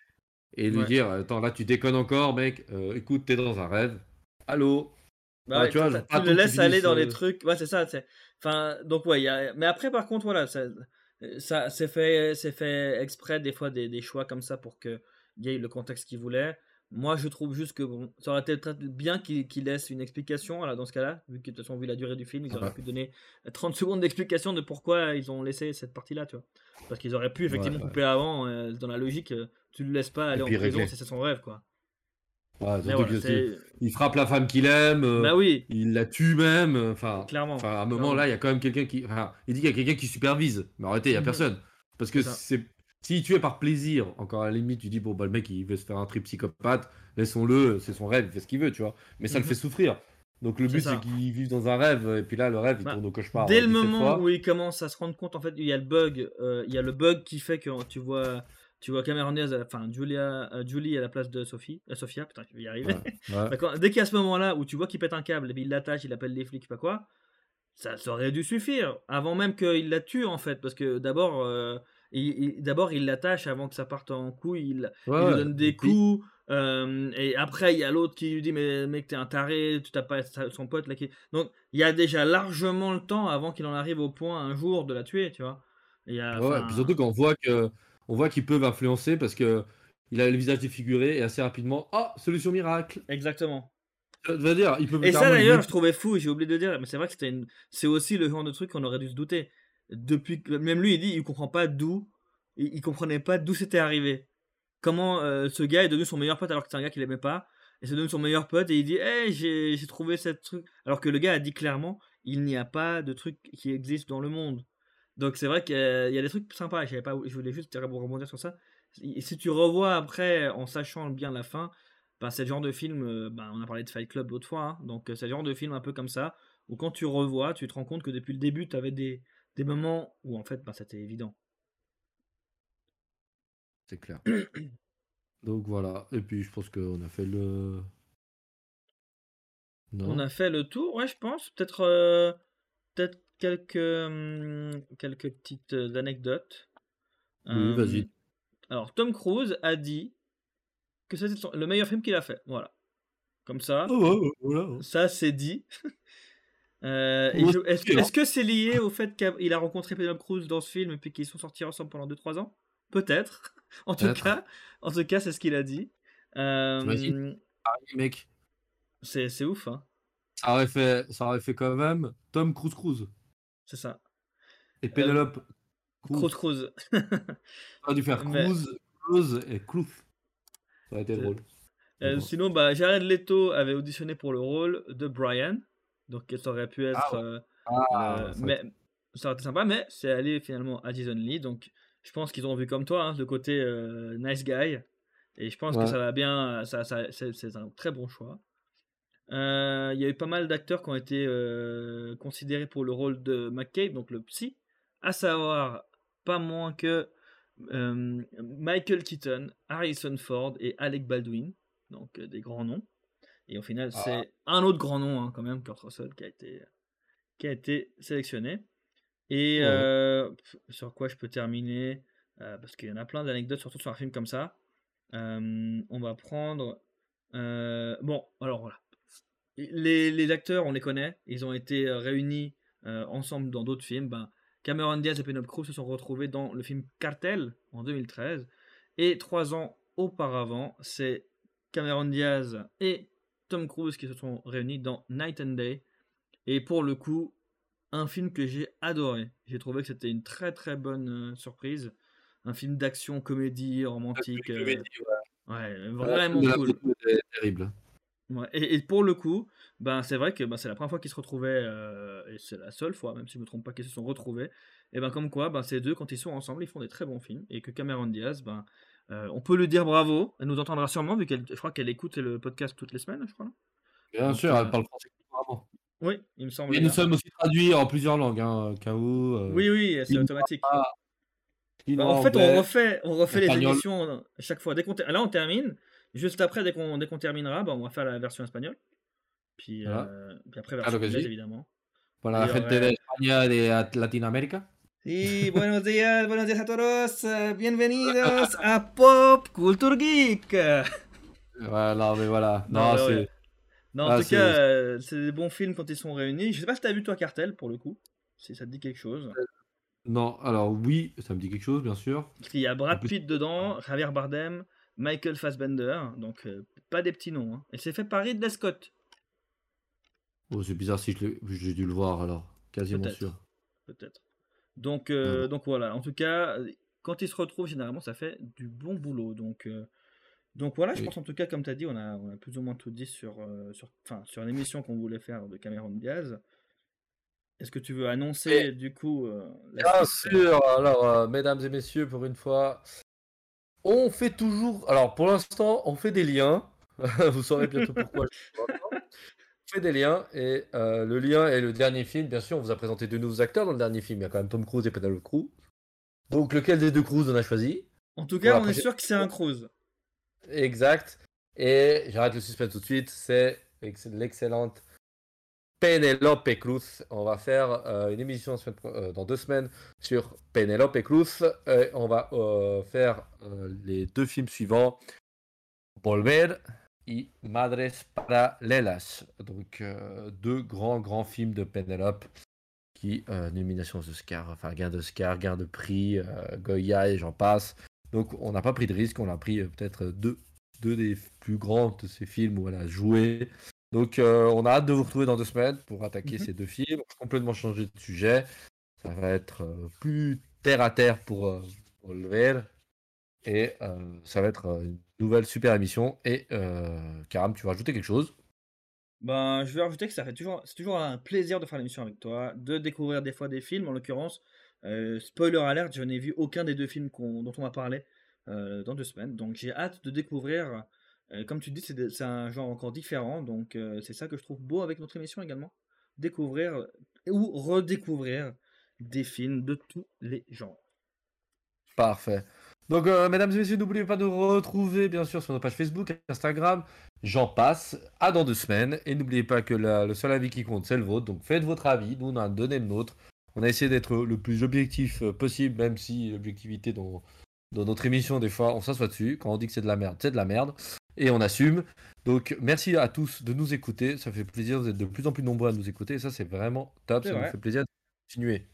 et lui dire attends là tu déconnes encore mec, euh, écoute t'es dans un rêve. Allô, bah, tu vois, tu le laisses aller dans les trucs. Ouais, c'est ça. Enfin, donc ouais, y a... mais après, par contre, voilà, ça, ça c'est fait, fait exprès des fois des, des, choix comme ça pour que y ait le contexte qu'il voulait. Moi, je trouve juste que bon, ça aurait été bien qu'il laisse une explication là, dans ce cas-là, vu que de toute façon, vu la durée du film, ils ah auraient bah. pu donner 30 secondes d'explication de pourquoi ils ont laissé cette partie-là, tu vois. Parce qu'ils auraient pu effectivement couper avant, euh, dans la logique, euh, tu le laisses pas aller en prison c'est son rêve, quoi il frappe la femme qu'il aime, euh, bah oui. il la tue même. Enfin, Clairement. à un moment là, il y a quand même quelqu'un qui. il dit qu'il y a quelqu'un qui supervise. Mais arrêtez, il n'y a mhm. personne. Parce que c'est. Si tu es par plaisir, encore à la limite, tu dis, bon, bah, le mec, il veut se faire un trip psychopathe, laissons-le, c'est son rêve, il fait ce qu'il veut, tu vois. Mais ça le mhm. fait souffrir. Donc le but, c'est qu'il vive dans un rêve, et puis là, le rêve, il bah, tourne au cauchemar. Dès le moment où il commence à se rendre compte, en fait, il y a le bug, euh, il y a le bug qui fait que tu vois tu vois Cameron Diaz, enfin Julia, euh, Julie à la place de Sophie, euh, Sophia, putain, je vais y arriver. Dès qu'il y a ce moment-là où tu vois qu'il pète un câble, et puis il l'attache, il appelle les flics, pas quoi, ça, ça, aurait dû suffire. Avant même qu'il la tue, en fait, parce que d'abord, euh, il, d'abord il l'attache avant que ça parte en couille, il, lui donne des coups. et après, il y a l'autre qui lui dit Mais mec, t'es un taré, tu t'as pas son pote là qui. Donc, il y a déjà largement le temps avant qu'il en arrive au point un jour de la tuer, tu vois. Et, euh, Ouais, enfin, puis surtout qu'on voit que on voit qu'ils peuvent influencer parce que il a le visage défiguré et assez rapidement, ah, solution miracle. Exactement. Je veux dire, ils peuvent Et ça d'ailleurs, je trouvais fou, j'ai oublié de dire, mais c'est vrai que c'était une... c'est aussi le genre de truc qu'on aurait dû se douter. Depuis. Même lui, il dit, il comprend pas d'où, il, il comprenait pas d'où c'était arrivé. Comment euh, ce gars est devenu son meilleur pote alors que c'est un gars qu'il aimait pas, et c'est devenu son meilleur pote, et il dit, hey, j'ai j'ai trouvé cette truc. Alors que le gars a dit clairement, il n'y a pas de truc qui existe dans le monde. Donc c'est vrai qu'il y, a il y a des trucs sympas, je, savais pas, je voulais juste rebondir sur ça. Et si tu revois après, en sachant bien la fin, ben, c'est le genre de film, euh, ben, on a parlé de Fight Club l'autre fois, hein, donc euh, c'est le genre de film un peu comme ça, où quand tu revois, tu te rends compte que depuis le début, tu avais des, des moments où en fait, ben, c'était évident. C'est clair. Donc voilà. Et puis je pense qu'on a fait le. Non. On a fait le tour, ouais, je pense. Peut-être euh, peut-être quelques, hum, quelques petites euh, anecdotes. Oui, vas-y. Euh, Alors, Tom Cruise a dit que c'était le meilleur film qu'il a fait. Voilà. Comme ça. Ah. Ça, c'est dit. Euh, je- Est-ce que c'est lié au fait qu'il a rencontré Penelope Cruz dans ce film et puis qu'ils sont sortis ensemble pendant 2-3 ans? Peut-être. En tout cas, en tout cas, c'est ce qu'il a dit. Euh, T'imagines Ah, mec, c'est c'est ouf, hein. ça aurait fait, ça aurait fait quand même Tom Cruise Cruise C'est ça. et Penelope Cruz Cruz. Cruz. On aurait dû faire Cruise, Cruise et Cruise. Ça aurait été drôle. Euh, sinon, bah, Jared Leto avait auditionné pour le rôle de Brian. Donc, ça aurait pu être. ouais. euh, Ah, Euh, ça- mais ça aurait été sympa, mais c'est allé finalement à Jason Lee. Donc, je pense qu'ils ont vu comme toi hein, le côté euh, nice guy. Et je pense Ouais. que ça va bien. Ça, ça- c'est un très bon choix. Euh, Il y a eu pas mal d'acteurs qui ont été euh, considérés pour le rôle de McCabe, donc le psy, à savoir pas moins que euh, Michael Keaton, Harrison Ford et Alec Baldwin, donc euh, des grands noms. Et au final, Ah. c'est un autre grand nom hein, quand même, Kurt Russell, qui a été qui a été sélectionné. Et Ouais. euh, sur quoi je peux terminer Parce qu'il y en a plein d'anecdotes, surtout sur un film comme ça. On va prendre. bon, alors voilà. Les, les acteurs, on les connaît. Ils ont été euh, réunis euh, ensemble dans d'autres films. Ben, Cameron Diaz et Penelope Cruz se sont retrouvés dans le film Cartel en 2013. Et trois ans auparavant, c'est Cameron Diaz et Tom Cruise qui se sont réunis dans Night and Day. Et pour le coup, un film que j'ai adoré. J'ai trouvé que c'était une très très bonne euh, surprise. Un film d'action, comédie, romantique. euh, Comédie, ouais. ouais, vraiment cool. terrible. Ouais, Et, et pour le coup, ben, c'est vrai que ben, c'est la première fois qu'ils se retrouvaient, euh, et c'est la seule fois, même si je ne me trompe pas, qu'ils se sont retrouvés. Et ben comme quoi, ben, ces deux, quand ils sont ensemble, ils font des très bons films. Et que Cameron Diaz, ben, euh, on peut lui dire bravo. Elle nous entendra sûrement, vu qu'elle, je crois qu'elle écoute le podcast toutes les semaines, je crois. Bien Donc, sûr, euh, elle parle français couramment. Oui, il me semble. Et bien. nous sommes aussi traduits en plusieurs langues, hein, KO. euh, Oui, oui, c'est automatique. Ah, Bah, en fait, on refait, on refait les émissions à chaque fois. Dès Là, on termine. Juste après, dès qu'on dès qu'on terminera, bah, on va faire la version espagnole. Puis, Voilà. euh, puis après, version Claro anglaise, sí. évidemment. Para la gente de España y de At- Latinoamérica. Y buenos días, buenos días a todos. eh, Bienvenidos a Pop Culture Geek. Voilà, mais voilà. Non, c'est. ouais. Non, en Ah, tout cas, euh, c'est des bons films quand ils sont réunis. Je sais pas si t'as vu toi Cartel pour le coup, si ça te dit quelque chose. Non, alors oui, ça me dit quelque chose, bien sûr. Il y a Brad Pitt dedans, Javier Bardem, Michael Fassbender, donc euh, pas des petits noms. hein. Et c'est fait par Ridley Scott. Oh, c'est bizarre si je l'ai- j'ai dû le voir alors. Quasiment Peut-être. sûr. peut-être. Donc, euh, Ouais. donc voilà, en tout cas, euh, quand ils se retrouvent, généralement, ça fait du bon boulot. Donc, euh, donc voilà, je pense en tout cas, comme tu as dit, on a, on a plus ou moins tout dit sur, sur, enfin, sur l'émission qu'on voulait faire de Cameron Diaz. Est-ce que tu veux annoncer du coup euh, la Bien suite? sûr, alors, euh, mesdames et messieurs, pour une fois, on fait toujours. Alors, pour l'instant, on fait des liens. Vous saurez bientôt pourquoi. On fait des liens, et euh, le lien est le dernier film. Bien sûr, on vous a présenté deux nouveaux acteurs dans le dernier film. Il y a quand même Tom Cruise et Penelope Cruz. Donc, lequel des deux Cruise on a choisi? En tout cas, Voilà, on est sûr que c'est un cruise. Exact. Et j'arrête le suspense tout de suite. C'est ex- l'excellente Penelope Cruz. On va faire euh, une émission euh, dans deux semaines sur Penelope Cruz. On va euh, faire les deux films suivants Volver et Madres Paralelas. Donc, deux grands, grands films de Penelope qui, nomination aux Oscars, enfin gain d'Oscar, gain de prix, Goya et j'en passe. Donc on n'a pas pris de risque, on a pris peut-être deux, deux des plus grands de ces films où elle a joué. Donc on a hâte de vous retrouver dans deux semaines pour attaquer mhm. ces deux films. On va complètement changer de sujet. Ça va être plus terre à terre pour, pour le VR. Et ça va être une nouvelle super émission. Et Karam, tu vas ajouter quelque chose? Ben, je vais rajouter que ça fait toujours, c'est toujours un plaisir de faire l'émission avec toi, de découvrir des fois des films. En l'occurrence, spoiler alert, je n'ai vu aucun des deux films dont on m'a parlé dans deux semaines. Donc j'ai hâte de découvrir. Comme tu dis, c'est, un genre encore différent. Donc c'est ça que je trouve beau avec notre émission également. Découvrir ou redécouvrir des films de tous les genres. Parfait. Donc, euh, mesdames et messieurs, n'oubliez pas de retrouver, bien sûr, sur nos pages Facebook, Instagram. J'en passe. À dans deux semaines. Et n'oubliez pas que le seul avis qui compte, c'est le vôtre. Donc, faites votre avis. Nous, on a donné le nôtre. On a essayé d'être le plus objectif euh, possible, même si l'objectivité dans, dans notre émission, des fois, on s'assoit dessus. Quand on dit que c'est de la merde, c'est de la merde. Et on assume. Donc, merci à tous de nous écouter. Ça fait plaisir. Vous êtes de plus en plus nombreux à nous écouter. Et ça, c'est vraiment top. Ça nous fait plaisir de continuer.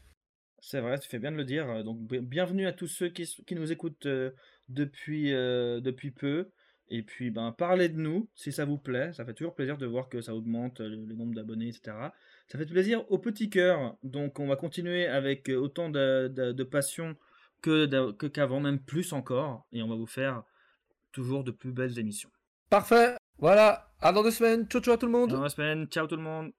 C'est vrai, tu fais bien de le dire. Donc, bienvenue à tous ceux qui, nous écoutent euh, depuis, euh, depuis peu. Et puis, ben, parlez de nous si ça vous plaît. Ça fait toujours plaisir de voir que ça augmente euh, le, nombre d'abonnés, etc. Ça fait plaisir au petit cœur. Donc, on va continuer avec autant de, passion que qu'avant, même plus encore. Et on va vous faire toujours de plus belles émissions. Parfait. Voilà. À dans deux semaines. Ciao, ciao à tout le monde. Dans deux semaines. Ciao tout le monde.